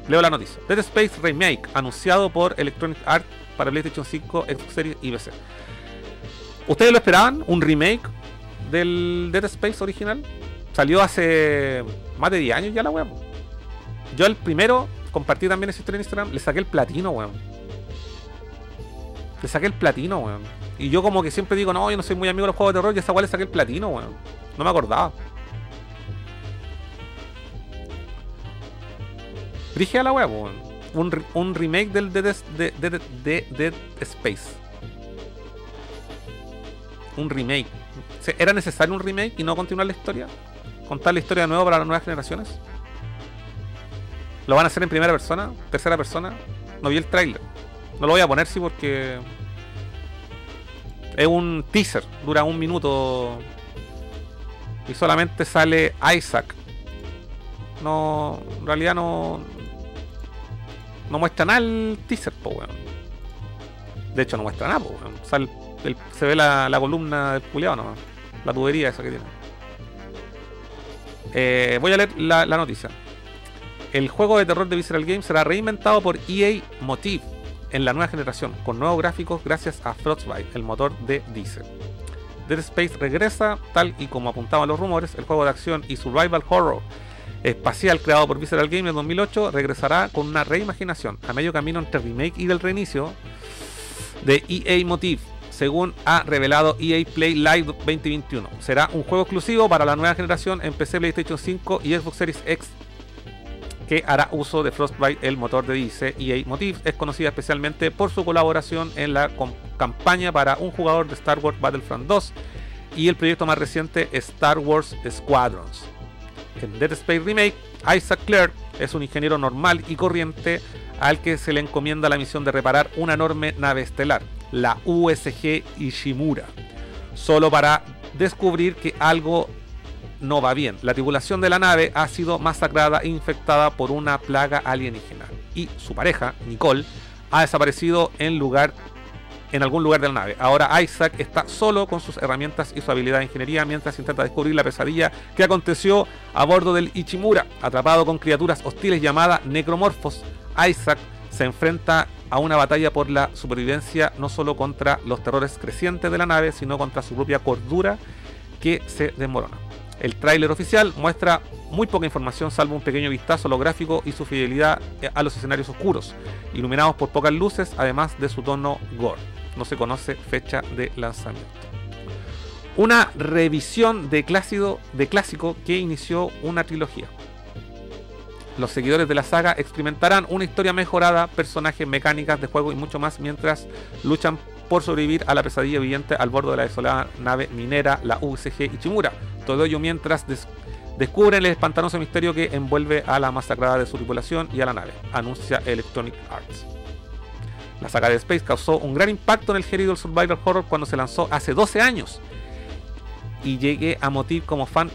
Leo la noticia. Dead Space Remake anunciado por Electronic Arts para PlayStation 5, Xbox Series y PC. ¿Ustedes lo esperaban? ¿Un remake del Dead Space original? Salió hace más de 10 años ya la web. Yo el primero compartí también esa historia en Instagram, le saqué el platino, weón. Le saqué el platino, weón. Y yo como que siempre digo, no, yo no soy muy amigo de los juegos de terror, y esa weá le saqué el platino, weón. No me acordaba. Dije a la weá, weón. Un, re- un remake del Dead, de, de, de- de- Dead Space. Un remake. ¿Era necesario un remake y no continuar la historia? ¿Contar la historia de nuevo para las nuevas generaciones? ¿Lo van a hacer en primera persona? ¿Tercera persona? No vi el tráiler. No lo voy a poner, sí, porque... Es un teaser. Dura un minuto. Y solamente sale Isaac. No... En realidad no... No muestra nada el teaser, po, weón. De hecho, no muestra nada, po, weón. Sale se ve la, la columna del culiado nomás. La tubería esa que tiene. Eh, voy a leer la noticia. El juego de terror de Visceral Games será reinventado por EA Motive en la nueva generación, con nuevos gráficos gracias a Frostbite, el motor de Diesel. Dead Space regresa, tal y como apuntaban los rumores, el juego de acción y survival horror espacial creado por Visceral Games en 2008 regresará con una reimaginación a medio camino entre remake y del reinicio de EA Motive, según ha revelado EA Play Live 2021. Será un juego exclusivo para la nueva generación en PC, PlayStation 5 y Xbox Series X que hará uso de Frostbite, el motor de DC EA Motive. Es conocida especialmente por su colaboración en la campaña para un jugador de Star Wars Battlefront 2 y el proyecto más reciente Star Wars Squadrons. En Dead Space Remake, Isaac Clarke es un ingeniero normal y corriente al que se le encomienda la misión de reparar una enorme nave estelar, la USG Ishimura, solo para descubrir que algo no va bien. La tripulación de la nave ha sido masacrada e infectada por una plaga alienígena y su pareja, Nicole, ha desaparecido en lugar en algún lugar de la nave. Ahora Isaac está solo con sus herramientas y su habilidad de ingeniería mientras intenta descubrir la pesadilla que aconteció a bordo del Ichimura. Atrapado con criaturas hostiles llamadas necromorfos, Isaac se enfrenta a una batalla por la supervivencia no solo contra los terrores crecientes de la nave, sino contra su propia cordura que se desmorona. El tráiler oficial muestra muy poca información salvo un pequeño vistazo a lo gráfico y su fidelidad a los escenarios oscuros, iluminados por pocas luces, además de su tono gore. No se conoce fecha de lanzamiento. Una revisión de clásico, de clásico que inició una trilogía. los seguidores de la saga experimentarán una historia mejorada, personajes, mecánicas de juego y mucho más mientras luchan por sobrevivir a la pesadilla viviente al borde de la desolada nave minera, la UCG Ichimura. Todo ello mientras des- descubren el espantoso misterio que envuelve a la masacrada de su tripulación y a la nave, anuncia Electronic Arts. La saga de Space causó un gran impacto en el género survival horror cuando se lanzó hace 12 años y llegué a Motiv como fan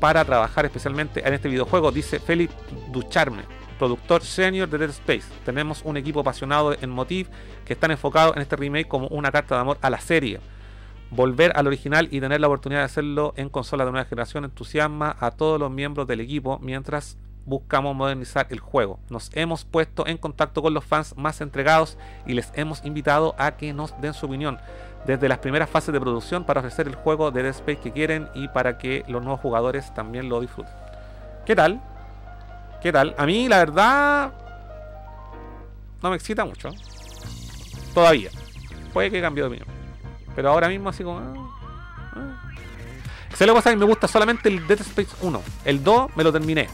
para trabajar especialmente en este videojuego, dice Félix Ducharme, productor senior de Dead Space. Tenemos un equipo apasionado en Motiv que están enfocados en este remake como una carta de amor a la serie. Volver al original y tener la oportunidad de hacerlo en consola de nueva generación entusiasma a todos los miembros del equipo mientras buscamos modernizar el juego. Nos hemos puesto en contacto con los fans más entregados y les hemos invitado a que nos den su opinión desde las primeras fases de producción para ofrecer el juego de Dead Space que quieren y para que los nuevos jugadores también lo disfruten. ¿Qué tal? ¿Qué tal? A mí la verdad no me excita mucho. Todavía. Puede que cambie de opinión. Pero ahora mismo así como... ah, ah. ¿Sabes lo que pasa? Que me gusta solamente el Dead Space 1. El 2 me lo terminé.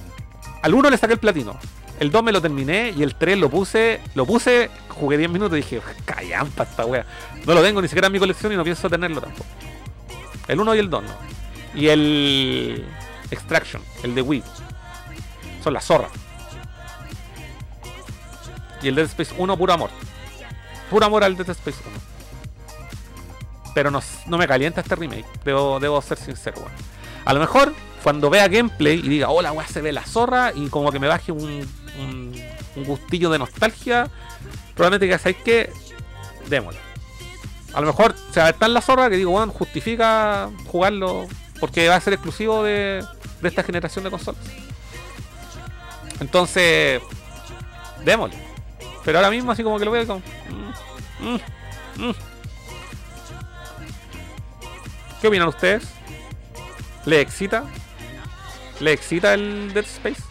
Al 1 le saqué el platino. El 2 me lo terminé y el 3 lo puse, lo puse, jugué 10 minutos y dije, callampa esta wea. No lo tengo ni siquiera en mi colección y no pienso tenerlo tampoco. El 1 y el 2 no. Y el Extraction, el de Wii. Son la zorra. Y el Dead Space 1, puro amor. Puro amor al Dead Space 1. Pero no, no me calienta este remake. Debo, debo ser sincero, weón. A lo mejor cuando vea gameplay y diga, hola, weá, se ve la zorra, y como que me baje un, un, gustillo de nostalgia, probablemente que sabéis que démosle. A lo mejor se va a ver tan la zorra que digo, bueno, justifica jugarlo porque va a ser exclusivo de, de esta generación de consolas. Entonces, démosle. Pero ahora mismo, así como que lo veo como. mm, mm, mm. ¿Qué opinan ustedes? ¿Le excita? ¿Le excita el Dead Space?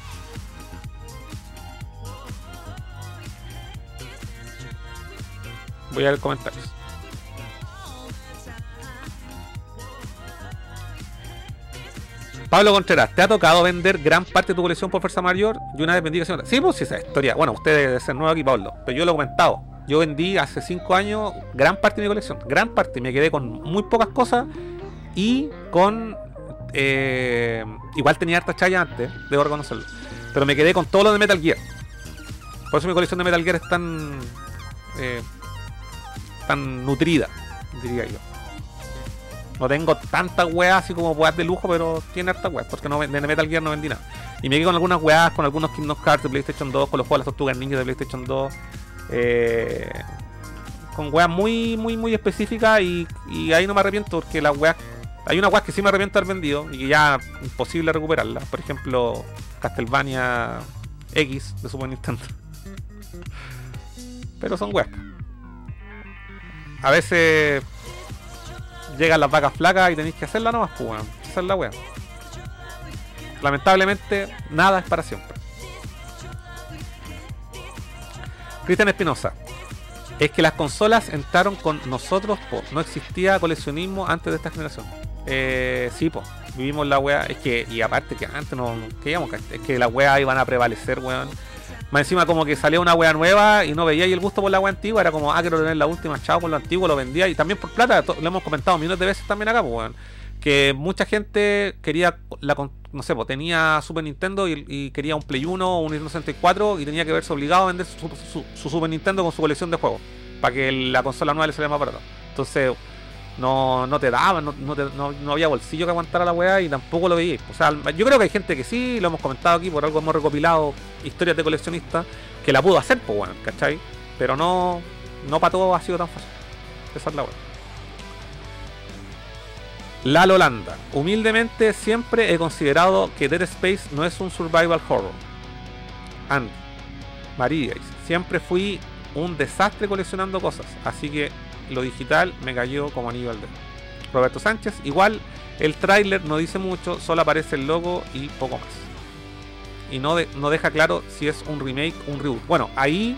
Voy a ver comentarios. Pablo Contreras, ¿te ha tocado vender gran parte de tu colección por fuerza mayor? Y una vez vendí que Sí, pues sí, esa historia. Bueno, usted debe ser nuevo aquí, Pablo. Pero yo lo he comentado. Yo vendí hace 5 años gran parte de mi colección. Gran parte. Me quedé con muy pocas cosas. Y con. eh, igual tenía harta chaya antes, debo reconocerlo. Pero me quedé con todo lo de Metal Gear. Por eso mi colección de Metal Gear es tan. eh, tan nutrida, diría yo. No tengo tantas weas así como weas de lujo, pero tiene hartas weas, porque no, de Metal Gear no vendí nada. Y me quedé con algunas weas, con algunos Kingdom Hearts de PlayStation 2, con los juegos de las tortugas ninjas de PlayStation 2. eh, con weas muy, muy, muy específicas y, y ahí no me arrepiento porque las weas. Hay unas weas que sí me arrepiento de haber vendido y que ya imposible recuperarlas. Por ejemplo, Castlevania X de Super Nintendo. Pero son weas. A veces llegan las vacas flacas y tenéis que hacerla nomás, pues, weón. Esa es la wea. Lamentablemente, nada es para siempre. Cristian Espinosa. Es que las consolas entraron con nosotros, po. No existía coleccionismo antes de esta generación. Eh, sí, po. Vivimos la wea. Es que, y aparte que antes no, no queríamos, es que las weas iban a prevalecer, weón. Más encima como que salía una wea nueva y no veía y el gusto por la wea antigua, era como, ah, quiero tener la última, chao por lo antiguo, lo vendía y también por plata, lo hemos comentado millones de veces también acá, pues, weón. Que mucha gente quería, la, no sé, pues tenía Super Nintendo y, quería un Play 1 o un Nintendo 64 y tenía que verse obligado a vender su, su- su Super Nintendo con su colección de juegos, para que la consola nueva le saliera más barato. Entonces, no, no te daban, no, no, te- no- no había bolsillo que aguantara la weá y tampoco lo veíais. O sea, yo creo que hay gente que sí, lo hemos comentado aquí, por algo hemos recopilado historias de coleccionistas que la pudo hacer, pues bueno, ¿cachai? Pero no, no para todo ha sido tan fácil. Esa es la weá. Lalo Landa. Humildemente siempre he considerado que Dead Space no es un survival horror. And María siempre fui un desastre coleccionando cosas, así que lo digital me cayó como anillo al dedo. Roberto Sánchez, igual el tráiler no dice mucho, solo aparece el logo y poco más. Y no, no deja claro si es un remake o un reboot. Bueno, ahí,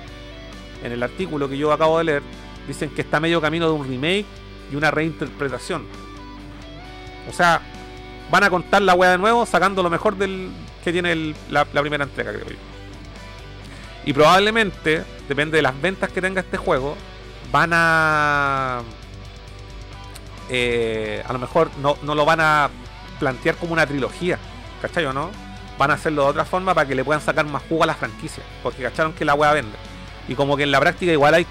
en el artículo que yo acabo de leer, dicen que está medio camino de un remake y una reinterpretación. O sea, van a contar la wea de nuevo, sacando lo mejor del que tiene la, la primera entrega, creo yo. Y probablemente, depende de las ventas que tenga este juego, van a. eh, a lo mejor no, no lo van a plantear como una trilogía, ¿cachai o no? Van a hacerlo de otra forma para que le puedan sacar más jugo a la franquicia, porque cacharon que la wea vende. Y como que en la práctica igual hay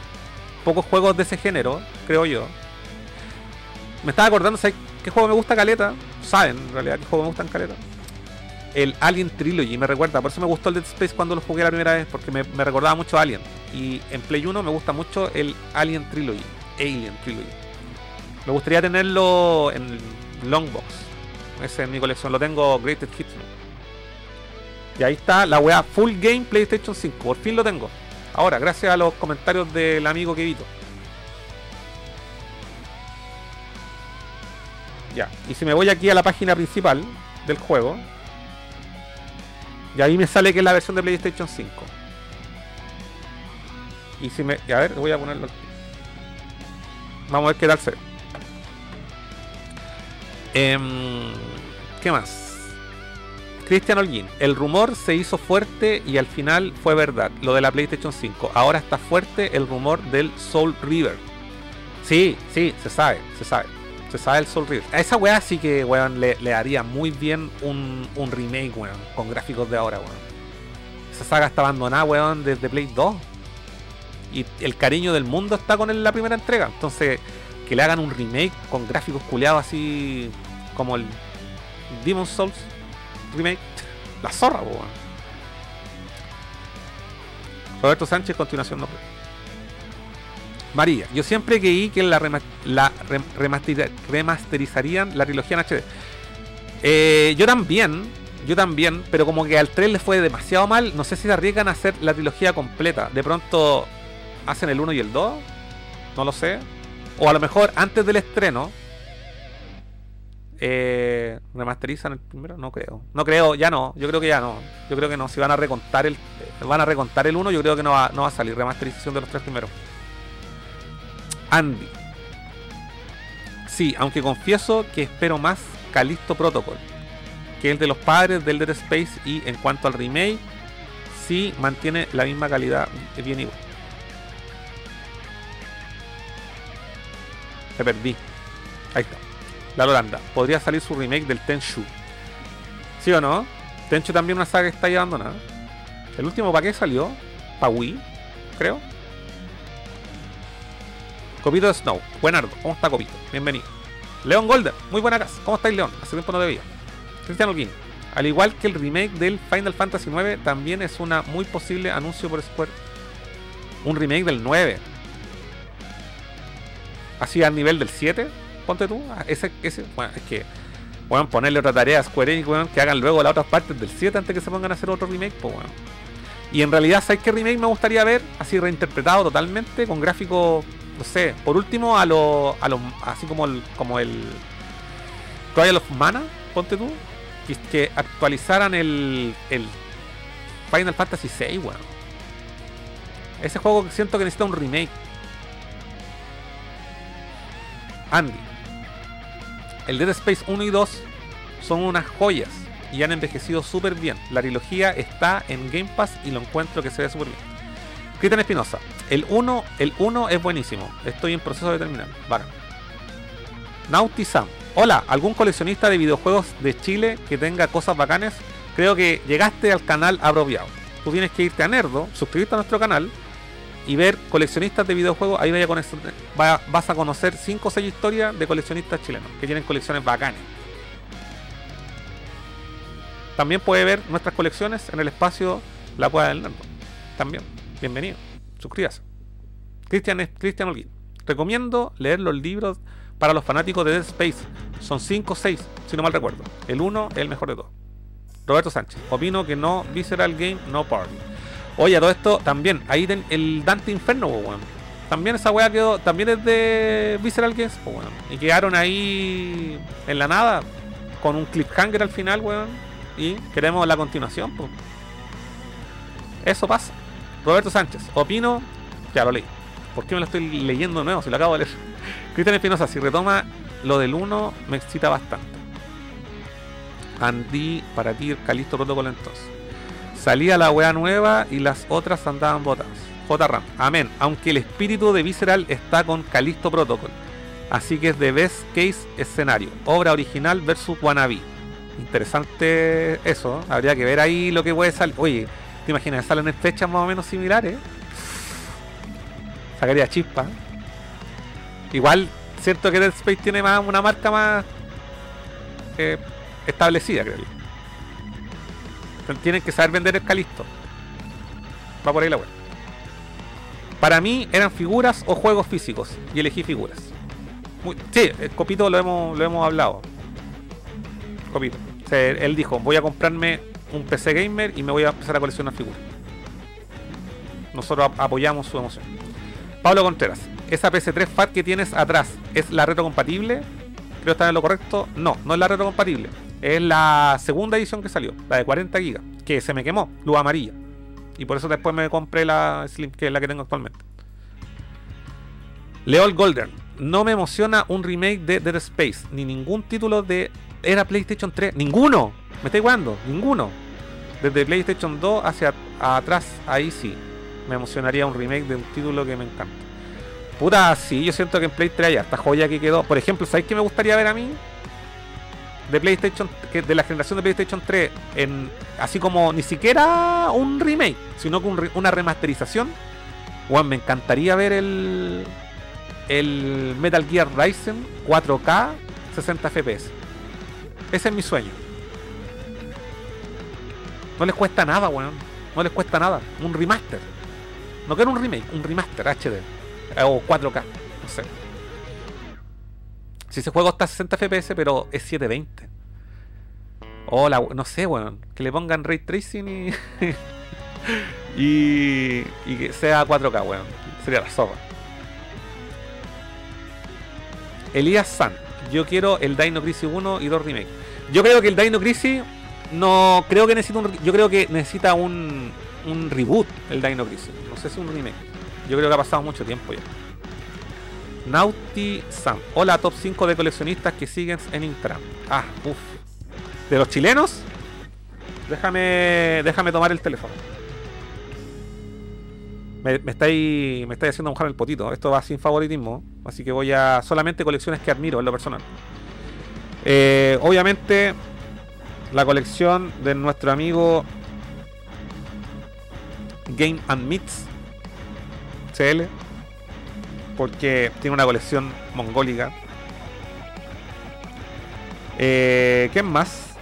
pocos juegos de ese género, creo yo. Me estaba acordando, ¿sabes qué juego me gusta caleta? Saben, en realidad, qué juego me gustan caleta. El Alien Trilogy me recuerda, por eso me gustó el Dead Space cuando lo jugué la primera vez, porque me, recordaba mucho Alien. Y en Play 1 me gusta mucho el Alien Trilogy, Alien Trilogy. Me gustaría tenerlo en Longbox. Ese es mi colección, lo tengo Greatest Hits. Y ahí está la weá Full Game PlayStation 5, por fin lo tengo. Ahora, gracias a los comentarios del amigo Kevito. Ya, y si me voy aquí a la página principal del juego, y ahí me sale que es la versión de PlayStation 5. Y si me. A ver, voy a ponerlo. aquí. Vamos a ver qué tal se. Em, ¿Qué más? Cristian Holguín. El rumor se hizo fuerte y al final fue verdad. Lo de la PlayStation 5. Ahora está fuerte el rumor del Soul River. Sí, sí, se sabe, se sabe. Se sabe el Soul River. A esa weá sí que, weón, le, le haría muy bien un, un remake, weón. Con gráficos de ahora, weón. Esa saga está abandonada, weón, desde Play 2. Y el cariño del mundo está con la primera entrega. Entonces, que le hagan un remake con gráficos culeados así como el Demon Souls remake. La zorra, weón. Roberto Sánchez, continuación no. María, yo siempre creí que la, rema- la rem- remasteri- remasterizarían la trilogía en HD. Eh, yo también, yo también, pero como que al 3 le fue demasiado mal, no sé si se arriesgan a hacer la trilogía completa. De pronto hacen el 1 y el 2, no lo sé. O a lo mejor antes del estreno eh, remasterizan el primero, no creo. No creo, ya no, yo creo que ya no. Yo creo que no, si van a recontar el van a recontar el 1, yo creo que no va, no va a salir remasterización de los tres primeros. Andy. Sí, aunque confieso que espero más Calisto Protocol que el de los padres del Dead Space y en cuanto al remake, sí mantiene la misma calidad, bien igual. Me perdí. Ahí está. La Lolanda. Podría salir su remake del Tenchu. ¿Sí o no? Tenchu también una saga que está ahí abandonada. El último para qué salió? Para Wii, creo. Copito Snow. Buenardo. ¿Cómo está Copito? Bienvenido. León Golder. Muy buena casa. ¿Cómo estáis, León? Hace tiempo no te veía. Cristian Holguín. Al igual que el remake del Final Fantasy IX, también es una muy posible anuncio por Square. Un remake del 9. Así al nivel del 7, ponte tú. Ah, Ese, ese, bueno, es que, bueno, ponerle otra tarea a Square Enix, que hagan luego las otras partes del 7 antes que se pongan a hacer otro remake, pues, bueno. Y en realidad, ¿sabes qué remake me gustaría ver? Así reinterpretado totalmente, con gráficos, no sé, por último, a lo, a lo así como el, como el Trial of Mana, ponte tú, que, actualizaran el, el Final Fantasy VI, weón. Ese juego siento que necesita un remake. Andy. El Dead Space 1 y 2 son unas joyas y han envejecido súper bien. La trilogía está en Game Pass y lo encuentro que se ve súper bien. Cristian Espinosa. El 1, el 1 es buenísimo. Estoy en proceso de terminar. Bacán. Naughty Sam. Hola, ¿algún coleccionista de videojuegos de Chile que tenga cosas bacanes? Creo que llegaste al canal apropiado. Tú tienes que irte a Nerdo, suscribirte a nuestro canal y ver coleccionistas de videojuegos. Ahí vaya va- vas a conocer 5 o 6 historias de coleccionistas chilenos que tienen colecciones bacanes. También puede ver nuestras colecciones en el espacio La Cueva del Nerdo. También, bienvenido. Suscríbase. Cristian es Cristian Holguín. Recomiendo leer los libros para los fanáticos de Dead Space. Son 5 o 6, si no mal recuerdo. El 1 es el mejor de todos. Roberto Sánchez. Opino que no Visceral Game, no Party. Oye, todo esto también. Ahí ten el Dante Inferno, weón. También esa weá quedó. También es de Visceral Games, weón. Y quedaron ahí en la nada. Con un cliffhanger al final, weón. Y queremos la continuación, pues. Eso pasa. Roberto Sánchez. Opino. Ya lo leí. ¿Por qué me lo estoy leyendo de nuevo? Si lo acabo de leer. Cristian Espinosa, si retoma lo del 1, me excita bastante. Andy, para ti, Calisto Protocol entonces. Salía la wea nueva y las otras andaban botadas. JRAM. Amén. Aunque el espíritu de Visceral está con Calisto Protocol. Así que es de best case escenario. Obra original versus wannabe. Interesante eso. ¿eh? Habría que ver ahí lo que puede salir. Oye, ¿te imaginas? Salen en fechas más o menos similares. Sacaría chispa. Igual, cierto que Dead Space tiene más una marca más eh, establecida, creo yo. Tienen que saber vender el Calisto. Va por ahí la web. Para mí eran figuras o juegos físicos. Y elegí figuras. Sí, el Copito lo hemos, lo hemos hablado. Copito. O sea, él dijo, voy a comprarme un PC gamer y me voy a empezar a coleccionar figuras. Nosotros ap- apoyamos su emoción. Pablo Contreras, esa PC3 FAT que tienes atrás, ¿es la retrocompatible? Creo estar en lo correcto. No, no es la retrocompatible. Es la segunda edición que salió, la de 40 GB, que se me quemó, luz amarilla. Y por eso después me compré la Slim, que es la que tengo actualmente. Leol Golden, no me emociona un remake de Dead Space, ni ningún título de era PlayStation 3, ninguno. Me estoy jugando, ninguno. Desde PlayStation 2 hacia atrás, ahí sí. Me emocionaría un remake de un título que me encanta. Puta, sí, yo siento que en Play 3 hay esta joya que quedó. Por ejemplo, ¿sabéis qué me gustaría ver a mí? De PlayStation, que de la generación de PlayStation 3, en, así como ni siquiera un remake, sino que una remasterización. Bueno, me encantaría ver el, el Metal Gear Rising 4K 60 FPS. Ese es mi sueño. No les cuesta nada, weón. No les cuesta nada. Un remaster. No quiero un remake, un remaster HD. O 4K. No sé. Si ese juego está a 60 FPS, pero es 720. O la, no sé, weón. Que le pongan ray tracing y. y. y que sea 4K, weón. Sería la zorra. Elías San. Yo quiero el Dino Crisis 1 y 2 remake. Yo creo que el Dino Crisis no creo que necesita un yo creo que necesita un, un reboot el Dino Crisis. No sé si un remake. Yo creo que ha pasado mucho tiempo ya. Naughty Sam. Hola, top 5 de coleccionistas que siguen en Instagram. Ah, uff. ¿De los chilenos? Déjame, déjame tomar el teléfono. Me, me estáis, me estáis haciendo mojar el potito. Esto va sin favoritismo. Así que voy a solamente colecciones que admiro en lo personal. Eh, obviamente, la colección de nuestro amigo Game and Meats CL. Porque tiene una colección mongólica. Eh, ¿Quién más?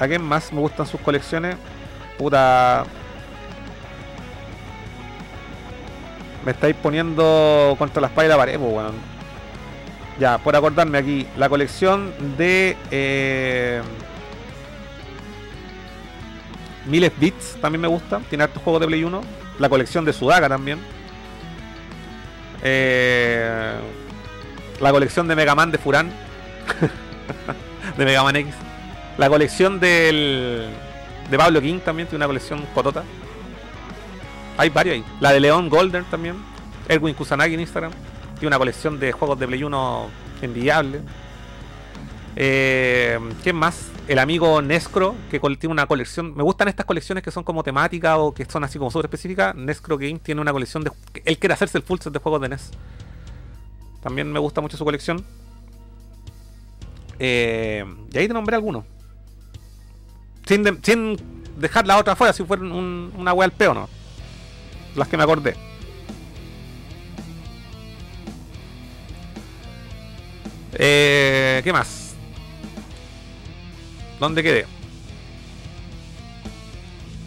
¿A quién más me gustan sus colecciones? Puta. Me estáis poniendo contra la espalda y la pared, pues, weón. Ya, por acordarme aquí, la colección de eh, Miles Beats también me gusta. Tiene hartos juegos de Play 1. La colección de Sudaga también. Eh, la colección de Mega Man de Furán. de Mega Man X. La colección del de Pablo King también tiene una colección cotota. Hay varios ahí. La de León Golden también. Erwin Kusanagi en Instagram. Tiene una colección de juegos de Play 1 enviable. Eh, ¿Quién más? El amigo Nescro, que tiene una colección. Me gustan estas colecciones que son como temáticas o que son así como súper específicas. Nescro Game tiene una colección de. Él quiere hacerse el full set de juegos de NES. También me gusta mucho su colección. Eh, y ahí te nombré algunos. Sin, sin dejar la otra fuera, si fuera un- una wea al peo, ¿no? Las que me acordé. Eh, ¿Qué más? ¿Dónde quedé?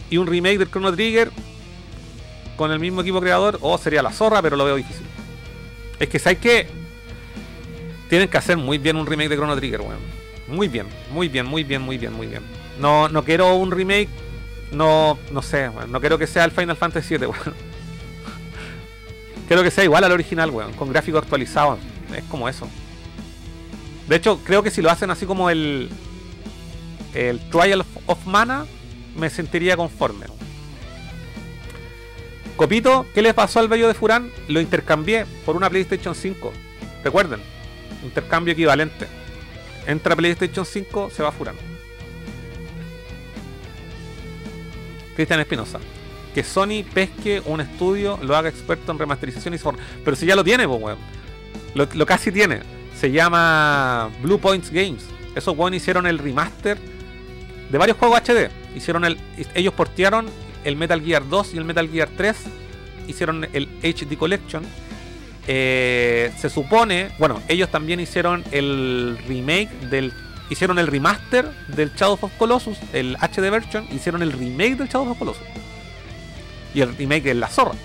Y un remake del Chrono Trigger con el mismo equipo creador. O sería la zorra, pero lo veo difícil. Es que, ¿sabes qué? Tienen que hacer muy bien un remake de Chrono Trigger, weón. Muy bien, muy bien, muy bien, muy bien, muy bien. No, no quiero un remake. No, no sé, weón. No quiero que sea el Final Fantasy VII, weón. Quiero que sea igual al original, weón. Con gráficos actualizados. Es como eso. De hecho, creo que si lo hacen así como el. El Trial of, Mana, me sentiría conforme. Copito, ¿qué le pasó al bello de Furán? Lo intercambié por una PlayStation 5. Recuerden, intercambio equivalente. Entra PlayStation 5, se va Furán. Cristian Espinosa. Que Sony pesque un estudio, lo haga experto en remasterización y software. Pero si ya lo tiene, pues, lo casi tiene. Se llama Blue Points Games. Esos weón hicieron el remaster de varios juegos HD. Hicieron el. Ellos portearon el Metal Gear 2 y el Metal Gear 3. Hicieron el HD Collection. Eh, se supone. Bueno, ellos también hicieron el remake del. Hicieron el remaster del Shadow of Colossus, el HD version, hicieron el remake del Shadow of Colossus. Y el remake es la zorra.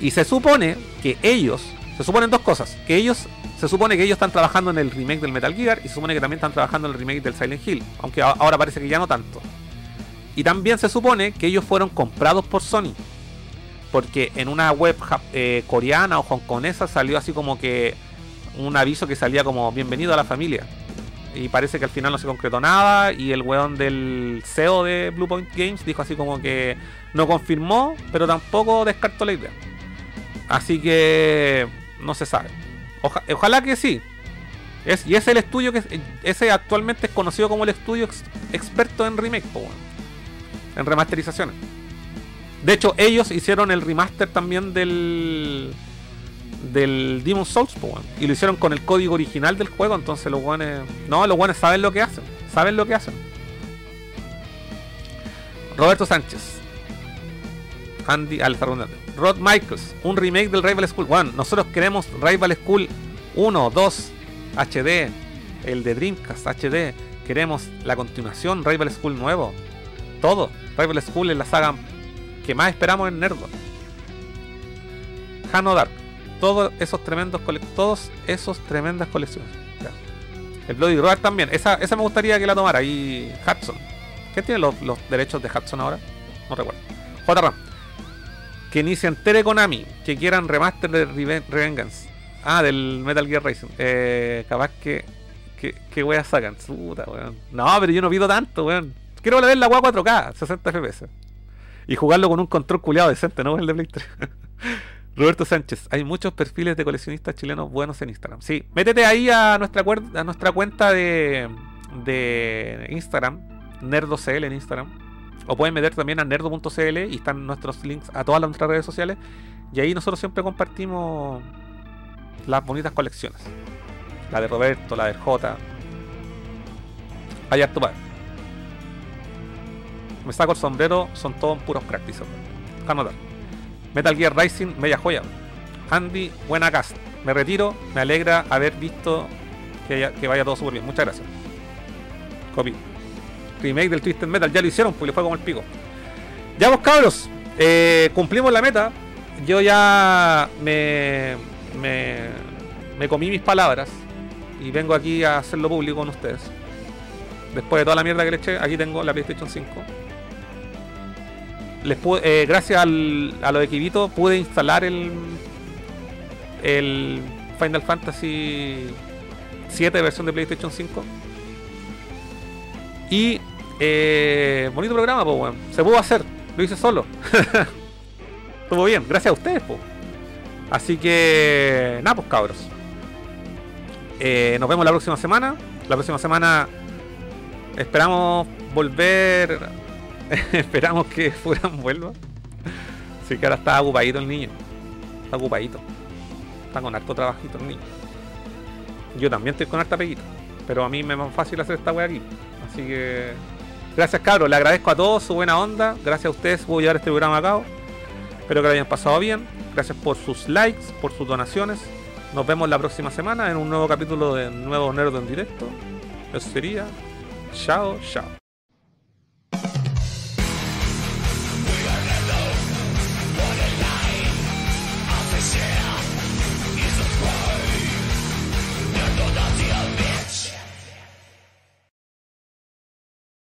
Y se supone que ellos, se suponen dos cosas, que ellos se supone que ellos están trabajando en el remake del Metal Gear y se supone que también están trabajando en el remake del Silent Hill, aunque ahora parece que ya no tanto. Y también se supone que ellos fueron comprados por Sony. Porque en una web eh, coreana o hongkonesa salió así como que un aviso que salía como bienvenido a la familia. Y parece que al final no se concretó nada. Y el weón del CEO de Bluepoint Games dijo así como que no confirmó, pero tampoco descartó la idea. Así que no se sabe. Oja- ojalá que sí. Es, y es el estudio que ese actualmente es conocido como el estudio ex- experto en remake, en remasterizaciones. De hecho, ellos hicieron el remaster también del del Demon Souls, po, y lo hicieron con el código original del juego, entonces los guanes, no, los guanes saben lo que hacen, saben lo que hacen. Roberto Sánchez. Andy Alfa redundante. Rod Michaels, un remake del Rival School. Bueno, nosotros queremos Rival School 1, 2, HD, el de Dreamcast HD. Queremos la continuación, Rival School nuevo. Todo. Rival School es la saga que más esperamos en Nerdo. Hano Dark. Todos esos tremendos todos esos tremendas colecciones. Ya. El Bloody Roar también. Esa, esa me gustaría que la tomara. Y Hudson. ¿Qué tiene los, los derechos de Hudson ahora? No recuerdo. JRAM. Que ni se entere Konami. Que quieran remaster de Reven- Revengeance. Ah, del Metal Gear Racing. Eh, capaz que. Que, que weas sacan. Puta, weón. No, pero yo no pido tanto, weón. Quiero ver la weá 4K, 60 FPS. Y jugarlo con un control culiado decente, ¿no? El de Play 3. Roberto Sánchez, hay muchos perfiles de coleccionistas chilenos buenos en Instagram. Sí, métete ahí a nuestra, a nuestra cuenta de, de Instagram, NerdoCL en Instagram. O pueden meter también a nerdo.cl y están nuestros links a todas nuestras redes sociales. Y ahí nosotros siempre compartimos las bonitas colecciones. La de Roberto, la del J. Hay harto para. Me saco el sombrero, son todos puros Roberto. Anotar. Metal Gear Rising, media joya. Andy, buena cast. Me retiro, me alegra haber visto que, haya- que vaya todo súper bien. Muchas gracias. Copy. Remake del Twisted Metal, ya lo hicieron, pues le fue como el pico. Ya vos cabros, eh, cumplimos la meta. Yo ya me, me, comí mis palabras y vengo aquí a hacerlo público con ustedes. Después de toda la mierda que le eché, aquí tengo la PlayStation 5 les pude- eh, gracias al, a lo de Kibito pude instalar el el Final Fantasy 7 versión de PlayStation 5 y eh, bonito programa pues weón. se pudo hacer lo hice solo estuvo bien gracias a ustedes pues así que nada pues cabros Eh, nos vemos la próxima semana la próxima semana esperamos volver Esperamos que Furan vuelva. Sí que ahora está ocupadito el niño. Está ocupadito. Está con harto trabajito el niño. Yo también estoy con harta peguita. Pero a mí me es más fácil hacer esta wea aquí. Así que. Gracias cabros. Le agradezco a todos su buena onda. Gracias a ustedes por llevar este programa a cabo. Espero que lo hayan pasado bien. Gracias por sus likes, por sus donaciones. Nos vemos la próxima semana en un nuevo capítulo de Nuevo Nerd en directo. Eso sería. Chao, chao.